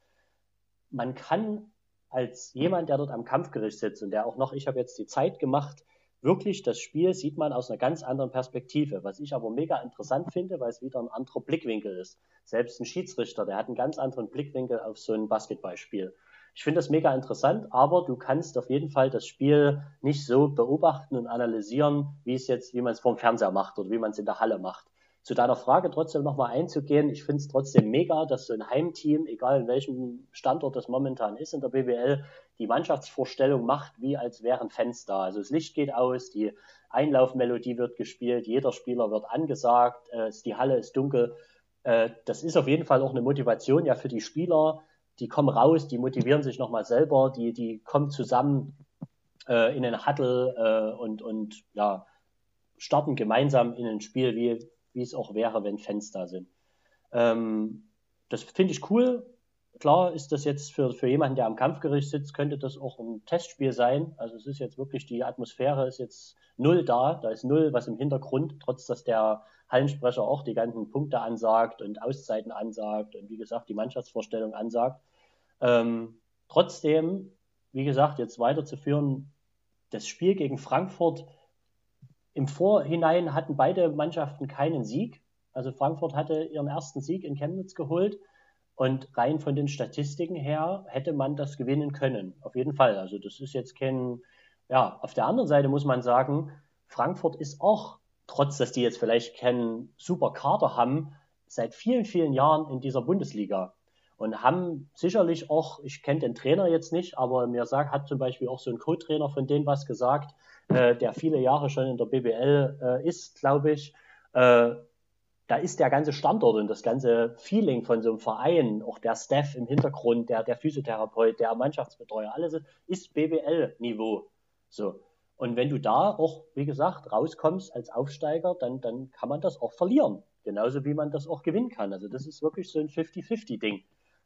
Man kann als jemand, der dort am Kampfgericht sitzt und der auch noch, ich habe jetzt die Zeit gemacht, wirklich das Spiel sieht man aus einer ganz anderen Perspektive. Was ich aber mega interessant finde, weil es wieder ein anderer Blickwinkel ist. Selbst ein Schiedsrichter, der hat einen ganz anderen Blickwinkel auf so ein Basketballspiel. Ich finde das mega interessant, aber du kannst auf jeden Fall das Spiel nicht so beobachten und analysieren, wie es jetzt, wie man es vom Fernseher macht oder wie man es in der Halle macht. Zu deiner Frage trotzdem nochmal einzugehen, ich finde es trotzdem mega, dass so ein Heimteam, egal in welchem Standort das momentan ist in der BWL, die Mannschaftsvorstellung macht, wie als wären Fans da. Also das Licht geht aus, die Einlaufmelodie wird gespielt, jeder Spieler wird angesagt, äh, die Halle ist dunkel. Äh, das ist auf jeden Fall auch eine Motivation ja für die Spieler, die kommen raus, die motivieren sich nochmal selber, die, die kommen zusammen äh, in den Huddle äh, und, und ja, starten gemeinsam in ein Spiel, wie, wie es auch wäre, wenn Fans da sind. Ähm, das finde ich cool. Klar ist das jetzt für, für jemanden, der am Kampfgericht sitzt, könnte das auch ein Testspiel sein. Also es ist jetzt wirklich, die Atmosphäre ist jetzt null da, da ist null was im Hintergrund, trotz dass der Hallensprecher auch die ganzen Punkte ansagt und Auszeiten ansagt und wie gesagt die Mannschaftsvorstellung ansagt. Ähm, trotzdem, wie gesagt, jetzt weiterzuführen, das Spiel gegen Frankfurt im Vorhinein hatten beide Mannschaften keinen Sieg. Also Frankfurt hatte ihren ersten Sieg in Chemnitz geholt und rein von den Statistiken her hätte man das gewinnen können. Auf jeden Fall. Also das ist jetzt kein, ja, auf der anderen Seite muss man sagen, Frankfurt ist auch trotz dass die jetzt vielleicht keinen super Kader haben, seit vielen, vielen Jahren in dieser Bundesliga und haben sicherlich auch, ich kenne den Trainer jetzt nicht, aber mir sagt, hat zum Beispiel auch so ein Co-Trainer von denen was gesagt, äh, der viele Jahre schon in der BBL äh, ist, glaube ich. Äh, da ist der ganze Standort und das ganze Feeling von so einem Verein, auch der Staff im Hintergrund, der, der Physiotherapeut, der Mannschaftsbetreuer, alles ist BBL-Niveau. So. Und wenn du da auch, wie gesagt, rauskommst als Aufsteiger, dann, dann kann man das auch verlieren. Genauso wie man das auch gewinnen kann. Also das ist wirklich so ein 50-50-Ding.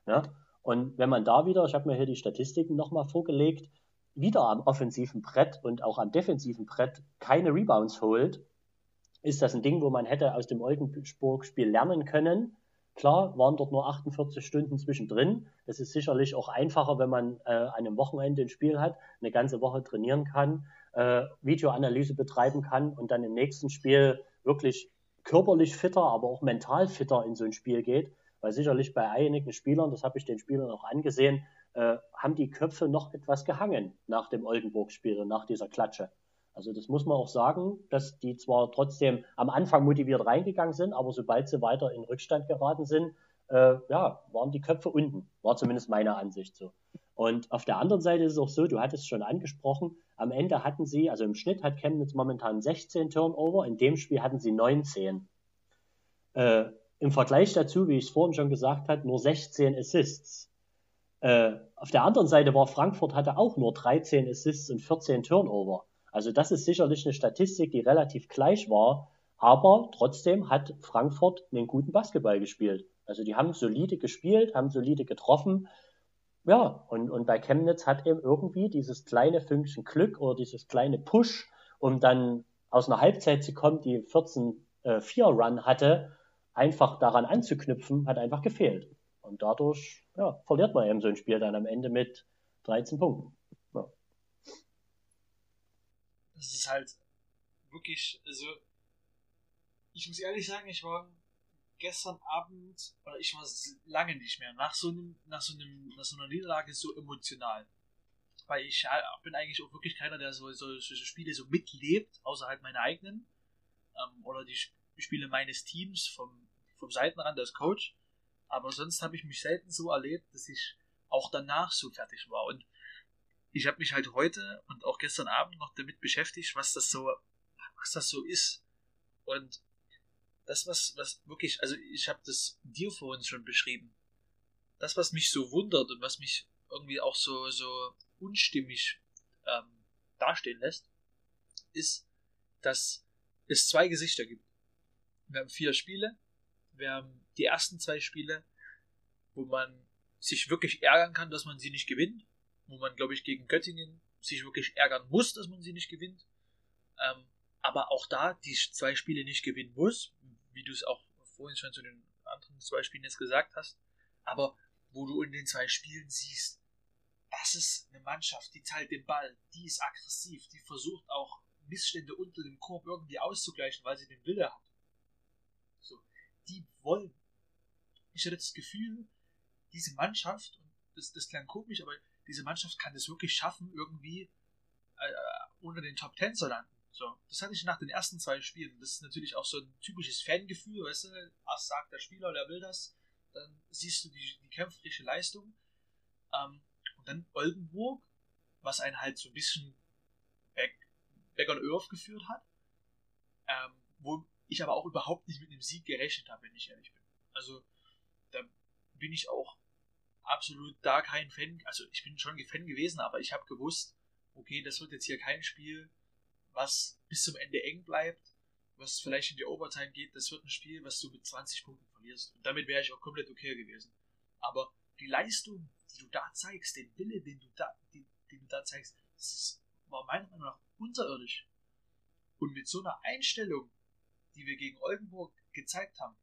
Ja? Und wenn man da wieder, ich habe mir hier die Statistiken nochmal vorgelegt, wieder am offensiven Brett und auch am defensiven Brett keine Rebounds holt, ist das ein Ding, wo man hätte aus dem Oldenburg-Spiel lernen können. Klar, waren dort nur 48 Stunden zwischendrin. Das ist sicherlich auch einfacher, wenn man äh, an einem Wochenende ein Spiel hat, eine ganze Woche trainieren kann, äh, Videoanalyse betreiben kann und dann im nächsten Spiel wirklich körperlich fitter, aber auch mental fitter in so ein Spiel geht. Weil sicherlich bei einigen Spielern, das habe ich den Spielern auch angesehen, äh, haben die Köpfe noch etwas gehangen nach dem Oldenburg-Spiel und nach dieser Klatsche. Also das muss man auch sagen, dass die zwar trotzdem am Anfang motiviert reingegangen sind, aber sobald sie weiter in Rückstand geraten sind, äh, ja, waren die Köpfe unten. War zumindest meine Ansicht so. Und auf der anderen Seite ist es auch so, du hattest es schon angesprochen, am Ende hatten sie, also im Schnitt hat Chemnitz momentan 16 Turnover, in dem Spiel hatten sie 19. Äh, Im Vergleich dazu, wie ich es vorhin schon gesagt habe, nur 16 Assists. Äh, auf der anderen Seite war Frankfurt hatte auch nur 13 Assists und 14 Turnover. Also das ist sicherlich eine Statistik, die relativ gleich war, aber trotzdem hat Frankfurt einen guten Basketball gespielt. Also die haben solide gespielt, haben solide getroffen. Ja, und, und bei Chemnitz hat eben irgendwie dieses kleine Fünkchen Glück oder dieses kleine Push, um dann aus einer Halbzeit zu kommen, die 14-4-Run äh, hatte, einfach daran anzuknüpfen, hat einfach gefehlt. Und dadurch ja, verliert man eben so ein Spiel dann am Ende mit 13 Punkten. Das ist halt wirklich, also ich muss ehrlich sagen, ich war gestern Abend, oder ich war lange nicht mehr, nach so einem, nach so einem, nach so einer Niederlage so emotional. Weil ich bin eigentlich auch wirklich keiner, der so, so solche Spiele so mitlebt, außer halt meine eigenen. Ähm, oder die Spiele meines Teams vom, vom Seitenrand als Coach. Aber sonst habe ich mich selten so erlebt, dass ich auch danach so fertig war. Und ich habe mich halt heute und auch gestern Abend noch damit beschäftigt, was das so, was das so ist. Und das, was, was wirklich, also ich habe das dir vorhin schon beschrieben. Das, was mich so wundert und was mich irgendwie auch so, so unstimmig ähm, dastehen lässt, ist, dass es zwei Gesichter gibt. Wir haben vier Spiele. Wir haben die ersten zwei Spiele, wo man sich wirklich ärgern kann, dass man sie nicht gewinnt wo man, glaube ich, gegen Göttingen sich wirklich ärgern muss, dass man sie nicht gewinnt. Ähm, aber auch da die zwei Spiele nicht gewinnen muss, wie du es auch vorhin schon zu den anderen zwei Spielen jetzt gesagt hast. Aber wo du in den zwei Spielen siehst, das ist eine Mannschaft, die teilt den Ball, die ist aggressiv, die versucht auch Missstände unter dem Korb irgendwie auszugleichen, weil sie den Wille hat. So, die wollen. Ich hatte das Gefühl, diese Mannschaft, und das, das klang komisch, aber diese Mannschaft kann es wirklich schaffen, irgendwie äh, unter den Top Ten zu landen. So, das hatte ich nach den ersten zwei Spielen. Das ist natürlich auch so ein typisches Fangefühl, weißt du, erst sagt der Spieler, der will das, dann siehst du die, die kämpferische Leistung. Ähm, und dann Oldenburg, was einen halt so ein bisschen back, back on earth geführt hat, ähm, wo ich aber auch überhaupt nicht mit einem Sieg gerechnet habe, wenn ich ehrlich bin. Also, da bin ich auch absolut da kein Fan, also ich bin schon Fan gewesen, aber ich habe gewusst, okay, das wird jetzt hier kein Spiel, was bis zum Ende eng bleibt, was vielleicht in die Overtime geht, das wird ein Spiel, was du mit 20 Punkten verlierst. Und damit wäre ich auch komplett okay gewesen. Aber die Leistung, die du da zeigst, den Wille, den du da, den, den du da zeigst, ist, war meiner Meinung nach unterirdisch. Und mit so einer Einstellung, die wir gegen Oldenburg gezeigt haben,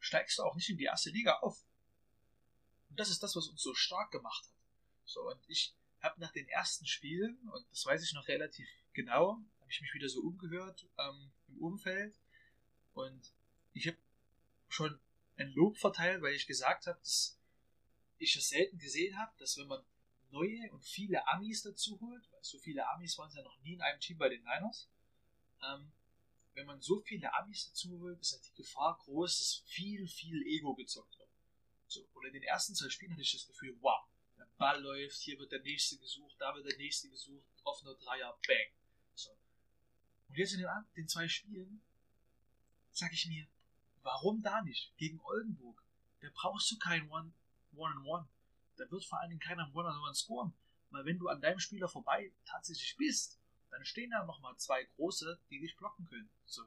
steigst du auch nicht in die erste Liga auf. Und das ist das, was uns so stark gemacht hat. So, und ich habe nach den ersten Spielen, und das weiß ich noch relativ genau, habe ich mich wieder so umgehört ähm, im Umfeld. Und ich habe schon ein Lob verteilt, weil ich gesagt habe, dass ich es selten gesehen habe, dass wenn man neue und viele Amis dazu holt, weil so viele Amis waren es ja noch nie in einem Team bei den Niners, ähm, wenn man so viele Amis dazu holt, ist halt die Gefahr groß, dass viel, viel Ego gezockt wird. So, und in den ersten zwei Spielen hatte ich das Gefühl, wow, der Ball läuft, hier wird der nächste gesucht, da wird der nächste gesucht, offener Dreier, bang. So. Und jetzt in den, den zwei Spielen sage ich mir, warum da nicht? Gegen Oldenburg. Da brauchst du kein One, One One. Da wird vor allen Dingen keiner One on One scoren. Weil wenn du an deinem Spieler vorbei tatsächlich bist, dann stehen da nochmal zwei große, die dich blocken können. So.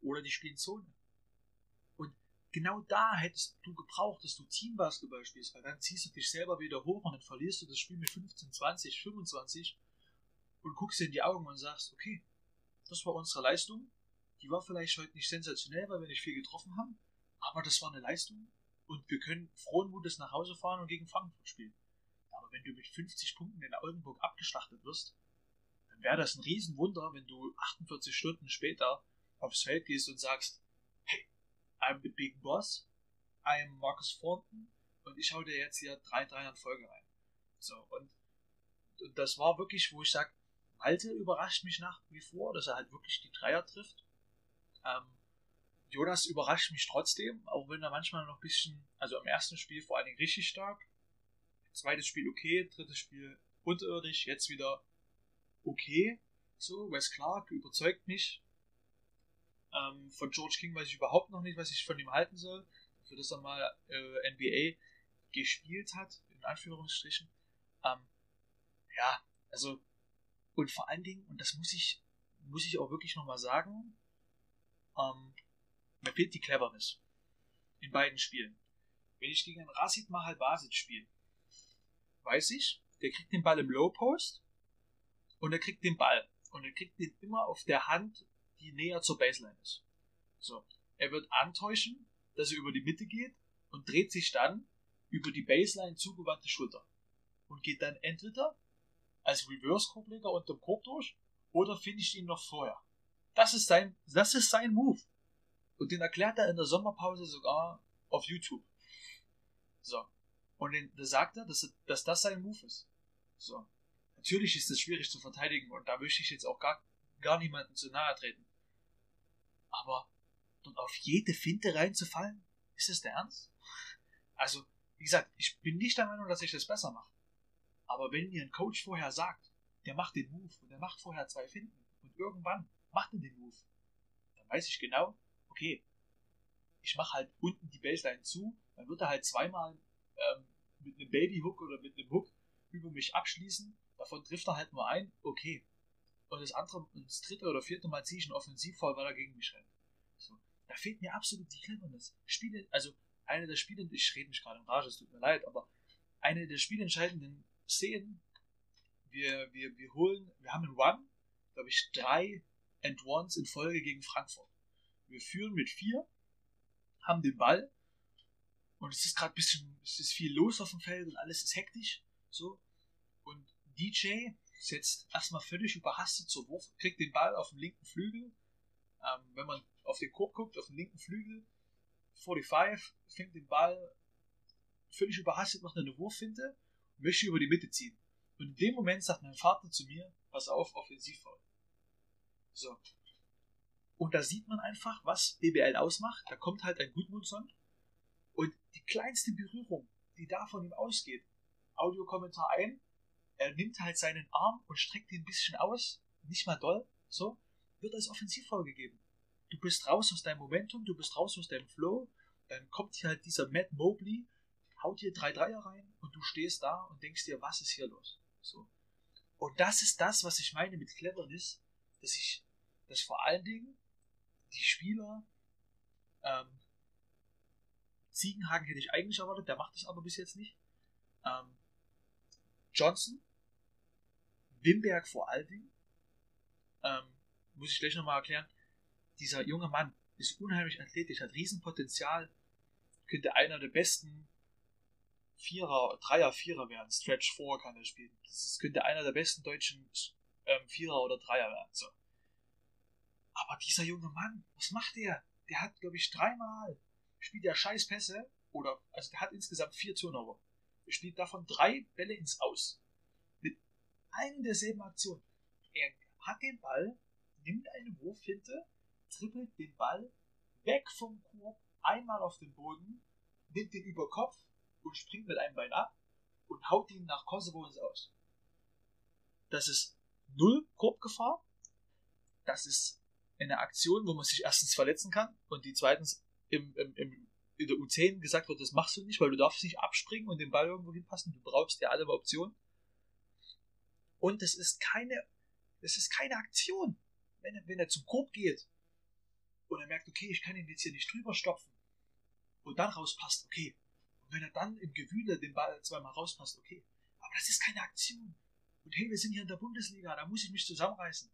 Oder die spielen Zone. Genau da hättest du gebraucht, dass du Teambasketball spielst, weil dann ziehst du dich selber wieder hoch und dann verlierst du das Spiel mit 15, 20, 25 und guckst dir in die Augen und sagst, okay, das war unsere Leistung. Die war vielleicht heute nicht sensationell, weil wir nicht viel getroffen haben, aber das war eine Leistung und wir können frohen Mutes nach Hause fahren und gegen Frankfurt spielen. Aber wenn du mit 50 Punkten in Oldenburg abgeschlachtet wirst, dann wäre das ein Riesenwunder, wenn du 48 Stunden später aufs Feld gehst und sagst, I'm the big boss, I'm Marcus Thornton und ich hau dir jetzt hier drei Dreier in Folge rein. So, und, und das war wirklich, wo ich sage, Malte überrascht mich nach wie vor, dass er halt wirklich die Dreier trifft. Ähm, Jonas überrascht mich trotzdem, auch wenn er manchmal noch ein bisschen, also im ersten Spiel vor allen Dingen richtig stark, zweites Spiel okay, drittes Spiel unterirdisch, jetzt wieder okay. So, Wes Clark überzeugt mich. Ähm, von George King weiß ich überhaupt noch nicht, was ich von ihm halten soll. Für das er mal äh, NBA gespielt hat, in Anführungsstrichen. Ähm, ja, also, und vor allen Dingen, und das muss ich, muss ich auch wirklich nochmal sagen, ähm, mir fehlt die Cleverness. In beiden Spielen. Wenn ich gegen einen Rasid Mahal Basic spiele, weiß ich, der kriegt den Ball im Low Post und er kriegt den Ball. Und er kriegt den immer auf der Hand, die näher zur Baseline ist. So. Er wird antäuschen, dass er über die Mitte geht und dreht sich dann über die Baseline zugewandte Schulter. Und geht dann entweder als Reverse-Korbleger unterm Korb durch oder finisht ihn noch vorher. Das ist sein, das ist sein Move. Und den erklärt er in der Sommerpause sogar auf YouTube. So. Und da sagt er, dass, dass das sein Move ist. So. Natürlich ist es schwierig zu verteidigen und da möchte ich jetzt auch gar, gar niemanden zu nahe treten. Aber dort auf jede Finte reinzufallen, ist das der Ernst? Also, wie gesagt, ich bin nicht der Meinung, dass ich das besser mache. Aber wenn mir ein Coach vorher sagt, der macht den Move und der macht vorher zwei Finden und irgendwann macht er den Move, dann weiß ich genau, okay, ich mache halt unten die Baseline zu, dann wird er halt zweimal ähm, mit einem Babyhook oder mit einem Hook über mich abschließen, davon trifft er halt nur ein, okay. Und das andere, das dritte oder vierte Mal ziehe ich einen Offensivfall, weil er gegen mich rennt. So. Da fehlt mir absolut die Cleverness. Spiele, also eine der Spiele, ich rede nicht gerade im Rage, es tut mir leid, aber eine der spielentscheidenden Szenen, wir, wir, wir holen, wir haben einen Run, glaube ich, drei and Ones in Folge gegen Frankfurt. Wir führen mit vier, haben den Ball und es ist gerade ein bisschen, es ist viel los auf dem Feld und alles ist hektisch. So. Und DJ setzt erstmal völlig überhastet zur Wurf, kriegt den Ball auf dem linken Flügel. Ähm, wenn man auf den Korb guckt, auf dem linken Flügel, 45, fängt den Ball völlig überhastet, macht eine Wurffinte und möchte über die Mitte ziehen. Und in dem Moment sagt mein Vater zu mir, pass auf, Offensivfoul. So. Und da sieht man einfach, was BBL ausmacht. Da kommt halt ein Gudmundsson und die kleinste Berührung, die da von ihm ausgeht, Audiokommentar ein, er nimmt halt seinen Arm und streckt ihn ein bisschen aus, nicht mal doll, so, wird als Offensivfoul gegeben. Du bist raus aus deinem Momentum, du bist raus aus deinem Flow, dann kommt hier halt dieser Matt Mobley, haut dir drei Dreier rein und du stehst da und denkst dir, was ist hier los? So. Und das ist das, was ich meine mit Cleverness, dass ich, dass vor allen Dingen die Spieler, ähm, Ziegenhagen hätte ich eigentlich erwartet, der macht das aber bis jetzt nicht. Ähm, Johnson, Wimberg vor allen Dingen, ähm, muss ich gleich nochmal erklären, dieser junge Mann ist unheimlich athletisch, hat Riesenpotenzial, könnte einer der besten Vierer, Dreier, Vierer werden. Stretch 4 kann er spielen. Das könnte einer der besten deutschen ähm, Vierer oder Dreier werden. So. Aber dieser junge Mann, was macht der? Der hat, glaube ich, dreimal spielt er scheiß Pässe oder, also der hat insgesamt vier Turnover. Er spielt davon drei Bälle ins Aus. Mit einer derselben Aktion. Er hat den Ball, nimmt eine Wurfhinte, trippelt den Ball weg vom Korb, einmal auf den Boden, nimmt den über Kopf und springt mit einem Bein ab und haut ihn nach Kosovo ins Aus. Das ist null Korbgefahr. Das ist eine Aktion, wo man sich erstens verletzen kann und die zweitens im, im, im, in der U10 gesagt wird, das machst du nicht, weil du darfst nicht abspringen und den Ball irgendwo hinpassen. Du brauchst ja alle Optionen. Und es ist keine, es ist keine Aktion. Wenn er, wenn er zum Korb geht und er merkt, okay, ich kann ihn jetzt hier nicht drüber stopfen und dann rauspasst, okay. Und wenn er dann im Gewühle den Ball zweimal rauspasst, okay. Aber das ist keine Aktion. Und hey, wir sind hier in der Bundesliga, da muss ich mich zusammenreißen.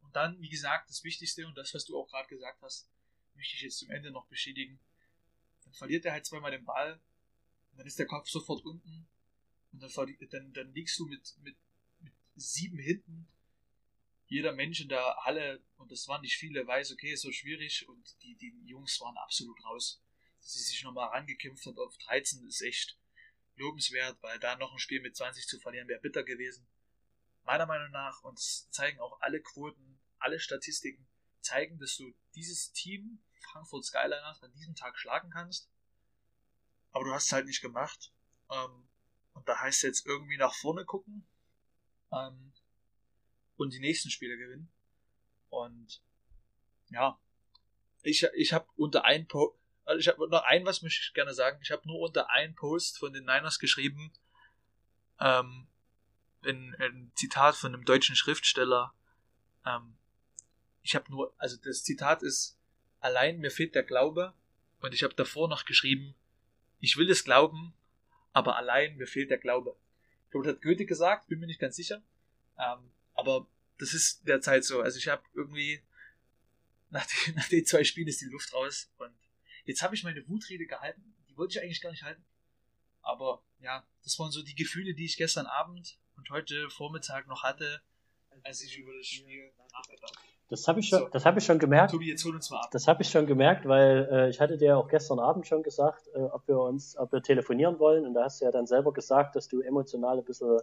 Und dann, wie gesagt, das Wichtigste und das, was du auch gerade gesagt hast, möchte ich jetzt zum Ende noch bestätigen. Dann verliert er halt zweimal den Ball und dann ist der Kopf sofort unten und dann, dann, dann liegst du mit, mit, mit sieben hinten. Jeder Mensch in der Halle, und das waren nicht viele, weiß, okay, so schwierig und die, die Jungs waren absolut raus. Dass sie sich nochmal rangekämpft hat auf 13 ist echt lobenswert, weil da noch ein Spiel mit 20 zu verlieren wäre bitter gewesen. Meiner Meinung nach, und das zeigen auch alle Quoten, alle Statistiken, zeigen, dass du dieses Team, Frankfurt Skyliners, an diesem Tag schlagen kannst. Aber du hast es halt nicht gemacht. Ähm, und da heißt es jetzt irgendwie nach vorne gucken ähm, und die nächsten Spiele gewinnen. Und ja, ich, ich habe unter ein po also ich habe noch ein, was möchte ich gerne sagen. Ich habe nur unter ein Post von den Niners geschrieben, ähm, ein, ein Zitat von einem deutschen Schriftsteller. Ähm, ich habe nur, also das Zitat ist, allein mir fehlt der Glaube. Und ich habe davor noch geschrieben, ich will es glauben, aber allein mir fehlt der Glaube. Glaube, das hat Goethe gesagt, bin mir nicht ganz sicher. Ähm, aber das ist derzeit so. Also ich habe irgendwie nach, die, nach den zwei Spielen ist die Luft raus. Und jetzt habe ich meine Wutrede gehalten. Die wollte ich eigentlich gar nicht halten. Aber ja, das waren so die Gefühle, die ich gestern Abend und heute Vormittag noch hatte, als ich über das Spiel nachgedacht habe. Das habe ich schon, so. das habe ich schon gemerkt. Tobi, jetzt hol uns mal ab. Das habe ich schon gemerkt, weil äh, ich hatte dir auch gestern Abend schon gesagt, äh, ob wir uns, ob wir telefonieren wollen. Und da hast du ja dann selber gesagt, dass du emotional ein bisschen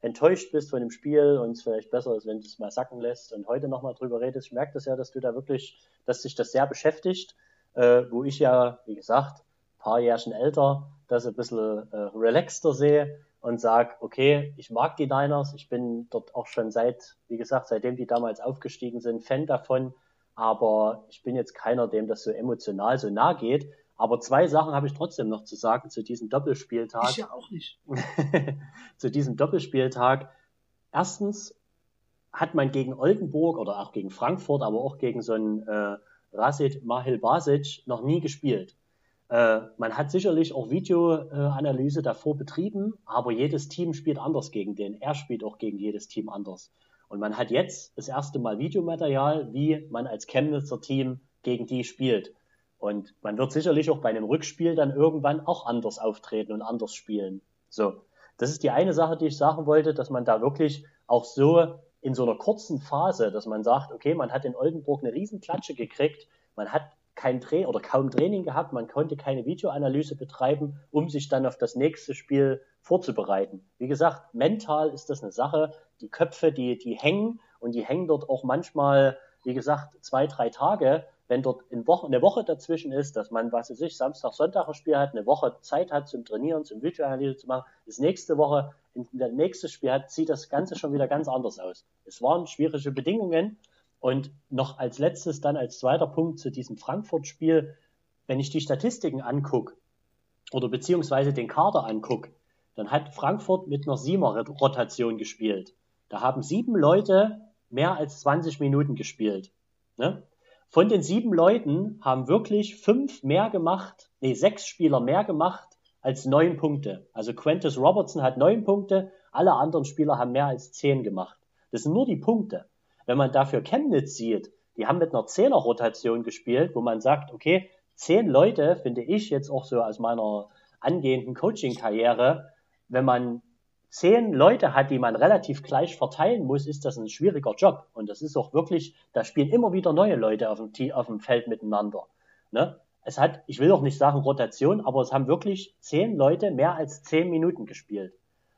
enttäuscht bist von dem Spiel und es vielleicht besser ist, wenn du es mal sacken lässt und heute nochmal drüber redest. Ich merke das ja, dass du da wirklich, dass dich das sehr beschäftigt, äh, wo ich ja, wie gesagt, ein paar Jährchen älter, das ein bisschen äh, relaxter sehe und sage, okay, ich mag die Niners, ich bin dort auch schon seit, wie gesagt, seitdem die damals aufgestiegen sind, Fan davon, aber ich bin jetzt keiner, dem das so emotional so nah geht. Aber zwei Sachen habe ich trotzdem noch zu sagen zu diesem Doppelspieltag. Ich ja auch nicht. zu diesem Doppelspieltag. Erstens hat man gegen Oldenburg oder auch gegen Frankfurt, aber auch gegen so einen äh, Rasid Mahil Basic noch nie gespielt. Äh, man hat sicherlich auch Videoanalyse davor betrieben, aber jedes Team spielt anders gegen den. Er spielt auch gegen jedes Team anders. Und man hat jetzt das erste Mal Videomaterial, wie man als Chemnitzer Team gegen die spielt. Und man wird sicherlich auch bei einem Rückspiel dann irgendwann auch anders auftreten und anders spielen. So. Das ist die eine Sache, die ich sagen wollte, dass man da wirklich auch so in so einer kurzen Phase, dass man sagt, okay, man hat in Oldenburg eine Riesenklatsche gekriegt, man hat kein Tra oder kaum Training gehabt, man konnte keine Videoanalyse betreiben, um sich dann auf das nächste Spiel vorzubereiten. Wie gesagt, mental ist das eine Sache, die Köpfe, die, die hängen und die hängen dort auch manchmal, wie gesagt, zwei, drei Tage. Wenn dort Woche, eine Woche dazwischen ist, dass man, was weiß ich, Samstag, Sonntag ein Spiel hat, eine Woche Zeit hat zum Trainieren, zum Videoanalyse zu machen, das nächste Woche, in der nächste Spiel hat, sieht das Ganze schon wieder ganz anders aus. Es waren schwierige Bedingungen und noch als letztes, dann als zweiter Punkt zu diesem Frankfurt-Spiel, wenn ich die Statistiken angucke oder beziehungsweise den Kader angucke, dann hat Frankfurt mit einer Siemer-Rotation gespielt. Da haben sieben Leute mehr als 20 Minuten gespielt. Ne? Von den sieben Leuten haben wirklich fünf mehr gemacht, nee, sechs Spieler mehr gemacht als neun Punkte. Also Quentus Robertson hat neun Punkte, alle anderen Spieler haben mehr als zehn gemacht. Das sind nur die Punkte. Wenn man dafür Chemnitz sieht, die haben mit einer Zehner-Rotation gespielt, wo man sagt, okay, zehn Leute finde ich jetzt auch so aus meiner angehenden Coaching-Karriere, wenn man zehn Leute hat, die man relativ gleich verteilen muss, ist das ein schwieriger Job. Und das ist auch wirklich, da spielen immer wieder neue Leute auf dem, auf dem Feld miteinander. Ne? Es hat, ich will auch nicht sagen Rotation, aber es haben wirklich zehn Leute mehr als zehn Minuten gespielt.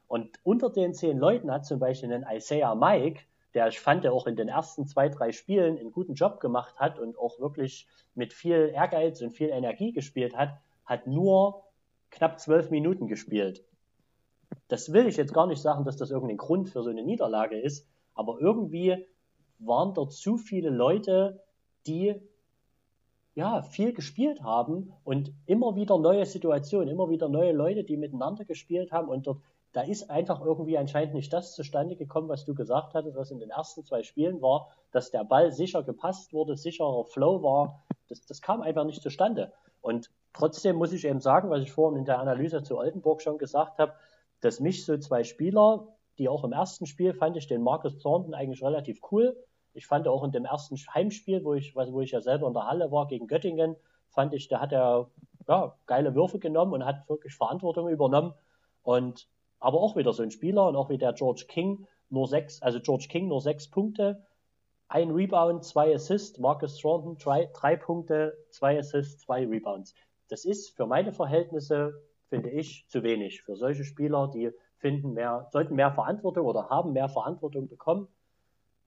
Und unter den zehn Leuten hat zum Beispiel ein Isaiah Mike der ich fand, der auch in den ersten zwei, drei Spielen einen guten Job gemacht hat und auch wirklich mit viel Ehrgeiz und viel Energie gespielt hat, hat nur knapp zwölf Minuten gespielt. Das will ich jetzt gar nicht sagen, dass das irgendein Grund für so eine Niederlage ist, aber irgendwie waren dort zu viele Leute, die ja viel gespielt haben und immer wieder neue Situationen, immer wieder neue Leute, die miteinander gespielt haben und dort da ist einfach irgendwie anscheinend nicht das zustande gekommen, was du gesagt hattest, was in den ersten zwei Spielen war, dass der Ball sicher gepasst wurde, sicherer Flow war. Das, das kam einfach nicht zustande. Und trotzdem muss ich eben sagen, was ich vorhin in der Analyse zu Oldenburg schon gesagt habe, dass mich so zwei Spieler, die auch im ersten Spiel fand ich den Marcus Thornton eigentlich relativ cool. Ich fand auch in dem ersten Heimspiel, wo ich, wo ich ja selber in der Halle war gegen Göttingen, fand ich, da hat er ja, geile Würfe genommen und hat wirklich Verantwortung übernommen. Und aber auch wieder so ein Spieler und auch wie der George King nur sechs, also George King nur sechs Punkte, ein Rebound, zwei Assists, Marcus Thornton drei, drei Punkte, zwei Assists, zwei Rebounds. Das ist für meine Verhältnisse, finde ich, zu wenig für solche Spieler, die finden mehr, sollten mehr Verantwortung oder haben mehr Verantwortung bekommen.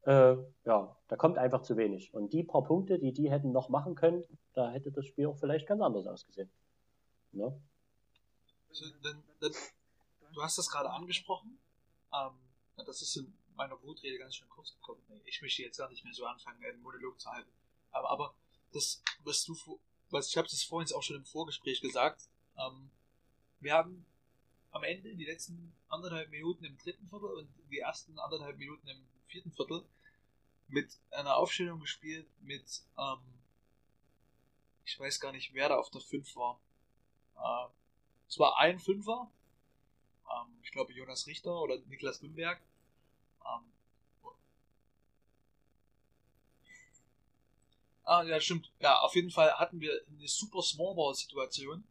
Äh, ja, da kommt einfach zu wenig. Und die paar Punkte, die die hätten noch machen können, da hätte das Spiel auch vielleicht ganz anders ausgesehen. Ne? Also, dann, dann du hast das gerade angesprochen. Ähm, das ist in meiner Wutrede ganz schön kurz gekommen. Ich möchte jetzt gar nicht mehr so anfangen, einen Monolog zu halten. Aber, aber das, was du, was ich habe das vorhin auch schon im Vorgespräch gesagt. Ähm, wir haben am Ende die letzten anderthalb Minuten im dritten Viertel und die ersten anderthalb Minuten im vierten Viertel mit einer Aufstellung gespielt mit, ähm, ich weiß gar nicht, wer da auf der 5 war. Äh, es war ein Fünfer, ähm, ich glaube Jonas Richter oder Niklas Wimberg. Ähm, ah, ja, stimmt. Ja, auf jeden Fall hatten wir eine super Small Ball Situation,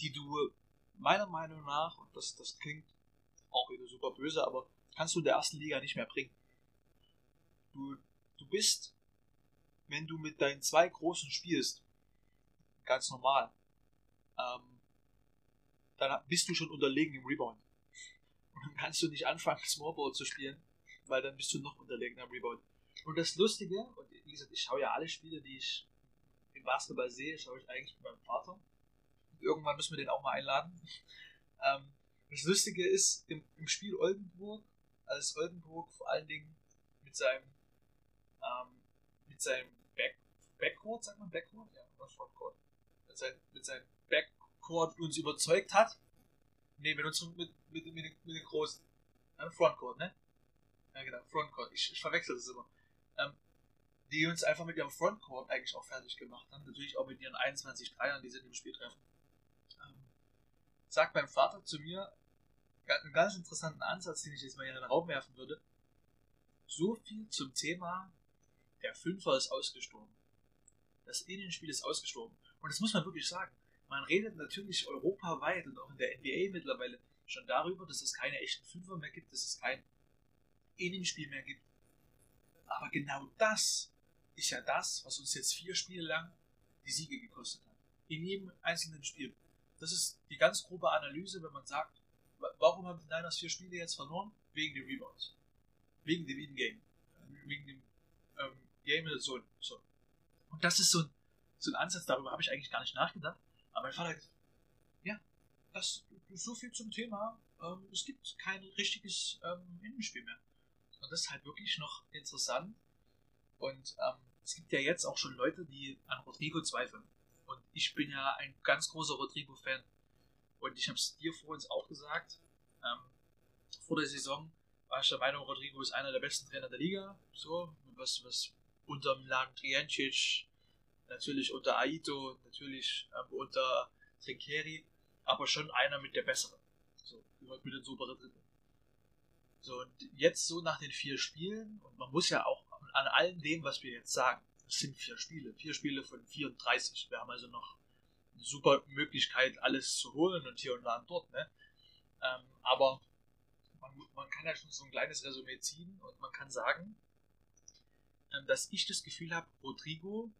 die du meiner Meinung nach, und das, das klingt auch wieder super böse, aber kannst du in der ersten Liga nicht mehr bringen. Du, du bist, wenn du mit deinen zwei Großen spielst, ganz normal, ähm, dann bist du schon unterlegen im Rebound. Und dann kannst du nicht anfangen, Smallball zu spielen, weil dann bist du noch unterlegen am Rebound. Und das Lustige, und wie gesagt, ich schaue ja alle Spiele, die ich im Basketball sehe, schaue ich eigentlich mit meinem Vater. Und irgendwann müssen wir den auch mal einladen. Ähm, das Lustige ist, im, im, Spiel Oldenburg, als Oldenburg vor allen Dingen mit seinem, ähm, mit seinem Back, Backcourt, sagt man Backcourt? Ja, oder Frontcourt. Mit, sein, mit seinem Back, Frontcourt uns überzeugt hat. Ne, mit uns mit, mit, mit, mit den großen. Ja, Frontcourt, ne? Ja, genau, Frontcourt. Ich, ich verwechsel das immer. Ähm, die uns einfach mit ihrem Frontcourt eigentlich auch fertig gemacht haben. Natürlich auch mit ihren 21 Dreiern, die sie im Spiel treffen. Ähm, sagt mein Vater zu mir einen ganz interessanten Ansatz, den ich jetzt mal in den Raum werfen würde. So viel zum Thema, der Fünfer ist ausgestorben. Das Innenspiel ist ausgestorben. Und das muss man wirklich sagen. Man redet natürlich europaweit und auch in der NBA mittlerweile schon darüber, dass es keine echten Fünfer mehr gibt, dass es kein Innenspiel mehr gibt. Aber genau das ist ja das, was uns jetzt vier Spiele lang die Siege gekostet hat. In jedem einzelnen Spiel. Das ist die ganz grobe Analyse, wenn man sagt, warum haben die Niners vier Spiele jetzt verloren? Wegen dem Rebounds. Wegen dem In-Game. Wegen dem ähm, Game in. So. Und das ist so ein, so ein Ansatz, darüber habe ich eigentlich gar nicht nachgedacht. Aber mein Vater hat gesagt, ja, das so viel zum Thema. Ähm, es gibt kein richtiges ähm, Innenspiel mehr. Und das ist halt wirklich noch interessant. Und ähm, es gibt ja jetzt auch schon Leute, die an Rodrigo zweifeln. Und ich bin ja ein ganz großer Rodrigo-Fan. Und ich habe es dir vorhin auch gesagt. Ähm, vor der Saison war ich der Meinung, Rodrigo ist einer der besten Trainer der Liga. So, was, was unter Milan Triancic natürlich unter Aito, natürlich ähm, unter Trinkeri, aber schon einer mit der besseren. So, mit den superen Dritten. So, und jetzt so nach den vier Spielen, und man muss ja auch an allem dem, was wir jetzt sagen, es sind vier Spiele, vier Spiele von 34. Wir haben also noch eine super Möglichkeit, alles zu holen und hier und da und dort, ne? Ähm, aber man, man, kann ja schon so ein kleines Resümee ziehen und man kann sagen, ähm, dass ich das Gefühl habe, Rodrigo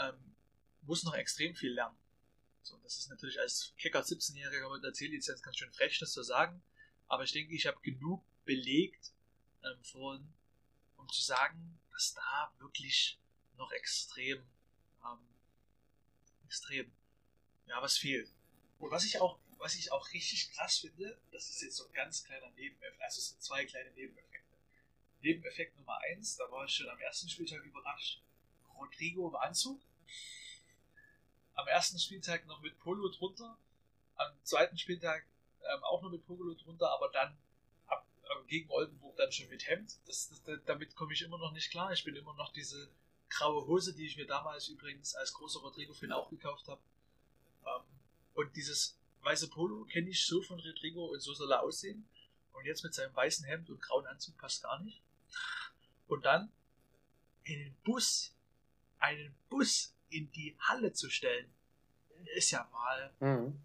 ähm, muss noch extrem viel lernen. So, das ist natürlich als Kicker 17-Jähriger mit einer C-Lizenz ganz schön frech, das zu sagen. Aber ich denke, ich habe genug belegt, ähm, vorhin, um zu sagen, dass da wirklich noch extrem, ähm, extrem, ja, was fehlt. Und was ich auch, was ich auch richtig krass finde, das ist jetzt so ein ganz kleiner Nebeneffekt, also es sind zwei kleine Nebeneffekte. Nebeneffekt Nummer eins, da war ich schon am ersten Spieltag überrascht. Rodrigo im Anzug. Am ersten Spieltag noch mit Polo drunter. Am zweiten Spieltag ähm, auch noch mit Polo drunter, aber dann ab, äh, gegen Oldenburg dann schon mit Hemd. Das, das, damit komme ich immer noch nicht klar. Ich bin immer noch diese graue Hose, die ich mir damals übrigens als großer Rodrigo-Fan auch gekauft habe. Ähm, und dieses weiße Polo kenne ich so von Rodrigo und so soll er aussehen. Und jetzt mit seinem weißen Hemd und grauen Anzug passt gar nicht. Und dann in den Bus, einen Bus in die Halle zu stellen, ist ja mal Mhm.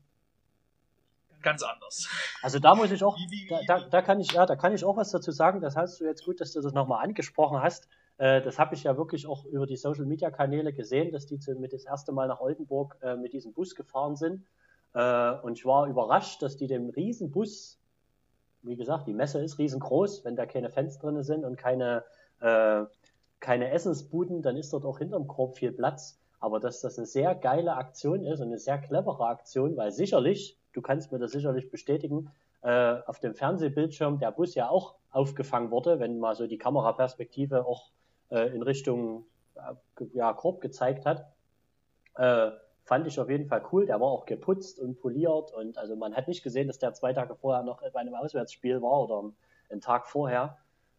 ganz anders. Also da muss ich auch, Wie, wie, da, wie, da, da kann ich, ja, da kann ich auch was dazu sagen. Das hast du jetzt gut, dass du das nochmal angesprochen hast. Äh, das habe ich ja wirklich auch über die Social Media Kanäle gesehen, dass die zu, mit das erste Mal nach Oldenburg äh, mit diesem Bus gefahren sind. Äh, und ich war überrascht, dass die dem Riesenbus, wie gesagt, die Messe ist riesengroß, wenn da keine Fans drin sind und keine, äh, keine Essensbuden, dann ist dort auch hinterm Korb viel Platz. Aber dass das eine sehr geile Aktion ist und eine sehr clevere Aktion, weil sicherlich, du kannst mir das sicherlich bestätigen, äh, auf dem Fernsehbildschirm der Bus ja auch aufgefangen wurde, wenn mal so die Kameraperspektive auch äh, in Richtung äh, ja, Korb gezeigt hat. Äh, fand ich auf jeden Fall cool. Der war auch geputzt und poliert und also man hat nicht gesehen, dass der zwei Tage vorher noch bei einem Auswärtsspiel war oder einen Tag vorher.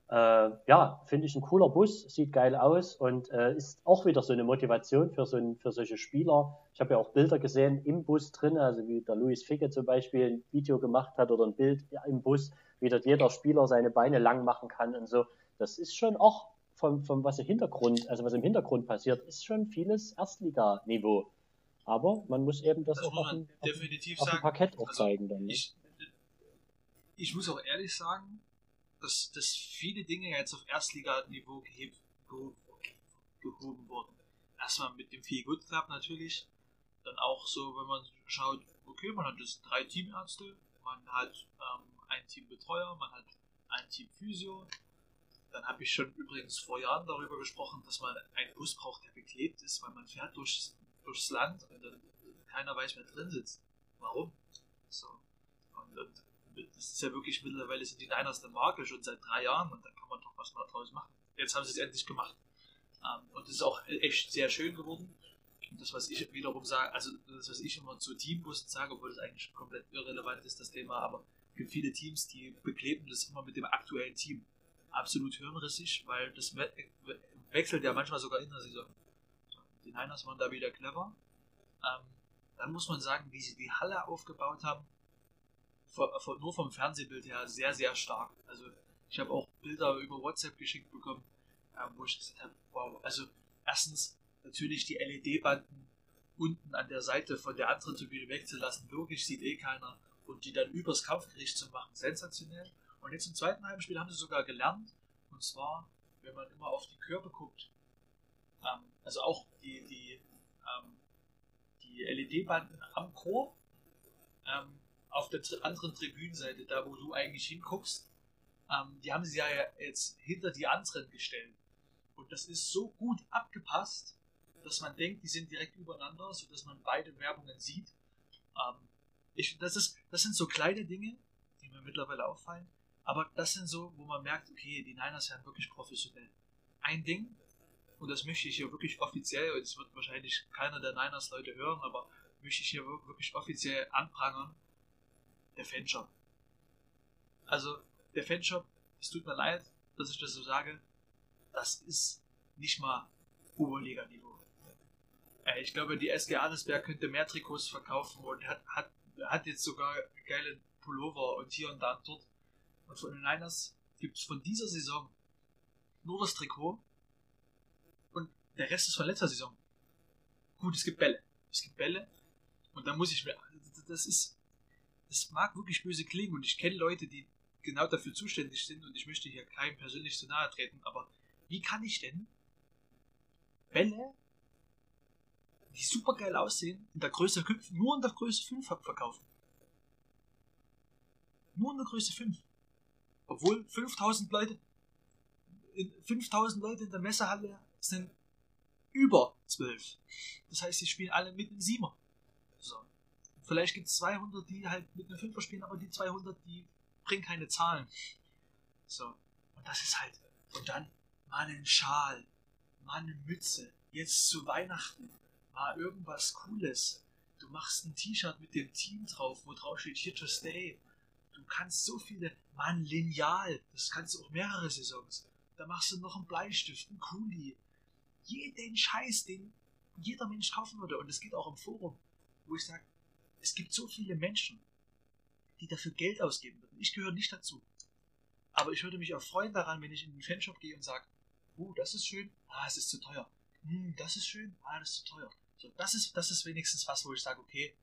Äh, ja, finde ich ein cooler Bus, sieht geil aus und äh, ist auch wieder so eine Motivation für, so ein, für solche Spieler. Ich habe ja auch Bilder gesehen im Bus drin, also wie der Luis Ficke zum Beispiel ein Video gemacht hat oder ein Bild im Bus, wie dort jeder Spieler seine Beine lang machen kann und so. Das ist schon auch vom, vom was im Hintergrund, also was im Hintergrund passiert, ist schon vieles Erstliganiveau. Aber man muss eben das, muss auf dem, auf, definitiv auf dem sagen. Parkett auch Also, zeigen dann. Ne? Ich, ich muss auch ehrlich sagen, dass, dass viele Dinge jetzt auf Erstliganiveau gehebt, geho- gehoben wurden. Erstmal mit dem Feel Good Club natürlich. Dann auch so, wenn man schaut, okay, man hat jetzt drei Teamärzte, man hat ähm, ein Team Betreuer, man hat ein Team Physio. Dann habe ich schon übrigens vor Jahren darüber gesprochen, dass man einen Bus braucht, der beklebt ist, weil man fährt durchs, durchs Land und dann keiner weiß, wer drin sitzt. Warum? So. Und, und das ist ja wirklich mittlerweile sind die Niners eine Marke schon seit drei Jahren und da kann man doch was mal draus machen. Jetzt haben sie es endlich gemacht. Ähm, und es ist auch echt sehr schön geworden. Und das, was ich wiederum sage, also das, was ich immer zu Teambussen sage, obwohl das eigentlich komplett irrelevant ist, das Thema, aber gibt viele Teams, die bekleben das immer mit dem aktuellen Team. Absolut hirnrissig, weil das we we wechselt ja manchmal sogar in der Saison. Die Niners waren da wieder clever. Ähm, dann muss man sagen, wie sie die Halle aufgebaut haben, nur vom Fernsehbild her sehr, sehr stark. Also ich habe auch Bilder über WhatsApp geschickt bekommen, äh, wo ich gesagt habe, wow, also erstens natürlich die LED-Banden unten an der Seite von der anderen Tribüne wegzulassen, wirklich sieht eh keiner. Und die dann übers Kampfgericht zu machen, sensationell. Und jetzt im zweiten Heimspiel haben sie sogar gelernt, und zwar, wenn man immer auf die Körbe guckt, ähm, also auch die, die, ähm, die LED-Banden am Chor, ähm, auf der anderen Tribünenseite, da wo du eigentlich hinguckst, ähm, die haben sie ja jetzt hinter die anderen gestellt. Und das ist so gut abgepasst, dass man denkt, die sind direkt übereinander, sodass man beide Werbungen sieht. Ähm, ich, das, ist, das sind so kleine Dinge, die mir mittlerweile auffallen, aber das sind so, wo man merkt, okay, die Niners werden wirklich professionell. Ein Ding, und das möchte ich hier wirklich offiziell, und es wird wahrscheinlich keiner der Niners-Leute hören, aber möchte ich hier wir- wirklich offiziell anprangern, der Fanshop. Also, der Fanshop, es tut mir leid, dass ich das so sage, das ist nicht mal Oberliga-Niveau. Äh, Ich glaube, die SG Adelsberg könnte mehr Trikots verkaufen und hat, hat, hat jetzt sogar geile Pullover und hier und da und dort. Und von den Niners gibt es von dieser Saison nur das Trikot und der Rest ist von letzter Saison. Gut, es gibt Bälle. Es gibt Bälle und da muss ich mir, das ist, das mag wirklich böse klingen und ich kenne Leute, die genau dafür zuständig sind und ich möchte hier keinem persönlich zu nahe treten, aber wie kann ich denn Bälle, die super geil aussehen, in der Größe 5, nur in der Größe 5 verkaufen? Nur in der Größe 5. Obwohl 5000 Leute, in 5000 Leute in der Messehalle sind über 12. Das heißt, die spielen alle mit einem Siemer. Vielleicht gibt es 200, die halt mit einem Fünfer spielen, aber die 200, die bringen keine Zahlen. So. Und das ist halt. Und dann mal einen Schal, mal eine Mütze. Jetzt zu Weihnachten mal irgendwas Cooles. Du machst ein T-Shirt mit dem Team drauf, wo drauf steht Here to Stay. Du kannst so viele, mal ein Lineal, das kannst du auch mehrere Saisons. Da machst du noch einen Bleistift, einen Kuli. Jeden Scheiß, den jeder Mensch kaufen würde. Und es geht auch im Forum, wo ich sage, es gibt so viele Menschen, die dafür Geld ausgeben würden. Ich gehöre nicht dazu. Aber ich würde mich auch freuen daran, wenn ich in den Fanshop gehe und sage, uh, das ist schön, ah, es ist zu teuer. Hm, das ist schön, ah, das ist zu teuer. So, das ist, das ist wenigstens was, wo ich sage, okay,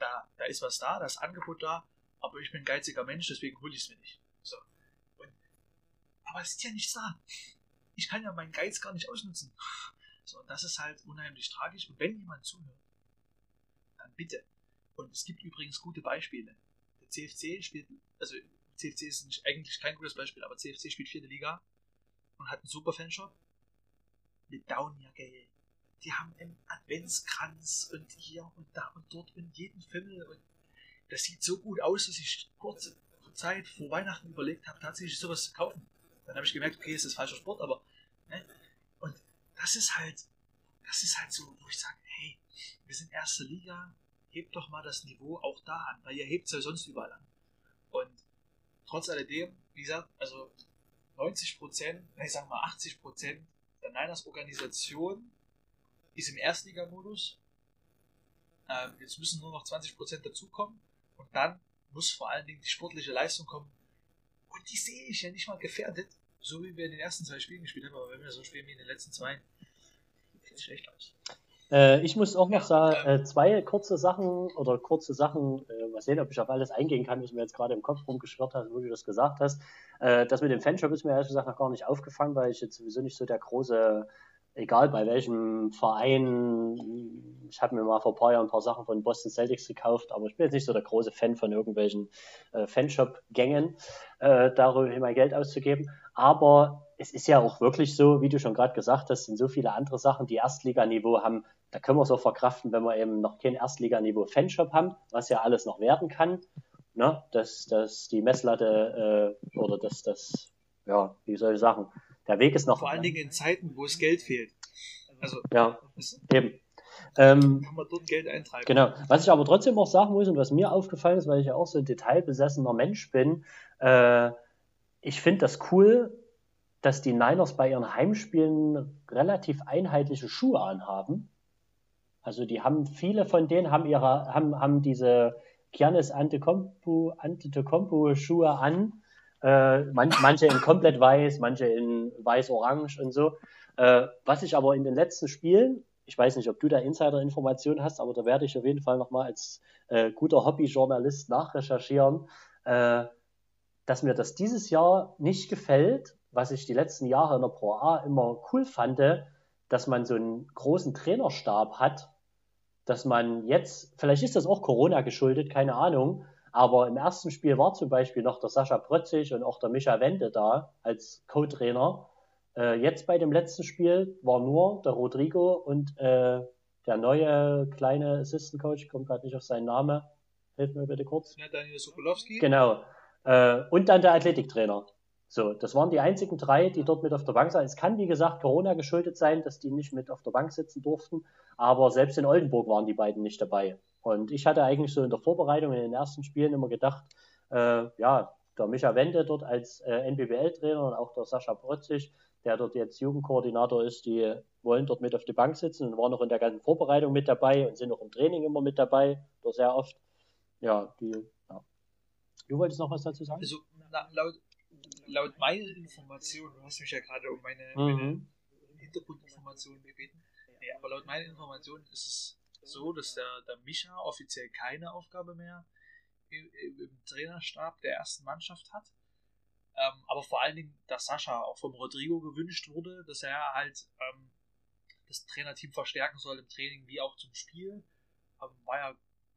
da, da ist was da, da ist Angebot da, aber ich bin ein geiziger Mensch, deswegen hole ich es mir nicht. So. Und, aber es ist ja nichts da. Ich kann ja meinen Geiz gar nicht ausnutzen. So, und das ist halt unheimlich tragisch. Und wenn jemand zuhört, dann bitte. Und es gibt übrigens gute Beispiele. Der CFC spielt, also CFC ist eigentlich kein gutes Beispiel, aber CFC spielt vierte Liga und hat einen super Fanshop mit Downjacke. Die haben einen Adventskranz und hier und da und dort und jeden Fimmel und das sieht so gut aus, dass ich kurze Zeit vor Weihnachten überlegt habe, tatsächlich sowas zu kaufen. Dann habe ich gemerkt, okay, es ist falscher Sport, aber ne? und das ist halt, das ist halt so, wo ich sage, hey, wir sind erste Liga, hebt doch mal das Niveau auch da an, weil ihr hebt es ja sonst überall an. Und trotz alledem, wie gesagt, also 90 Prozent, ich sag mal 80 Prozent der Niners Organisation ist im Erstligamodus. Ähm, jetzt müssen nur noch 20 Prozent dazukommen und dann muss vor allen Dingen die sportliche Leistung kommen. Und die sehe ich ja nicht mal gefährdet, so wie wir in den ersten zwei Spielen gespielt haben, aber wenn wir so spielen wie in den letzten zwei, sieht es schlecht aus. Äh, ich muss auch noch sagen, äh, zwei kurze Sachen oder kurze Sachen, äh, mal sehen, ob ich auf alles eingehen kann, was mir jetzt gerade im Kopf rumgeschwirrt hat, wo du das gesagt hast. Äh, das mit dem Fanshop ist mir ehrlich gesagt noch gar nicht aufgefallen, weil ich jetzt sowieso nicht so der große, egal bei welchem Verein, ich habe mir mal vor ein paar Jahren ein paar Sachen von Boston Celtics gekauft, aber ich bin jetzt nicht so der große Fan von irgendwelchen äh, Fanshop-Gängen, äh, darüber mein Geld auszugeben. Aber es ist ja auch wirklich so, wie du schon gerade gesagt hast, sind so viele andere Sachen, die Erstliganiveau haben, da können wir es auch verkraften, wenn wir eben noch kein Erstliganiveau Fanshop haben, was ja alles noch werden kann. Ne? Dass, dass die Messlatte äh, oder dass das, ja, wie soll ich sagen, der Weg ist noch. Vor allen Dingen in Zeiten, wo es Geld fehlt. Also, ja, eben. Ähm, kann man dort Geld eintreiben. Genau. Was ich aber trotzdem auch sagen muss und was mir aufgefallen ist, weil ich ja auch so ein detailbesessener Mensch bin, äh, ich finde das cool, dass die Niners bei ihren Heimspielen relativ einheitliche Schuhe anhaben. Also die haben, viele von denen haben ihre, haben, haben diese Giannis Antetokounmpo, Antetokounmpo Schuhe an. Äh, man, manche in komplett weiß, manche in weiß-orange und so. Äh, was ich aber in den letzten Spielen, ich weiß nicht, ob du da Insider-Informationen hast, aber da werde ich auf jeden Fall nochmal als äh, guter Hobbyjournalist nachrecherchieren, äh, dass mir das dieses Jahr nicht gefällt, was ich die letzten Jahre in der Pro A immer cool fand, dass man so einen großen Trainerstab hat, dass man jetzt, vielleicht ist das auch Corona geschuldet, keine Ahnung, aber im ersten Spiel war zum Beispiel noch der Sascha Prötzig und auch der Micha Wende da als Co-Trainer. Äh, jetzt bei dem letzten Spiel war nur der Rodrigo und äh, der neue kleine Assistant Coach, kommt gerade nicht auf seinen Namen. Hilf mir bitte kurz. Ja, Daniel Sokolowski. Genau. Äh, und dann der Athletiktrainer. So, das waren die einzigen drei, die dort mit auf der Bank saßen. Es kann, wie gesagt, Corona geschuldet sein, dass die nicht mit auf der Bank sitzen durften, aber selbst in Oldenburg waren die beiden nicht dabei. Und ich hatte eigentlich so in der Vorbereitung in den ersten Spielen immer gedacht, äh, ja, der Micha Wende dort als äh, NBBL-Trainer und auch der Sascha Protzig, der dort jetzt Jugendkoordinator ist, die wollen dort mit auf die Bank sitzen und waren auch in der ganzen Vorbereitung mit dabei und sind auch im Training immer mit dabei, oder sehr oft. Ja, die, ja. Du wolltest noch was dazu sagen? Also, laut, laut meiner Information, du hast mich ja gerade um meine, mhm. meine Hintergrundinformationen gebeten, nee, aber laut meiner Information ist es so, dass der, der Micha offiziell keine Aufgabe mehr im, im Trainerstab der ersten Mannschaft hat. Ähm, aber vor allen Dingen, dass Sascha auch vom Rodrigo gewünscht wurde, dass er halt ähm, das Trainerteam verstärken soll im Training wie auch zum Spiel. Ähm, war ja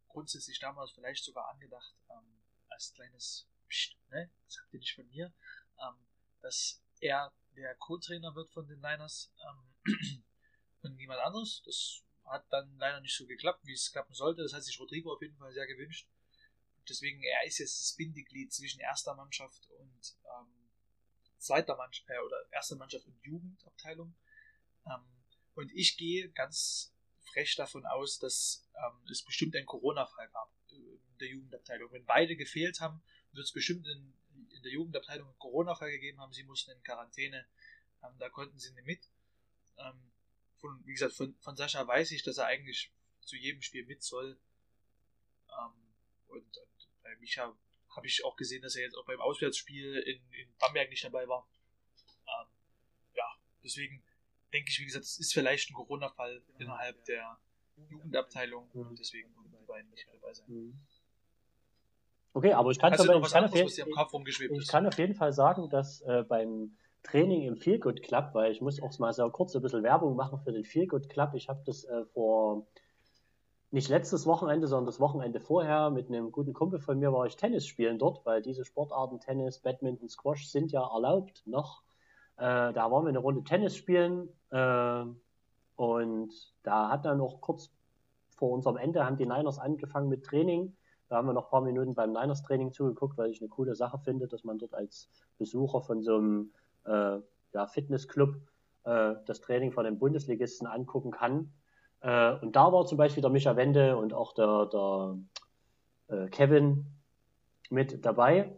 grundsätzlich damals vielleicht sogar angedacht ähm, als kleines Psst, ne? das habt ihr nicht von mir, ähm, dass er der Co-Trainer wird von den Niners ähm, und niemand anderes. Das hat dann leider nicht so geklappt, wie es klappen sollte. Das hat sich Rodrigo auf jeden Fall sehr gewünscht. Deswegen, er ist jetzt das Bindeglied zwischen erster Mannschaft und ähm, zweiter Mannschaft äh, oder erster Mannschaft und Jugendabteilung. Ähm, und ich gehe ganz frech davon aus, dass ähm, es bestimmt einen Corona-Fall gab äh, in der Jugendabteilung. Wenn beide gefehlt haben, wird es bestimmt in, in der Jugendabteilung einen Corona-Fall gegeben haben. Sie mussten in Quarantäne, ähm, da konnten sie nicht mit. Ähm, von, wie gesagt, von, von Sascha weiß ich, dass er eigentlich zu jedem Spiel mit soll. Ähm, und, und bei Micha habe ich auch gesehen, dass er jetzt auch beim Auswärtsspiel in, in Bamberg nicht dabei war. Ähm, ja, deswegen denke ich, wie gesagt, es ist vielleicht ein Corona-Fall innerhalb der Jugendabteilung und mhm. deswegen konnten die beiden nicht dabei sein. Okay, aber ich kann, aber, ich, kann anderes, jeden, ich kann, auf jeden Fall sagen, dass äh, beim Training im Feel Good Club, weil ich muss auch mal sehr kurz ein bisschen Werbung machen für den Feel Good Club. Ich habe das äh, vor nicht letztes Wochenende, sondern das Wochenende vorher mit einem guten Kumpel von mir war ich Tennis spielen dort, weil diese Sportarten Tennis, Badminton, Squash sind ja erlaubt noch. Äh, da waren wir eine Runde Tennis spielen äh, und da hat dann noch kurz vor unserem Ende haben die Niners angefangen mit Training. Da haben wir noch ein paar Minuten beim Niners Training zugeguckt, weil ich eine coole Sache finde, dass man dort als Besucher von so einem äh, ja, Fitnessclub äh, das Training von den Bundesligisten angucken kann. Äh, und da war zum Beispiel der Micha Wende und auch der, der äh, Kevin mit dabei.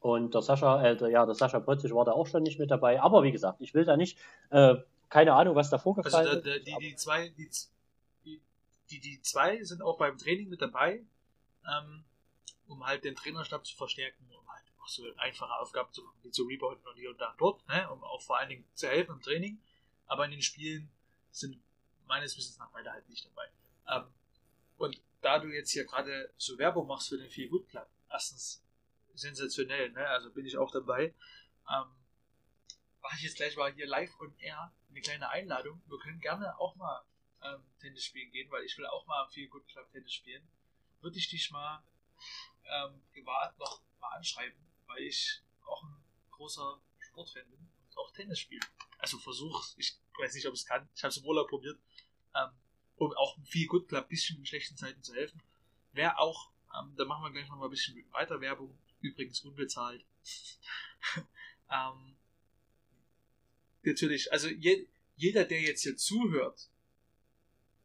Und der Sascha, äh, ja, der Sascha Brötzig war da auch schon nicht mit dabei. Aber wie gesagt, ich will da nicht, äh, keine Ahnung, was da vorgefallen also der, der, die, die, zwei, die, die, die zwei sind auch beim Training mit dabei, ähm, um halt den Trainerstab zu verstärken, um halt auch so einfache Aufgaben zu machen, wie zu rebounden und hier und da dort, ne, um auch vor allen Dingen zu helfen im Training. Aber in den Spielen sind meines Wissens nach beide halt nicht dabei. Ähm, und da du jetzt hier gerade so Werbung machst für den Feel Good Club, erstens sensationell, ne? Also bin ich auch dabei. Ähm, mache ich jetzt gleich mal hier live on air eine kleine Einladung. Wir können gerne auch mal ähm, Tennis spielen gehen, weil ich will auch mal am Feel Good Club Tennis spielen. Würde ich dich mal ähm, privat noch mal anschreiben, weil ich auch ein großer Sportfan bin und auch Tennis spiele. Also versuch, ich weiß nicht, ob es kann. Ich habe es im Urlaub probiert, ähm, um auch viel Good ein bisschen in schlechten Zeiten zu helfen. Wer auch, ähm, da machen wir gleich noch mal ein bisschen weiter Werbung, übrigens unbezahlt. ähm, natürlich, also je, jeder, der jetzt hier zuhört,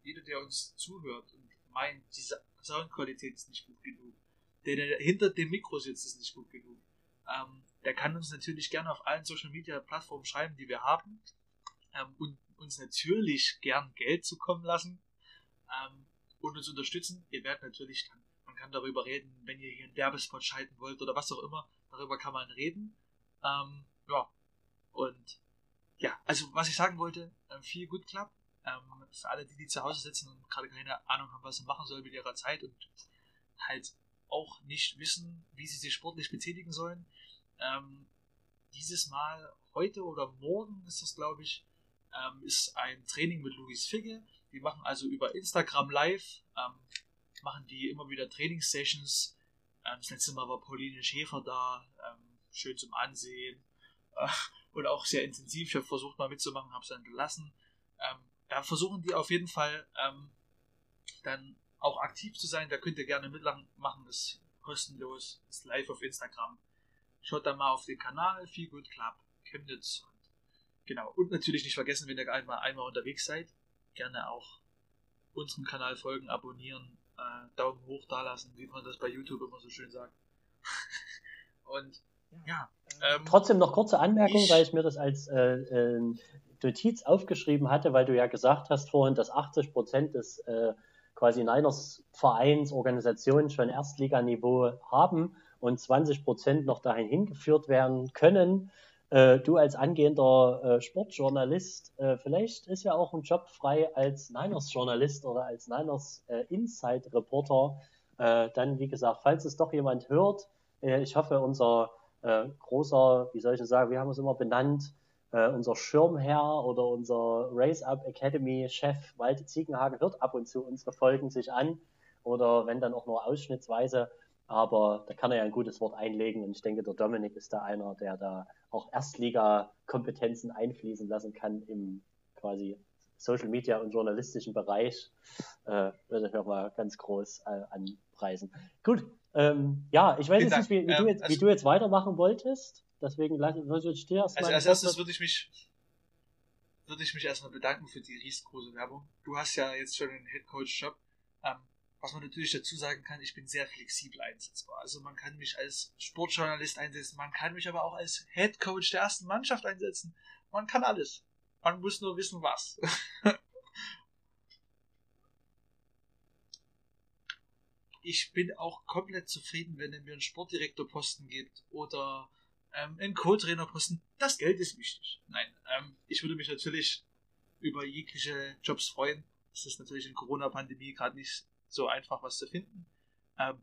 jeder, der uns zuhört und meint, diese Soundqualität ist nicht gut genug, der, der hinter dem Mikro sitzt, ist nicht gut genug, ähm, der kann uns natürlich gerne auf allen Social Media Plattformen schreiben, die wir haben ähm, und uns natürlich gern Geld zukommen lassen ähm, und uns unterstützen. Ihr werdet natürlich man kann darüber reden, wenn ihr hier einen Werbespot schalten wollt oder was auch immer, darüber kann man reden. Ähm, ja, und ja, also was ich sagen wollte, ähm, viel Good Club. Ähm, für alle, die, die zu Hause sitzen und gerade keine Ahnung haben, was sie machen sollen mit ihrer Zeit und halt auch nicht wissen, wie sie sich sportlich betätigen sollen. Ähm, dieses Mal, heute oder morgen ist das, glaube ich, ähm, ist ein Training mit Luis Figge. Die machen also über Instagram live, ähm, machen die immer wieder Trainingssessions. Ähm, das letzte Mal war Pauline Schäfer da, ähm, schön zum Ansehen äh, und auch sehr intensiv. Ich habe versucht mal mitzumachen, habe es dann gelassen. Ähm, da versuchen die auf jeden Fall ähm, dann auch aktiv zu sein. Da könnt ihr gerne mitmachen, ist kostenlos, ist live auf Instagram. Schaut da mal auf den Kanal, Feel Good Club Chemnitz Genau. Und natürlich nicht vergessen, wenn ihr einmal, einmal unterwegs seid, gerne auch unserem Kanal folgen, abonnieren, äh, Daumen hoch da lassen, wie man das bei YouTube immer so schön sagt. Und ja. Ähm, Trotzdem noch kurze Anmerkung, ich, weil ich mir das als äh, äh, Notiz aufgeschrieben hatte, weil du ja gesagt hast vorhin, dass 80 Prozent des äh, quasi Niners Vereins, Organisationen schon Erstliganiveau haben und 20 Prozent noch dahin hingeführt werden können äh, du als angehender äh, Sportjournalist, äh, vielleicht ist ja auch ein Job frei als Niners-Journalist oder als Niners äh. Äh, dann, wie gesagt, falls es doch jemand hört, ich hoffe, unser großer, wie soll ich das sagen, wir haben es immer benannt, unser Schirmherr oder unser Race Up Academy Chef Walter Ziegenhagen hört ab und zu unsere Folgen sich an oder wenn dann auch nur ausschnittsweise aber da kann er ja ein gutes Wort einlegen und ich denke, der Dominik ist da einer, der da auch Erstliga-Kompetenzen einfließen lassen kann im quasi Social Media und journalistischen Bereich. Äh, würde ich nochmal ganz groß äh, anpreisen. Gut, ähm, ja, ich weiß jetzt nicht, wie, wie, du jetzt, also, wie du jetzt weitermachen wolltest. Deswegen lasse ich dir erstmal. Also als erstes würde ich mich würde ich mich erstmal bedanken für die riesengroße Werbung. Du hast ja jetzt schon einen Headcoach-Job. Ähm, was man natürlich dazu sagen kann, ich bin sehr flexibel einsetzbar. Also man kann mich als Sportjournalist einsetzen, man kann mich aber auch als Headcoach der ersten Mannschaft einsetzen. Man kann alles. Man muss nur wissen, was. ich bin auch komplett zufrieden, wenn er mir einen Sportdirektorposten gibt oder ähm, einen Co-Trainerposten. Das Geld ist wichtig. Nein, ähm, ich würde mich natürlich über jegliche Jobs freuen. Es ist natürlich in Corona-Pandemie gerade nicht so einfach, was zu finden. Ähm,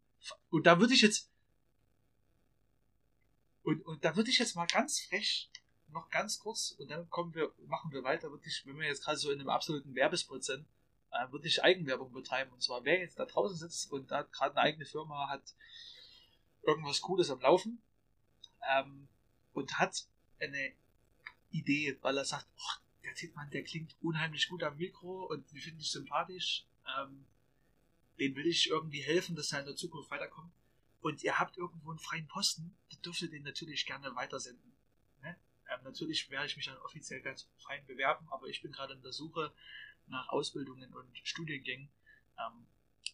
und da würde ich jetzt und, und da würde ich jetzt mal ganz frech noch ganz kurz und dann kommen wir, machen wir weiter, wirklich, wenn wir jetzt gerade so in einem absoluten Werbespot sind, äh, würde ich Eigenwerbung betreiben. Und zwar, wer jetzt da draußen sitzt und da gerade eine eigene Firma hat, irgendwas Cooles am Laufen, ähm, und hat eine Idee, weil er sagt, oh, der Tittmann, der klingt unheimlich gut am Mikro und die finde ich sympathisch. Ähm, den will ich irgendwie helfen, dass er in der Zukunft weiterkommt. Und ihr habt irgendwo einen freien Posten, da dürft ihr den natürlich gerne weitersenden. Ne? Ähm, natürlich werde ich mich dann offiziell ganz frei bewerben, aber ich bin gerade in der Suche nach Ausbildungen und Studiengängen ähm,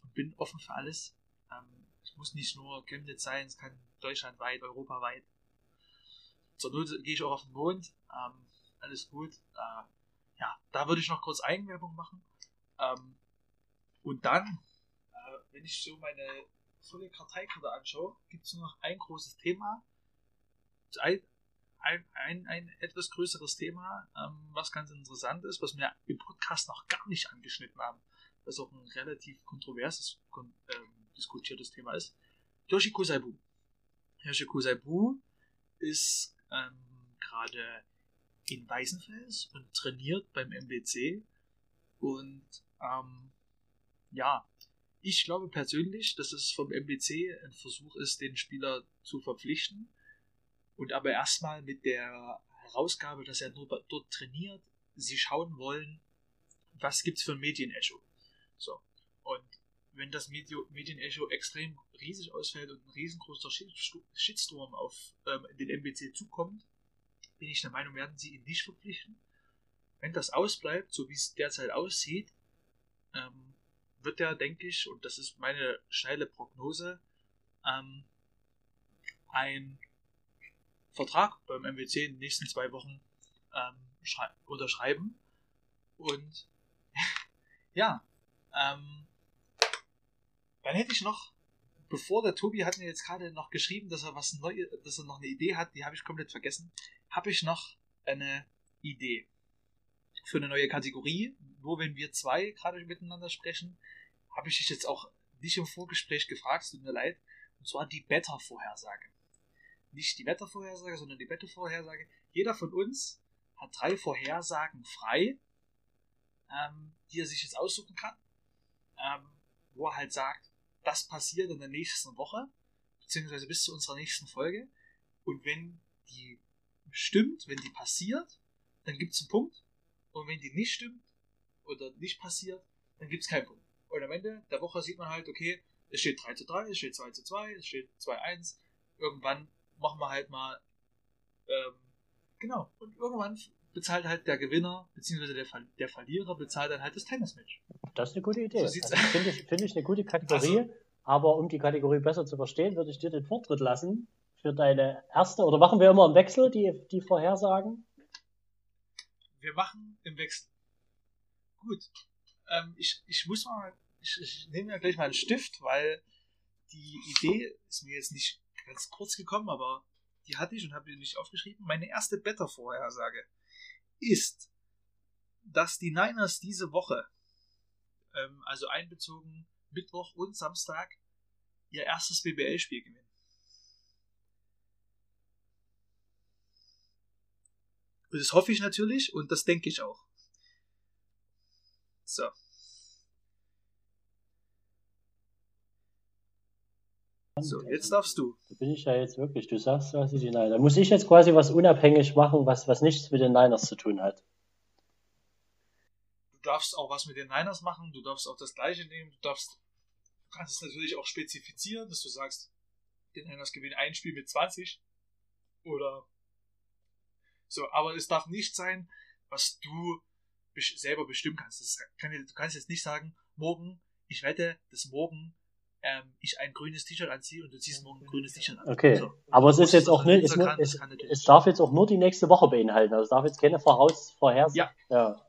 und bin offen für alles. Ähm, es muss nicht nur Chemnitz sein, es kann deutschlandweit, europaweit zur Not gehe ich auch auf den Mond. Ähm, alles gut. Äh, ja, da würde ich noch kurz Eigenwerbung machen. Ähm, und dann, äh, wenn ich so meine volle Karteikarte anschaue, gibt es nur noch ein großes Thema. Ein, ein, ein, ein etwas größeres Thema, ähm, was ganz interessant ist, was wir im Podcast noch gar nicht angeschnitten haben, was auch ein relativ kontroverses ähm, diskutiertes Thema ist. Yoshiko Saibu. Yoshiko Saibu ist ähm, gerade in Weißenfels und trainiert beim MBC. Und ähm, ja, ich glaube persönlich, dass es vom MBC ein Versuch ist, den Spieler zu verpflichten. Und aber erstmal mit der Herausgabe, dass er nur dort trainiert, sie schauen wollen, was gibt es für ein Medienecho. So. Wenn das Medienecho extrem riesig ausfällt und ein riesengroßer Shitstorm auf ähm, den MBC zukommt, bin ich der Meinung, werden sie ihn nicht verpflichten. Wenn das ausbleibt, so wie es derzeit aussieht, ähm, wird er, denke ich, und das ist meine schnelle Prognose, ähm, ein Vertrag beim MWC in den nächsten zwei Wochen ähm, unterschreiben. Und ja, ähm, dann hätte ich noch, bevor der Tobi hat mir jetzt gerade noch geschrieben, dass er was Neues, dass er noch eine Idee hat, die habe ich komplett vergessen, habe ich noch eine Idee für eine neue Kategorie. Nur wenn wir zwei gerade miteinander sprechen, habe ich dich jetzt auch nicht im Vorgespräch gefragt, tut mir leid, und zwar die Beta-Vorhersage. Nicht die Wettervorhersage, sondern die Beta-Vorhersage. Jeder von uns hat drei Vorhersagen frei, ähm, die er sich jetzt aussuchen kann, ähm, wo er halt sagt, das passiert in der nächsten Woche, beziehungsweise bis zu unserer nächsten Folge. Und wenn die stimmt, wenn die passiert, dann gibt es einen Punkt. Und wenn die nicht stimmt oder nicht passiert, dann gibt es keinen Punkt. Und am Ende der Woche sieht man halt, okay, es steht 3 zu 3, es steht 2 zu 2, es steht 2 zu 1. Irgendwann machen wir halt mal, ähm, genau, und irgendwann bezahlt halt der Gewinner, beziehungsweise der, der Verlierer bezahlt dann halt das Tennismatch. Das ist eine gute Idee. So also, Finde ich, find ich eine gute Kategorie. Also, aber um die Kategorie besser zu verstehen, würde ich dir den Vortritt lassen für deine erste. Oder machen wir immer im Wechsel die, die Vorhersagen? Wir machen im Wechsel. Gut. Ähm, ich, ich muss mal, ich, ich nehme ja gleich mal einen Stift, weil die Idee ist mir jetzt nicht ganz kurz gekommen, aber die hatte ich und habe die nicht aufgeschrieben. Meine erste Better-Vorhersage ist, dass die Niners diese Woche ähm, also einbezogen Mittwoch und Samstag, ihr erstes BBL-Spiel gewinnen. Und das hoffe ich natürlich und das denke ich auch. So. So, jetzt darfst du. Da bin ich ja jetzt wirklich. Du sagst, ich die Niners. Da muss ich jetzt quasi was unabhängig machen, was, was nichts mit den Niners zu tun hat. Du darfst auch was mit den Niners machen, du darfst auch das gleiche nehmen, du darfst, du kannst es natürlich auch spezifizieren, dass du sagst, den Niners gewinnen ein Spiel mit 20 oder so, aber es darf nicht sein, was du selber bestimmen kannst. Das kann, du kannst jetzt nicht sagen, morgen, ich wette, dass morgen ähm, ich ein grünes T-Shirt anziehe und du ziehst morgen ein grünes T-Shirt an. Okay, so. aber es ist jetzt auch nicht, es, kann, es, es, darf jetzt auch nur die nächste Woche beinhalten. Also es darf jetzt keine Voraus Vorhersage. Ja. ja.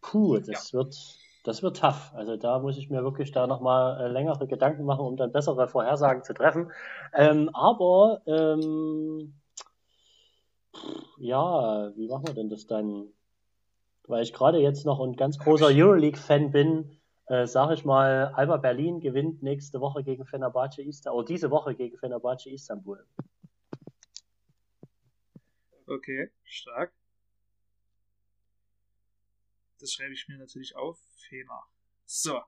Puh, das ja. wird, das wird tough. Also da muss ich mir wirklich da nochmal äh, längere Gedanken machen, um dann bessere Vorhersagen zu treffen. Ähm, aber ähm, ja, wie machen wir denn das dann? Weil ich gerade jetzt noch ein ganz großer Euroleague-Fan bin, äh, sage ich mal, Alba Berlin gewinnt nächste Woche gegen Fenerbahce Istanbul, oder diese Woche gegen Fenerbahce Istanbul. Okay, stark. Das schreibe ich mir natürlich auf. Fener. So,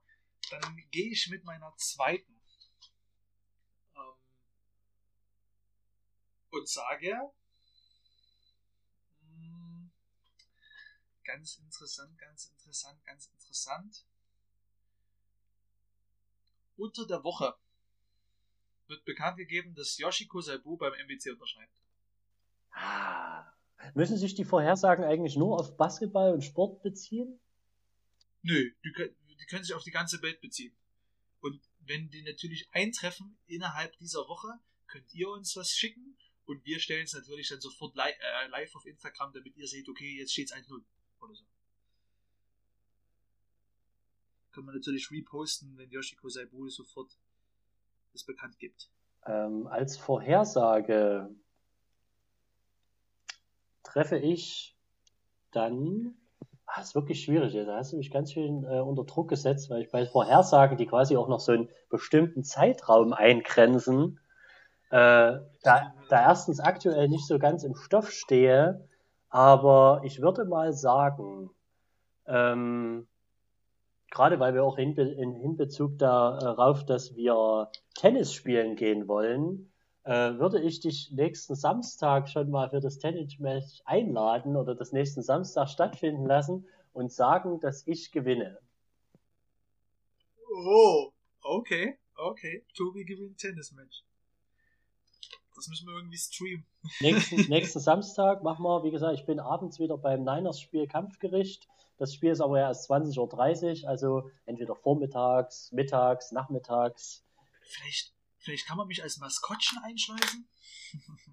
dann gehe ich mit meiner zweiten. Ähm, und sage, hm, ganz interessant, ganz interessant, ganz interessant unter der Woche wird bekannt gegeben, dass Yoshiko Saibu beim MBC unterschreibt. Ah. Müssen sich die Vorhersagen eigentlich nur auf Basketball und Sport beziehen? Nö, die, die können sich auf die ganze Welt beziehen. Und wenn die natürlich eintreffen innerhalb dieser Woche, könnt ihr uns was schicken und wir stellen es natürlich dann sofort li äh, live auf Instagram, damit ihr seht, okay, jetzt steht es 1-0 oder so. Kann man natürlich reposten, wenn Yoshiko Saibu sofort das bekannt gibt. Ähm, als Vorhersage treffe ich dann. Ah, ist wirklich schwierig. Da hast du mich ganz schön äh, unter Druck gesetzt, weil ich bei Vorhersagen, die quasi auch noch so einen bestimmten Zeitraum eingrenzen, äh, da, da erstens aktuell nicht so ganz im Stoff stehe, aber ich würde mal sagen, ähm, gerade weil wir auch in, in Hinbezug darauf, dass wir Tennis spielen gehen wollen, äh, würde ich dich nächsten Samstag schon mal für das Tennis-Match einladen oder das nächsten Samstag stattfinden lassen und sagen, dass ich gewinne. Oh, okay, okay. Tobi gewinnt Tennis-Match. Das müssen wir irgendwie streamen. Nächsten, nächsten Samstag machen wir, wie gesagt, ich bin abends wieder beim Niners-Spiel Kampfgericht. Das Spiel ist aber erst 20.30 Uhr, also entweder vormittags, mittags, nachmittags. Vielleicht, vielleicht kann man mich als Maskottchen einschleusen?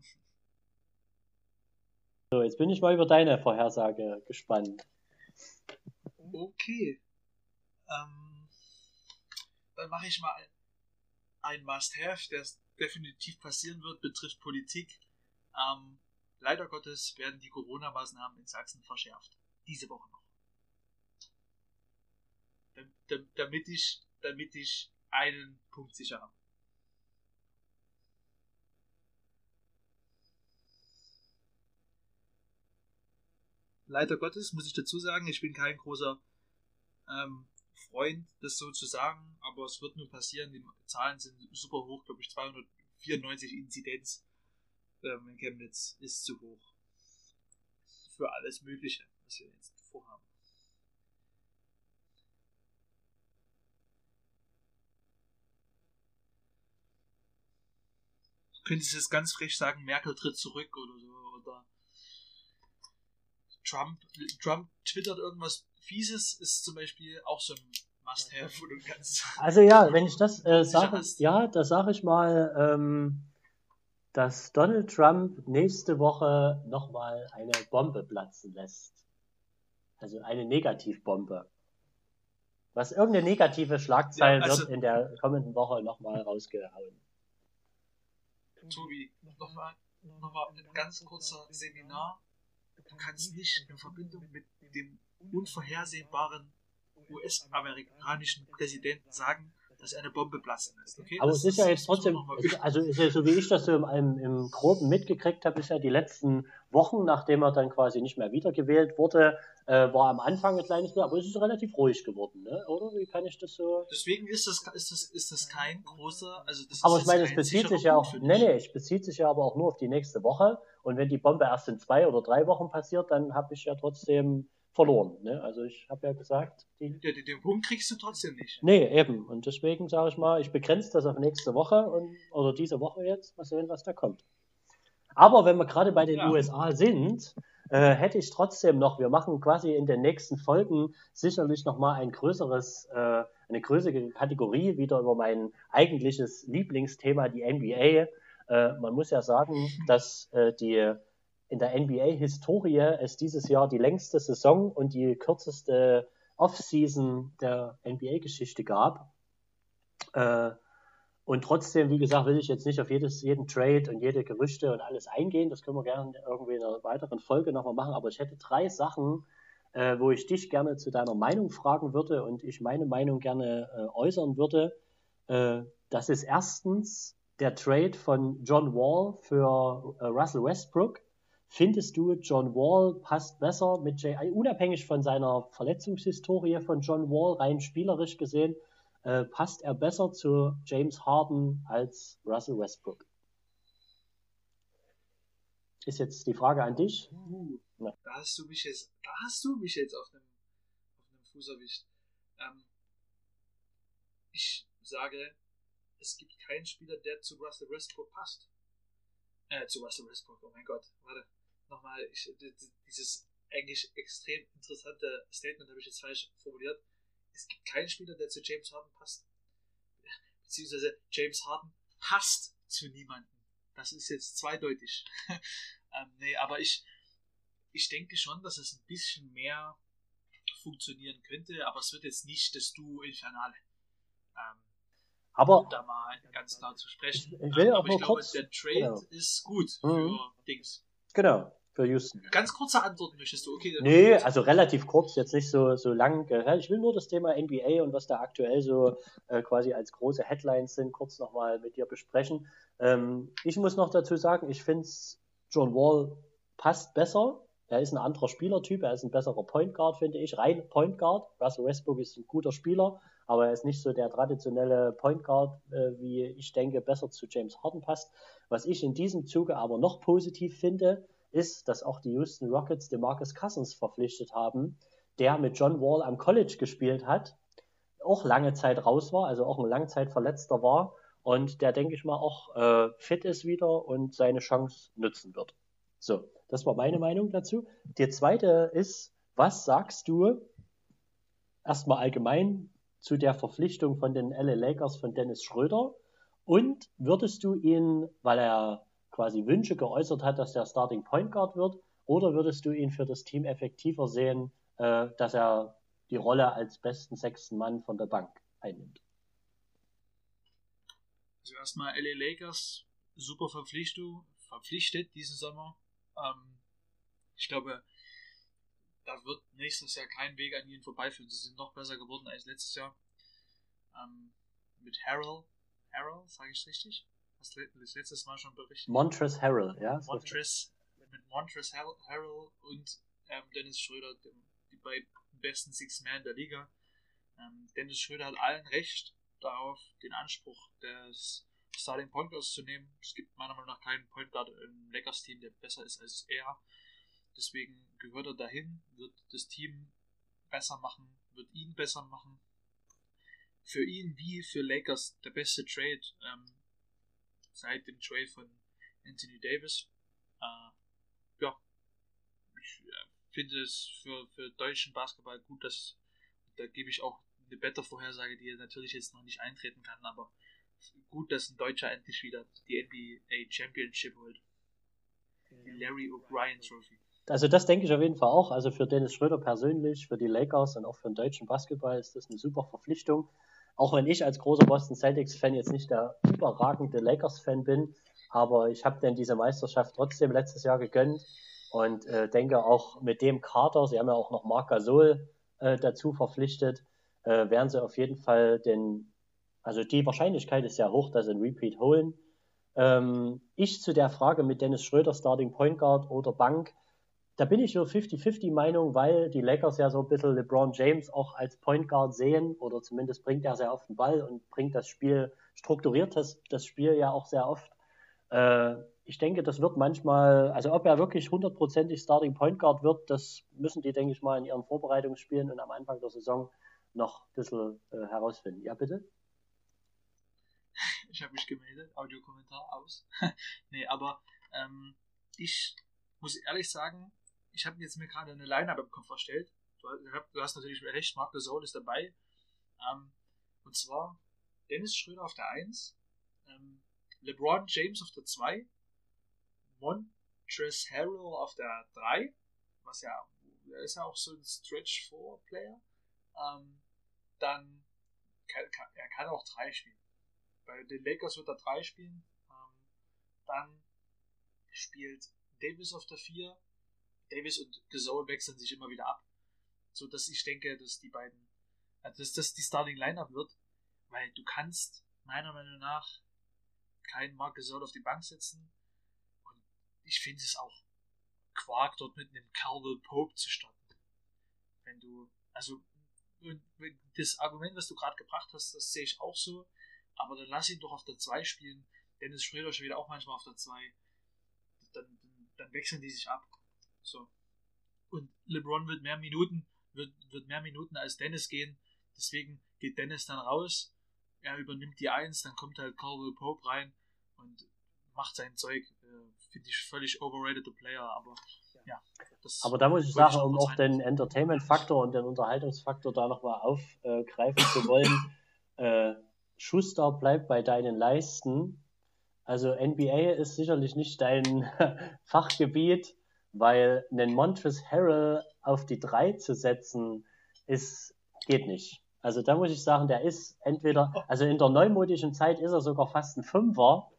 so, jetzt bin ich mal über deine Vorhersage gespannt. Okay. Ähm, dann mache ich mal ein Must-Have, der definitiv passieren wird, betrifft Politik. Ähm, leider Gottes werden die Corona-Maßnahmen in Sachsen verschärft. Diese Woche noch damit ich, damit ich einen Punkt sicher habe. Leider Gottes muss ich dazu sagen, ich bin kein großer ähm, Freund, das so zu sagen, aber es wird nur passieren. Die Zahlen sind super hoch, glaube ich, 294 Inzidenz ähm, in Chemnitz ist zu hoch für alles Mögliche, was wir jetzt vorhaben. Könntest jetzt ganz frech sagen, Merkel tritt zurück oder so. Oder Trump, Trump twittert irgendwas Fieses, ist zum Beispiel auch so ein Must-Have, wo du kannst. Also ja, wenn ich das äh, sage, ja, da sage ich mal, ähm, dass Donald Trump nächste Woche nochmal eine Bombe platzen lässt. Also eine Negativbombe. Was irgendeine negative Schlagzeile ja, also, wird in der kommenden Woche nochmal rausgehauen. Tobi, nochmal noch mal ein ganz kurzer Seminar. Du kannst nicht in Verbindung mit dem unvorhersehbaren US-amerikanischen Präsidenten sagen, dass eine Bombe platzen lässt. Okay? Aber das es ist ja jetzt trotzdem, also ist ja, so wie ich das so im, im, im Groben mitgekriegt habe, ist ja die letzten Wochen, nachdem er dann quasi nicht mehr wiedergewählt wurde, äh, war am Anfang ein kleines bisschen, aber es ist relativ ruhig geworden, ne? oder? Wie kann ich das so? Deswegen ist das, ist das, ist das kein großer, also das Aber ich meine, es bezieht sich ja auch, nee, nee, es bezieht sich ja aber auch nur auf die nächste Woche. Und wenn die Bombe erst in zwei oder drei Wochen passiert, dann habe ich ja trotzdem verloren. Ne? Also ich habe ja gesagt, die, ja, den Punkt kriegst du trotzdem nicht. Nee, eben. Und deswegen sage ich mal, ich begrenze das auf nächste Woche und, oder diese Woche jetzt. Mal sehen, was da kommt. Aber wenn wir gerade bei den ja. USA sind, äh, hätte ich trotzdem noch, wir machen quasi in den nächsten Folgen sicherlich nochmal ein größeres, äh, eine größere Kategorie wieder über mein eigentliches Lieblingsthema, die NBA. Äh, man muss ja sagen, dass äh, die in der NBA-Historie es dieses Jahr die längste Saison und die kürzeste Offseason der NBA-Geschichte gab. Und trotzdem, wie gesagt, will ich jetzt nicht auf jedes, jeden Trade und jede Gerüchte und alles eingehen. Das können wir gerne irgendwie in einer weiteren Folge nochmal machen. Aber ich hätte drei Sachen, äh, wo ich dich gerne zu deiner Meinung fragen würde und ich meine Meinung gerne äh, äußern würde. Äh, das ist erstens der Trade von John Wall für äh, Russell Westbrook. Findest du, John Wall passt besser mit Jay, unabhängig von seiner Verletzungshistorie von John Wall, rein spielerisch gesehen, äh, passt er besser zu James Harden als Russell Westbrook? Ist jetzt die Frage an dich. Uh, ja. Da hast du mich jetzt, da hast du mich jetzt auf einem, auf einem Fuß erwischt. Ähm, ich sage, es gibt keinen Spieler, der zu Russell Westbrook passt. Äh, zu Russell Westbrook, oh mein Gott, warte. Nochmal, ich, dieses eigentlich extrem interessante Statement habe ich jetzt falsch formuliert es gibt keinen Spieler, der zu James Harden passt. Beziehungsweise James Harden passt zu niemandem. Das ist jetzt zweideutig. ähm, nee, aber ich, ich denke schon, dass es ein bisschen mehr funktionieren könnte, aber es wird jetzt nicht das Duo Infernale. Ähm, aber um da mal ganz klar zu sprechen. Ich will auch aber ich glaube, der Trade genau. ist gut für mhm. Dings. Genau für Houston. Ganz kurze Antwort möchtest du, okay? Nee, also relativ kurz, jetzt nicht so, so lang. Ich will nur das Thema NBA und was da aktuell so äh, quasi als große Headlines sind, kurz nochmal mit dir besprechen. Ähm, ich muss noch dazu sagen, ich finde John Wall passt besser. Er ist ein anderer Spielertyp, er ist ein besserer Point Guard, finde ich. Rein Point Guard. Russell Westbrook ist ein guter Spieler, aber er ist nicht so der traditionelle Point Guard, äh, wie ich denke, besser zu James Harden passt. Was ich in diesem Zuge aber noch positiv finde, ist, dass auch die Houston Rockets den Marcus Cousins verpflichtet haben, der mit John Wall am College gespielt hat, auch lange Zeit raus war, also auch ein Langzeitverletzter war und der, denke ich mal, auch äh, fit ist wieder und seine Chance nutzen wird. So, das war meine Meinung dazu. Die zweite ist, was sagst du erstmal allgemein zu der Verpflichtung von den LA Lakers von Dennis Schröder? Und würdest du ihn, weil er quasi Wünsche geäußert hat, dass er Starting Point Guard wird? Oder würdest du ihn für das Team effektiver sehen, äh, dass er die Rolle als besten sechsten Mann von der Bank einnimmt? Also erstmal LA Lakers, super Verpflichtung, verpflichtet diesen Sommer. Ähm, ich glaube, da wird nächstes Jahr kein Weg an ihnen vorbeiführen. Sie sind noch besser geworden als letztes Jahr. Ähm, mit Harrell, Harrell, sage ich richtig? Das letztes Mal schon berichtet? Montress Harrell, ja. Montress, mit Montress Harrell und ähm, Dennis Schröder, die beiden besten Six Men der Liga. Ähm, Dennis Schröder hat allen Recht darauf, den Anspruch des Starting Point Guards zu nehmen. Es gibt meiner Meinung nach keinen Point Guard im Lakers Team, der besser ist als er. Deswegen gehört er dahin, wird das Team besser machen, wird ihn besser machen. Für ihn wie für Lakers der beste Trade. Ähm, seit dem Trade von Anthony Davis. Äh, ja, ich äh, finde es für, für deutschen Basketball gut, dass da gebe ich auch eine Better-Vorhersage, die natürlich jetzt noch nicht eintreten kann, aber gut, dass ein Deutscher endlich wieder die NBA Championship holt. Die Larry O'Brien Trophy. Also das denke ich auf jeden Fall auch. Also für Dennis Schröder persönlich, für die Lakers und auch für den deutschen Basketball ist das eine super Verpflichtung. Auch wenn ich als großer Boston Celtics-Fan jetzt nicht der überragende Lakers-Fan bin, aber ich habe denn diese Meisterschaft trotzdem letztes Jahr gegönnt und äh, denke auch mit dem Kader, sie haben ja auch noch Marc Gasol äh, dazu verpflichtet, äh, werden sie auf jeden Fall den, also die Wahrscheinlichkeit ist sehr hoch, dass sie einen Repeat holen. Ähm, ich zu der Frage mit Dennis Schröder, Starting Point Guard oder Bank, da bin ich so 50-50 Meinung, weil die Lakers ja so ein bisschen LeBron James auch als Point Guard sehen oder zumindest bringt er sehr oft den Ball und bringt das Spiel, strukturiert das, das Spiel ja auch sehr oft. Äh, ich denke, das wird manchmal, also ob er wirklich hundertprozentig Starting Point Guard wird, das müssen die, denke ich mal, in ihren Vorbereitungsspielen und am Anfang der Saison noch ein bisschen äh, herausfinden. Ja, bitte? Ich habe mich gemeldet, Audiokommentar aus. nee, aber ähm, ich muss ehrlich sagen, ich habe jetzt mir gerade eine Line-Up im Kopf erstellt. Du, du, hast natürlich recht, Mark Gasol ist dabei. Ähm, und zwar Dennis Schröder auf der 1, ähm, LeBron James auf der 2, Montrezl Harrell auf der 3, was ja, er ist ja auch so ein Stretch-4-Player. Ähm, dann kann, kann, er kann auch 3 spielen. Bei den Lakers wird er 3 spielen. Ähm, dann spielt Davis auf der 4, Davis und Gasol wechseln sich immer wieder ab. So dass ich denke, dass die beiden, äh, dass das die Starting Lineup wird, weil du kannst meiner Meinung nach keinen Mark Gasol auf die Bank setzen. Und ich finde es auch Quark, dort mit einem Calvin Pope zu starten. Wenn du, also, das Argument, was du gerade gebracht hast, das sehe ich auch so. Aber dann lass ihn doch auf der 2 spielen. Dennis Schröder wieder auch manchmal auf der 2. Dann, dann, dann wechseln die sich ab. So. Und LeBron wird mehr Minuten, wird, wird mehr Minuten als Dennis gehen. Deswegen geht Dennis dann raus. Er übernimmt die Eins, dann kommt halt Caldwell Pope rein und macht sein Zeug. Äh, Finde ich völlig overrated Player, aber ja. aber da muss ich sagen, um auch den Entertainment-Faktor und den Unterhaltungsfaktor da nochmal aufgreifen zu wollen, äh, Schuster bleibt bei deinen Leisten. Also NBA ist sicherlich nicht dein Fachgebiet, weil einen Montres Harrell auf die 3 zu setzen, ist, geht nicht. Also da muss ich sagen, der ist entweder, also in der neumodischen Zeit ist er sogar fast ein Fünfer,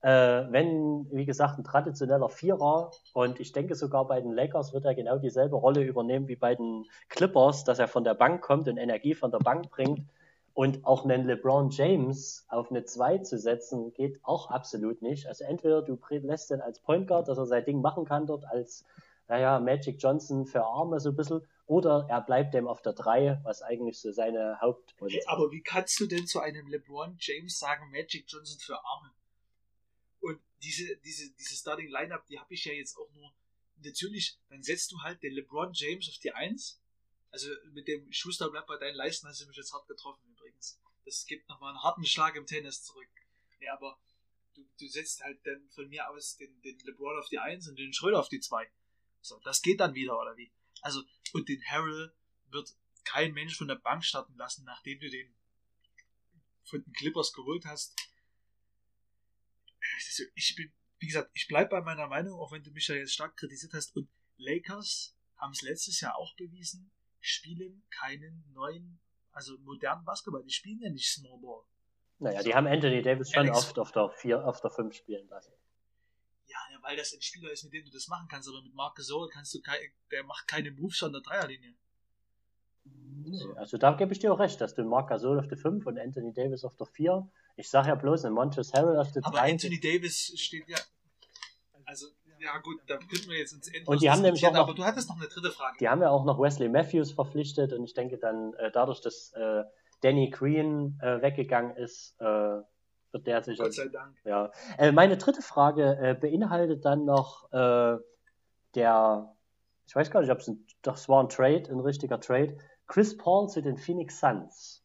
äh, wenn, wie gesagt, ein traditioneller Vierer. Und ich denke sogar bei den Lakers wird er genau dieselbe Rolle übernehmen wie bei den Clippers, dass er von der Bank kommt und Energie von der Bank bringt. Und auch einen LeBron James auf eine 2 zu setzen, geht auch absolut nicht. Also entweder du lässt ihn als Point Guard, dass er sein Ding machen kann dort als, naja, Magic Johnson für Arme so ein bisschen, oder er bleibt dem auf der 3, was eigentlich so seine Hauptposition ist. Aber wie kannst du denn zu einem LeBron James sagen, Magic Johnson für Arme? Und diese, diese, diese Starting Lineup, die habe ich ja jetzt auch nur. Natürlich, dann setzt du halt den LeBron James auf die 1 also mit dem Schuster bleibt bei deinen Leisten, hast du mich jetzt hart getroffen übrigens. Das gibt nochmal einen harten Schlag im Tennis zurück. Ja, aber du, du setzt halt dann von mir aus den, den LeBron auf die 1 und den Schröder auf die 2. So, das geht dann wieder, oder wie? Also, und den Harrell wird kein Mensch von der Bank starten lassen, nachdem du den von den Clippers geholt hast. Also, ich bin, wie gesagt, ich bleibe bei meiner Meinung, auch wenn du mich ja jetzt stark kritisiert hast. Und Lakers haben es letztes Jahr auch bewiesen spielen keinen neuen, also modernen Basketball. Die spielen ja nicht Small Ball. Naja, so. die haben Anthony Davis schon Alex oft auf der 4, auf der 5 spielen lassen. Ja, weil das ein Spieler ist, mit dem du das machen kannst, aber mit Marc Gasol kannst du der macht keine Moves an der Dreierlinie. Also da gebe ich dir auch recht, dass du Marc Gasol auf der 5 und Anthony Davis auf der 4. Ich sage ja bloß, ein Montrezl Harrell auf der 3. Aber Anthony Davis steht ja, also ja gut, da könnten wir jetzt ins Ende. Und die haben nämlich auch noch, aber du hattest noch eine dritte Frage. Die haben ja auch noch Wesley Matthews verpflichtet und ich denke dann äh, dadurch, dass äh, Danny Green äh, weggegangen ist, äh, wird der sicher. Gott sei Dank. Ja. Äh, meine dritte Frage äh, beinhaltet dann noch der, ich weiß gar nicht, ob es ein, das war ein Trade, ein richtiger Trade. Chris Paul zu den Phoenix Suns.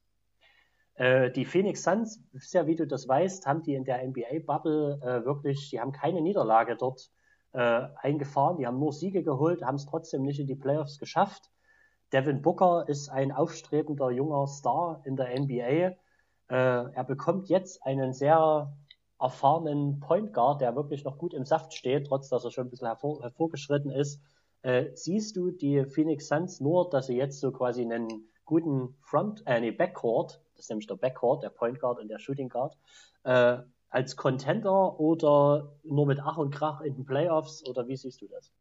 die Phoenix Suns, ja, wie du das weißt, haben die in der NBA-Bubble äh, wirklich, die haben keine Niederlage dort äh, eingefahren. Die haben nur Siege geholt, haben es trotzdem nicht in die Playoffs geschafft. Devin Booker ist ein aufstrebender junger Star in der NBA. Äh, er bekommt jetzt einen sehr erfahrenen Point Guard, der wirklich noch gut im Saft steht, trotz dass er schon ein bisschen hervor, hervorgeschritten ist. Äh, siehst du die Phoenix Suns nur, dass sie jetzt so quasi einen guten Front, äh, nee, Backcourt, das ist nämlich der Backcourt, der Point Guard und der Shooting Guard, äh, als Contender oder nur mit Ach und Krach in den Playoffs oder wie siehst du das?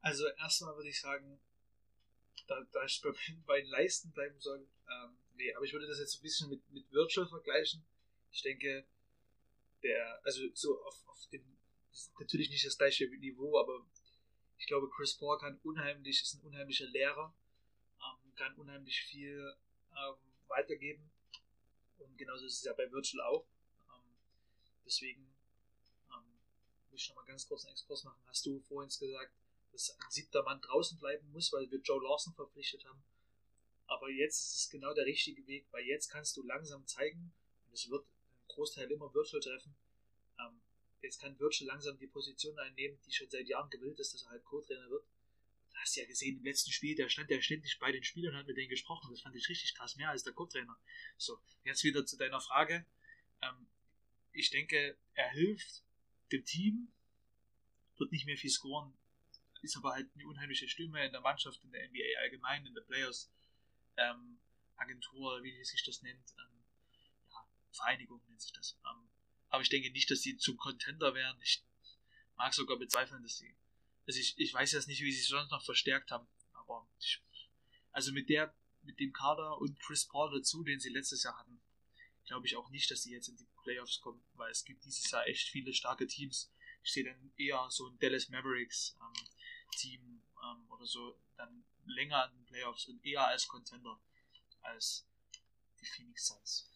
Also erstmal würde ich sagen, da, da ich bei den Leisten bleiben soll, ähm, nee, aber ich würde das jetzt ein bisschen mit, mit Virtual vergleichen. Ich denke, der, also so auf, auf dem, natürlich nicht das gleiche Niveau, aber ich glaube, Chris Paul kann unheimlich, ist ein unheimlicher Lehrer, ähm, kann unheimlich viel ähm, weitergeben. Und genauso ist es ja bei Virtual auch. Ähm, deswegen ähm, muss ich noch mal ganz kurz einen Exkurs machen. Hast du vorhin gesagt, dass ein siebter Mann draußen bleiben muss, weil wir Joe Lawson verpflichtet haben? Aber jetzt ist es genau der richtige Weg, weil jetzt kannst du langsam zeigen, und es wird ein Großteil immer Virtual treffen, ähm, jetzt kann Virtual langsam die Position einnehmen, die schon seit Jahren gewillt ist, dass er halt Co-Trainer wird. Du hast ja gesehen, im letzten Spiel, der stand ja ständig bei den Spielern und hat mit denen gesprochen. Das fand ich richtig krass, mehr als der Co-Trainer. So, jetzt wieder zu deiner Frage. Ähm, ich denke, er hilft dem Team, wird nicht mehr viel scoren, ist aber halt eine unheimliche Stimme in der Mannschaft, in der NBA allgemein, in der Players ähm, Agentur, wie sich das nennt. Ähm, ja, Vereinigung nennt sich das. Ähm, aber ich denke nicht, dass sie zum Contender wären. Ich mag sogar bezweifeln, dass sie. Also ich, ich weiß jetzt nicht, wie sie sich sonst noch verstärkt haben. Aber ich, also mit der, mit dem Kader und Chris Paul dazu, den sie letztes Jahr hatten, glaube ich auch nicht, dass sie jetzt in die Playoffs kommen, weil es gibt dieses Jahr echt viele starke Teams. Ich sehe dann eher so ein Dallas Mavericks ähm, Team ähm, oder so dann länger in den Playoffs und eher als Contender als die Phoenix Suns.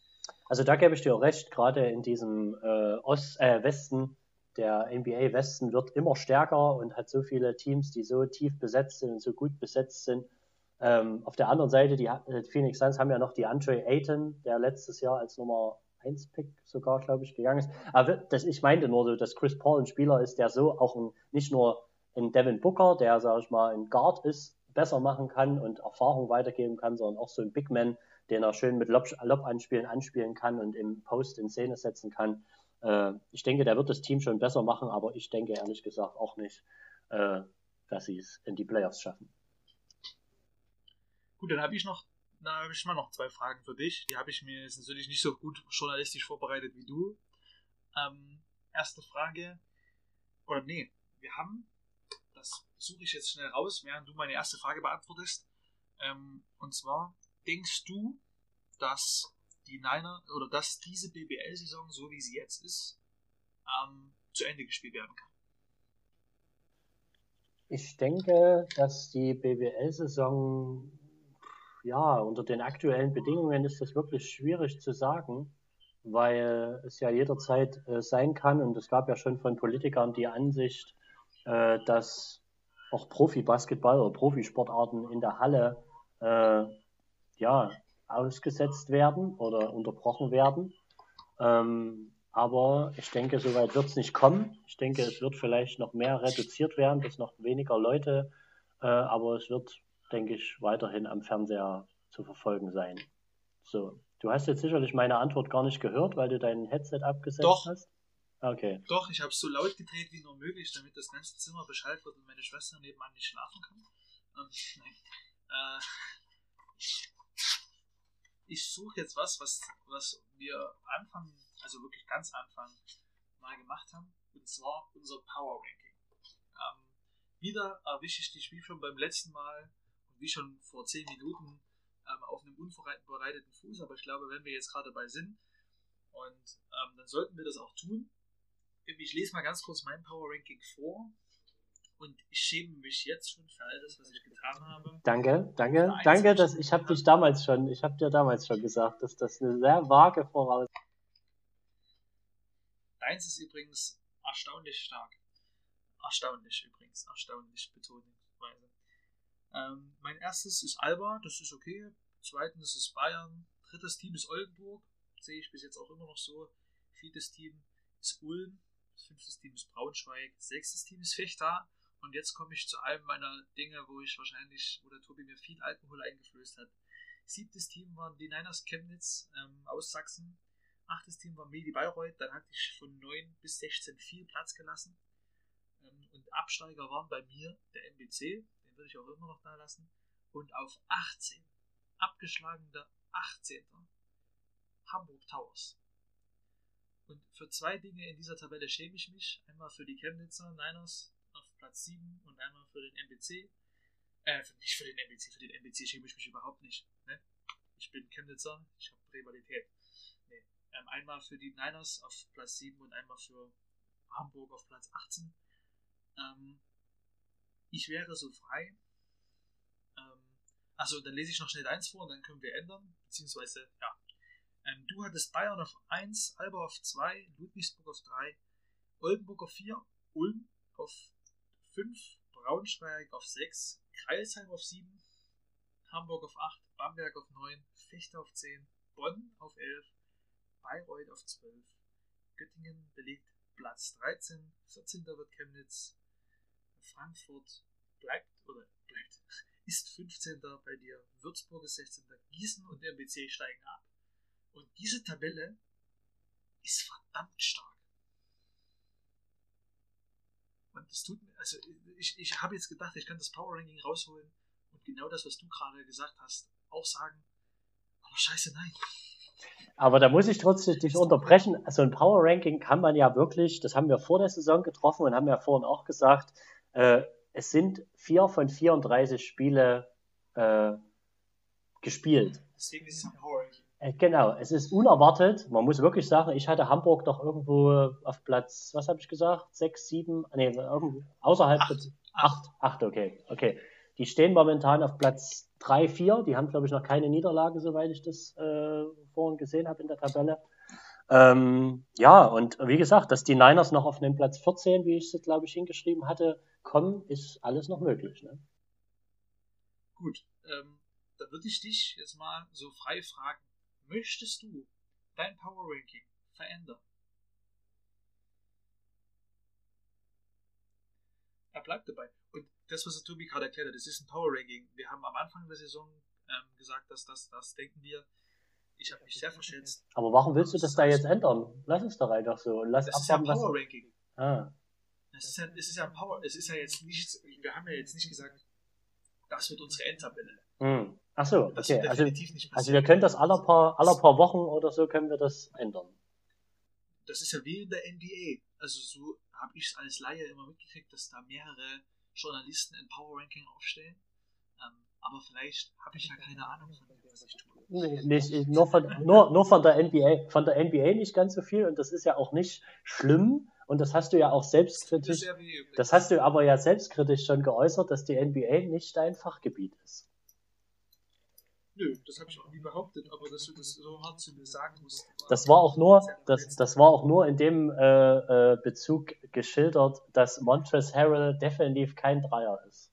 Also da gebe ich dir recht, gerade in diesem äh, Ost, äh, Westen, der NBA Westen wird immer stärker und hat so viele Teams, die so tief besetzt sind und so gut besetzt sind. Ähm, auf der anderen Seite, die, äh, Phoenix Suns haben ja noch die Andre Ayton, der letztes Jahr als Nummer 1 Pick sogar, glaube ich, gegangen ist. Aber das, ich meinte nur so, dass Chris Paul ein Spieler ist, der so auch ein, nicht nur ein Devin Booker, der, sage ich mal, ein Guard ist, besser machen kann und Erfahrung weitergeben kann, sondern auch so ein Big Man, den er schön mit Lob-Anspielen anspielen kann und im Post in Szene setzen kann. Äh, ich denke, der wird das Team schon besser machen, aber ich denke ehrlich gesagt auch nicht, äh, dass sie es in die Playoffs schaffen. Gut, dann habe ich noch, na, habe ich mal noch zwei Fragen für dich. Die habe ich mir jetzt natürlich nicht so gut journalistisch vorbereitet wie du. Ähm, erste Frage, oder nee, wir haben, das suche ich jetzt schnell raus, während du meine erste Frage beantwortest. Ähm, und zwar, denkst du, dass die Niner oder dass diese BBL-Saison, so wie sie jetzt ist, ähm, zu Ende gespielt werden kann? Ich denke, dass die BBL-Saison, ja, unter den aktuellen Bedingungen ist das wirklich schwierig zu sagen, weil es ja jederzeit äh, sein kann und es gab ja schon von Politikern die Ansicht, äh, dass auch Profi-Basketball oder Profisportarten in der Halle äh, ja, ausgesetzt werden oder unterbrochen werden. Ähm, aber ich denke, soweit wird es nicht kommen. Ich denke, es wird vielleicht noch mehr reduziert werden, dass noch weniger Leute, äh, aber es wird, denke ich, weiterhin am Fernseher zu verfolgen sein. So, du hast jetzt sicherlich meine Antwort gar nicht gehört, weil du dein Headset abgesetzt Doch. hast. Okay. Doch, ich habe es so laut gedreht wie nur möglich, damit das ganze Zimmer Bescheid wird und meine Schwester nebenan nicht schlafen kann. Ähm, nein. Äh, ich suche jetzt was, was, was wir Anfang, also wirklich ganz Anfang mal gemacht haben, und zwar unser Power Ranking. Ähm, wieder erwische ich dich wie schon beim letzten Mal und wie schon vor 10 Minuten ähm, auf einem unvorbereiteten Fuß, aber ich glaube, wenn wir jetzt gerade dabei sind, und ähm, dann sollten wir das auch tun. Ich lese mal ganz kurz mein Power Ranking vor und ich schäme mich jetzt schon für all das, was ich getan habe. Danke, danke, danke, dass ich habe dich damals schon, ich habe dir damals schon gesagt, dass das eine sehr vage Voraus. Deins ist übrigens erstaunlich stark. Erstaunlich übrigens, erstaunlich betonungsweise. Ähm, mein erstes ist Alba, das ist okay. Zweitens ist Bayern. Drittes Team ist Oldenburg, sehe ich bis jetzt auch immer noch so. Viertes Team ist Ulm. Fünftes Team ist Braunschweig. Sechstes Team ist Fechter. Und jetzt komme ich zu einem meiner Dinge, wo ich wahrscheinlich, wo der Tobi mir viel Alkohol eingeflößt hat. Siebtes Team waren die Niners Chemnitz ähm, aus Sachsen. Achtes Team war Medi Bayreuth. Dann hatte ich von 9 bis 16 viel Platz gelassen. Ähm, und Absteiger waren bei mir der MBC. Den würde ich auch immer noch da lassen. Und auf 18, abgeschlagener 18. Hamburg Towers. Und für zwei Dinge in dieser Tabelle schäme ich mich. Einmal für die Chemnitzer Niners Platz 7 und einmal für den MBC. Äh, nicht für den MBC, für den MBC schäme ich mich überhaupt nicht. Ne? Ich bin Chemnitzer, ich habe Rivalität. Nee. Ähm, einmal für die Niners auf Platz 7 und einmal für Hamburg auf Platz 18. Ähm, ich wäre so frei. Ähm, also dann lese ich noch schnell eins vor und dann können wir ändern. Beziehungsweise, ja. Ähm, du hattest Bayern auf 1, Alba auf 2, Ludwigsburg auf 3, Oldenburg auf 4, Ulm auf 5, Braunschweig auf 6, Kreisheim auf 7, Hamburg auf 8, Bamberg auf 9, Fechter auf 10, Bonn auf 11, Bayreuth auf 12, Göttingen belegt Platz 13, 14. wird Chemnitz, Frankfurt bleibt oder bleibt, ist 15. bei dir, Würzburg ist 16. Gießen und MBC steigen ab. Und diese Tabelle ist verdammt stark. Und das tut mir, also ich, ich habe jetzt gedacht, ich kann das Power Ranking rausholen und genau das, was du gerade gesagt hast, auch sagen. Aber scheiße, nein. Aber da muss ich trotzdem dich unterbrechen. Also ein Power Ranking kann man ja wirklich, das haben wir vor der Saison getroffen und haben ja vorhin auch gesagt, äh, es sind vier von 34 Spiele äh, gespielt. Deswegen ist es ein Power genau, es ist unerwartet. Man muss wirklich sagen, ich hatte Hamburg doch irgendwo auf Platz, was habe ich gesagt? Sechs, sieben, nee, irgendwo außerhalb. Acht. Acht, acht, okay, okay. Die stehen momentan auf Platz drei, vier. Die haben, glaube ich, noch keine Niederlage, soweit ich das äh, vorhin gesehen habe in der Tabelle. Ähm, ja, und wie gesagt, dass die Niners noch auf den Platz 14, wie ich es, glaube ich, hingeschrieben hatte, kommen, ist alles noch möglich. Ne? Gut, ähm, da würde ich dich jetzt mal so frei fragen. Möchtest du dein Power Ranking verändern? Er bleibt dabei. Und das, was der Tobi gerade erklärt hat, das ist ein Power Ranking. Wir haben am Anfang der Saison ähm, gesagt, dass das, das denken wir. Ich habe mich sehr verschätzt. Aber warum willst du das da jetzt ändern? Lass es doch einfach so. Lass Das ist ja ein. Power Ranking. Ah, Es ist ja, es ist ja ein Power. Es ist ja jetzt nicht. Wir haben ja jetzt nicht gesagt, das wird unsere Endtabelle. hm. Ach so, Das okay. Also, definitiv nicht also wir können das aller paar, aller paar Wochen oder so können wir das ändern. das ist ja wie in der NBA. Also so habe ich es als Laie immer mitgekriegt, dass da mehrere Journalisten ein Power Ranking aufstellen. Ähm, aber vielleicht habe ich ja keine Ahnung von dem, was ich tue. Nee, nicht, nur, von, nur, nur von der NBA. Von der NBA nicht ganz so viel und das ist ja auch nicht schlimm und das hast du ja auch selbstkritisch. Das hast du aber ja selbstkritisch schon geäußert, dass die NBA nicht dein Fachgebiet ist. Nö, das habe ich auch nie behauptet, aber dass du das so hart zu mir sagen musst. Das war auch nur, das, das war auch nur in dem äh, äh, Bezug geschildert, dass Montrezl Harrell definitiv kein Dreier ist.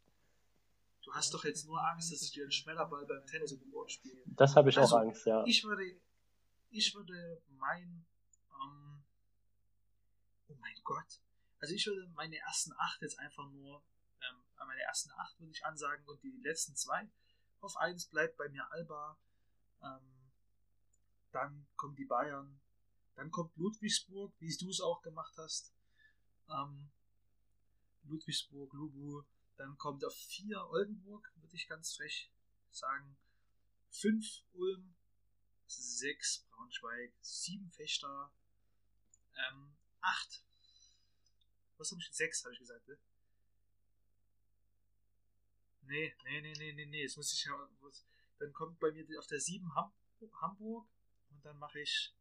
Du hast doch jetzt nur Angst, dass ich dir einen Schmellerball beim Tennis um die Ohren spiele. Das habe ich Also, auch Angst, ja. Ich würde, ich würde mein, ähm, oh mein Gott, also ich würde meine ersten acht jetzt einfach nur, ähm, meine ersten acht würde ich ansagen und die letzten zwei. Auf eins bleibt bei mir Alba, ähm, dann kommen die Bayern, dann kommt Ludwigsburg, wie du es auch gemacht hast. Ähm, Ludwigsburg, Lubu, dann kommt auf vier Oldenburg, würde ich ganz frech sagen. Fünf Ulm, 6 Braunschweig, 7 Fechter, ähm, 8. Was habe ich? 6 habe ich gesagt, ne? Nee, nee, nee, nee, nee, nee, jetzt muss ich ja. Dann kommt bei mir auf der 7 Ham Hamburg und dann mache ich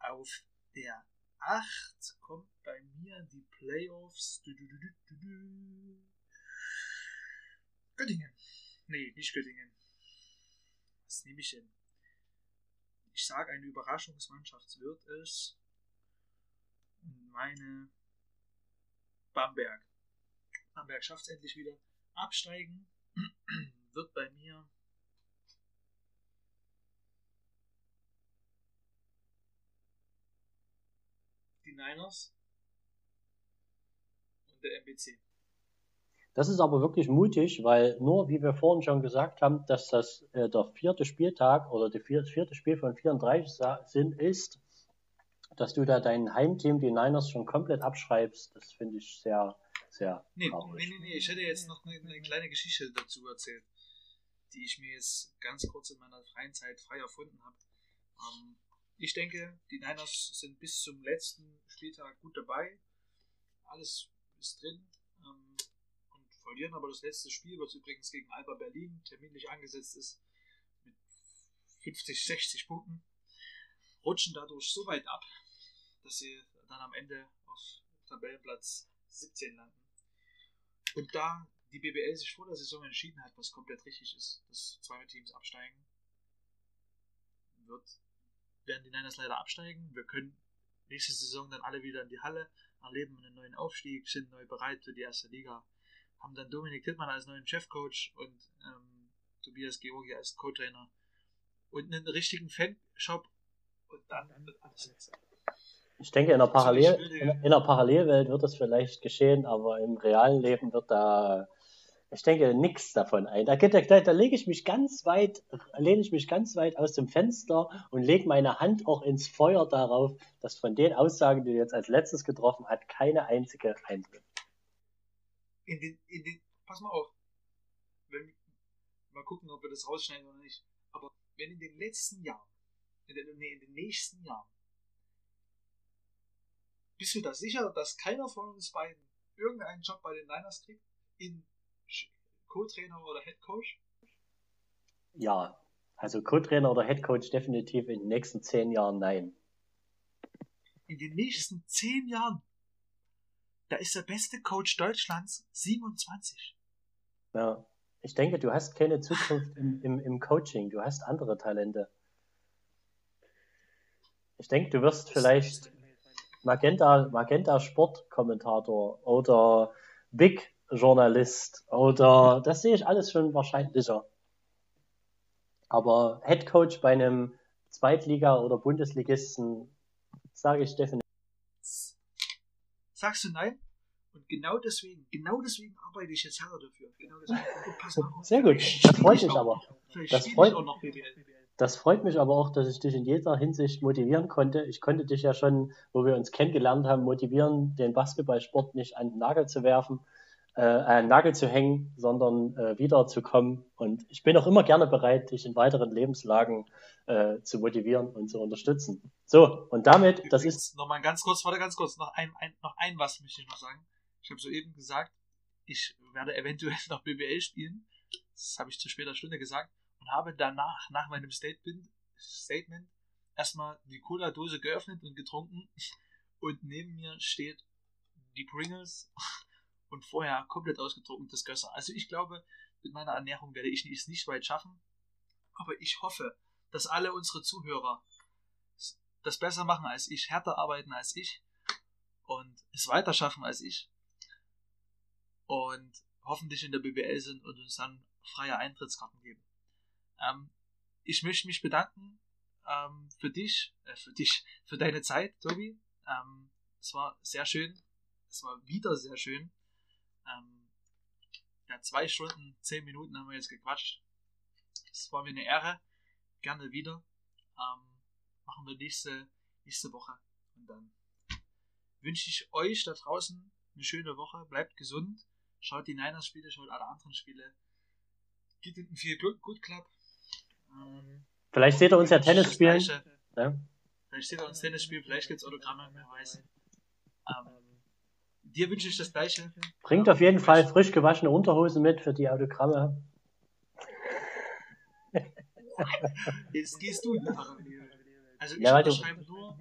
auf der 8 kommt bei mir die Playoffs. Du, du, du. Göttingen. Nee, nicht Göttingen. Was nehme ich denn? Ich sage, eine Überraschungsmannschaft wird es. Meine Bamberg. Bamberg schafft es endlich wieder. Absteigen wird bei mir. Die Niners und der MBC. Das ist aber wirklich mutig, weil nur, wie wir vorhin schon gesagt haben, dass das äh, der vierte Spieltag oder das vierte, Spiel von 34 sa- sind, ist, dass du da dein Heimteam, die Niners, schon komplett abschreibst. Das finde ich sehr, sehr Nee, nee, traurig. nee, nee, ich hätte jetzt noch eine, eine kleine Geschichte dazu erzählt, die ich mir jetzt ganz kurz in meiner freien Zeit frei erfunden habe. Ähm, ich denke, die Niners sind bis zum letzten Spieltag gut dabei. Alles ist drin. Ähm, und verlieren aber das letzte Spiel, was übrigens gegen Alba Berlin terminlich angesetzt ist, mit 50, 60 Punkten. rutschen dadurch so weit ab, dass sie dann am Ende auf Tabellenplatz 17 landen. Und da die BBL sich vor der Saison entschieden hat, was komplett richtig ist, dass zwei Teams absteigen, wird, werden die Niners leider absteigen. Wir können nächste Saison dann alle wieder in die Halle, erleben einen neuen Aufstieg, sind neu bereit für die erste Liga, haben dann Dominik Tittmann als neuen Chefcoach und ähm, Tobias Georgi als Co-Trainer und einen richtigen Fanshop und dann wird alles besser. Ich denke, in der, Parallel, in, der Parallelwelt wird das vielleicht geschehen, aber im realen Leben wird da, ich denke, nichts davon ein. Da, da, da, da lege ich mich ganz weit, lehne ich mich ganz weit aus dem Fenster und lege meine Hand auch ins Feuer darauf, dass von den Aussagen, die du jetzt als letztes getroffen hat, keine einzige eintritt. In den, in den, pass mal auf, wenn, mal gucken, ob wir das rausschneiden oder nicht. Aber wenn in den letzten Jahren, in den, nee, in den nächsten Jahren bist du da sicher, dass keiner von uns beiden irgendeinen Job bei den Niners kriegt? In Co-Trainer oder Head Coach? Ja, also Co-Trainer oder Head Coach definitiv in den nächsten zehn Jahren nein. In den nächsten zehn Jahren? Da ist der beste Coach Deutschlands 27. Ja, ich denke, du hast keine Zukunft im, im, im Coaching. Du hast andere Talente. Ich denke, du wirst vielleicht Magenta, Magenta Sportkommentator oder Big Journalist oder das sehe ich alles schon wahrscheinlicher. Aber Head Coach bei einem Zweitliga- oder Bundesligisten sage ich definitiv. Sagst du nein? Und genau deswegen, genau deswegen arbeite ich jetzt härter dafür. Genau deswegen. Sehr gut, das freut mich aber. Das freut, auch noch BBL. Das freut mich aber auch, dass ich dich in jeder Hinsicht motivieren konnte. Ich konnte dich ja schon, wo wir uns kennengelernt haben, motivieren, den Basketballsport nicht an den Nagel zu werfen, äh, an den Nagel zu hängen, sondern äh, wiederzukommen. Und ich bin auch immer gerne bereit, dich in weiteren Lebenslagen äh, zu motivieren und zu unterstützen. So, und damit, Übrigens, das ist. Nochmal ganz kurz, warte ganz kurz, noch ein, ein, noch ein was möchte ich noch sagen. Ich habe soeben gesagt, ich werde eventuell noch BBL spielen. Das habe ich zu später Stunde gesagt und habe danach, nach meinem Statement, Statement erstmal die Cola-Dose geöffnet und getrunken und neben mir steht die Pringles und vorher komplett ausgetrocknetes Gösser. Also ich glaube, mit meiner Ernährung werde ich es nicht weit schaffen, aber ich hoffe, dass alle unsere Zuhörer das besser machen als ich, härter arbeiten als ich und es weiter schaffen als ich und hoffentlich in der BBL sind und uns dann freie Eintrittskarten geben. Ähm, ich möchte mich bedanken ähm, für dich, äh, für dich, für deine Zeit, Tobi. Ähm, es war sehr schön. Es war wieder sehr schön. Ähm, ja, zwei Stunden, zehn Minuten haben wir jetzt gequatscht. Es war mir eine Ehre. Gerne wieder. Ähm, machen wir nächste, nächste Woche. Und dann wünsche ich euch da draußen eine schöne Woche. Bleibt gesund. Schaut die Niners-Spiele, schaut alle anderen Spiele. Geht in viel Good Club. Vielleicht seht ihr uns ja Tennis spielen. Ja? Vielleicht seht ihr uns Tennis spielen, vielleicht gibt es Autogramme, wer weiß. Ähm, dir wünsche ich das Gleiche. Bringt auf jeden Fall frisch gewaschene Unterhosen mit für die Autogramme. Jetzt gehst du in die. Also ich ja, unterschreibe nur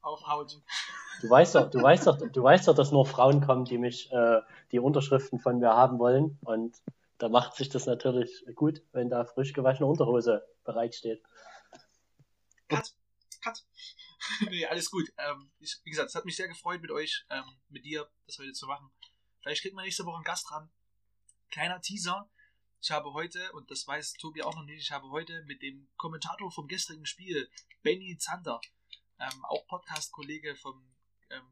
auf Haut. Du weißt doch, du weißt doch, du weißt doch, dass nur Frauen kommen, die mich, äh, die Unterschriften von mir haben wollen. Und da macht sich das natürlich gut, wenn da frisch gewaschene Unterhose bereitsteht. Cut, cut. nee, alles gut. Ähm, ich, wie gesagt, es hat mich sehr gefreut mit euch, ähm, mit dir, das heute zu machen. Vielleicht kriegt man nächste Woche einen Gast dran. Kleiner Teaser. Ich habe heute, und das weiß Tobi auch noch nicht, ich habe heute mit dem Kommentator vom gestrigen Spiel, Benny Zander, ähm, auch Podcast-Kollege vom ähm,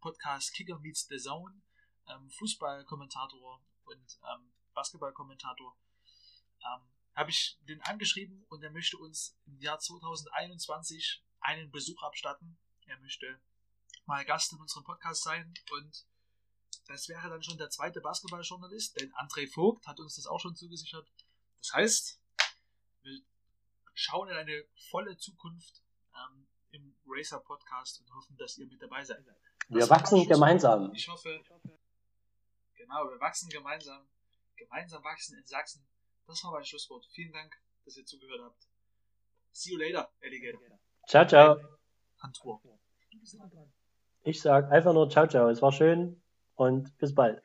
Podcast Kicker Meets the Zone, ähm, Fußballkommentator und ähm, Basketballkommentator, ähm, habe ich den angeschrieben und er möchte uns im Jahr 2021 einen Besuch abstatten. Er möchte mal Gast in unserem Podcast sein und das wäre dann schon der zweite Basketballjournalist, denn André Vogt hat uns das auch schon zugesichert. Das heißt, wir schauen in eine volle Zukunft ähm, im Racer Podcast und hoffen, dass ihr mit dabei seid. Das wir wachsen gemeinsam. Ich hoffe, genau, wir wachsen gemeinsam Gemeinsam wachsen in Sachsen. Das war mein Schlusswort. Vielen Dank, dass ihr zugehört habt. See you later, Alligator. Ciao, ciao. Antwort. Ich sag einfach nur ciao, ciao. Es war schön und bis bald.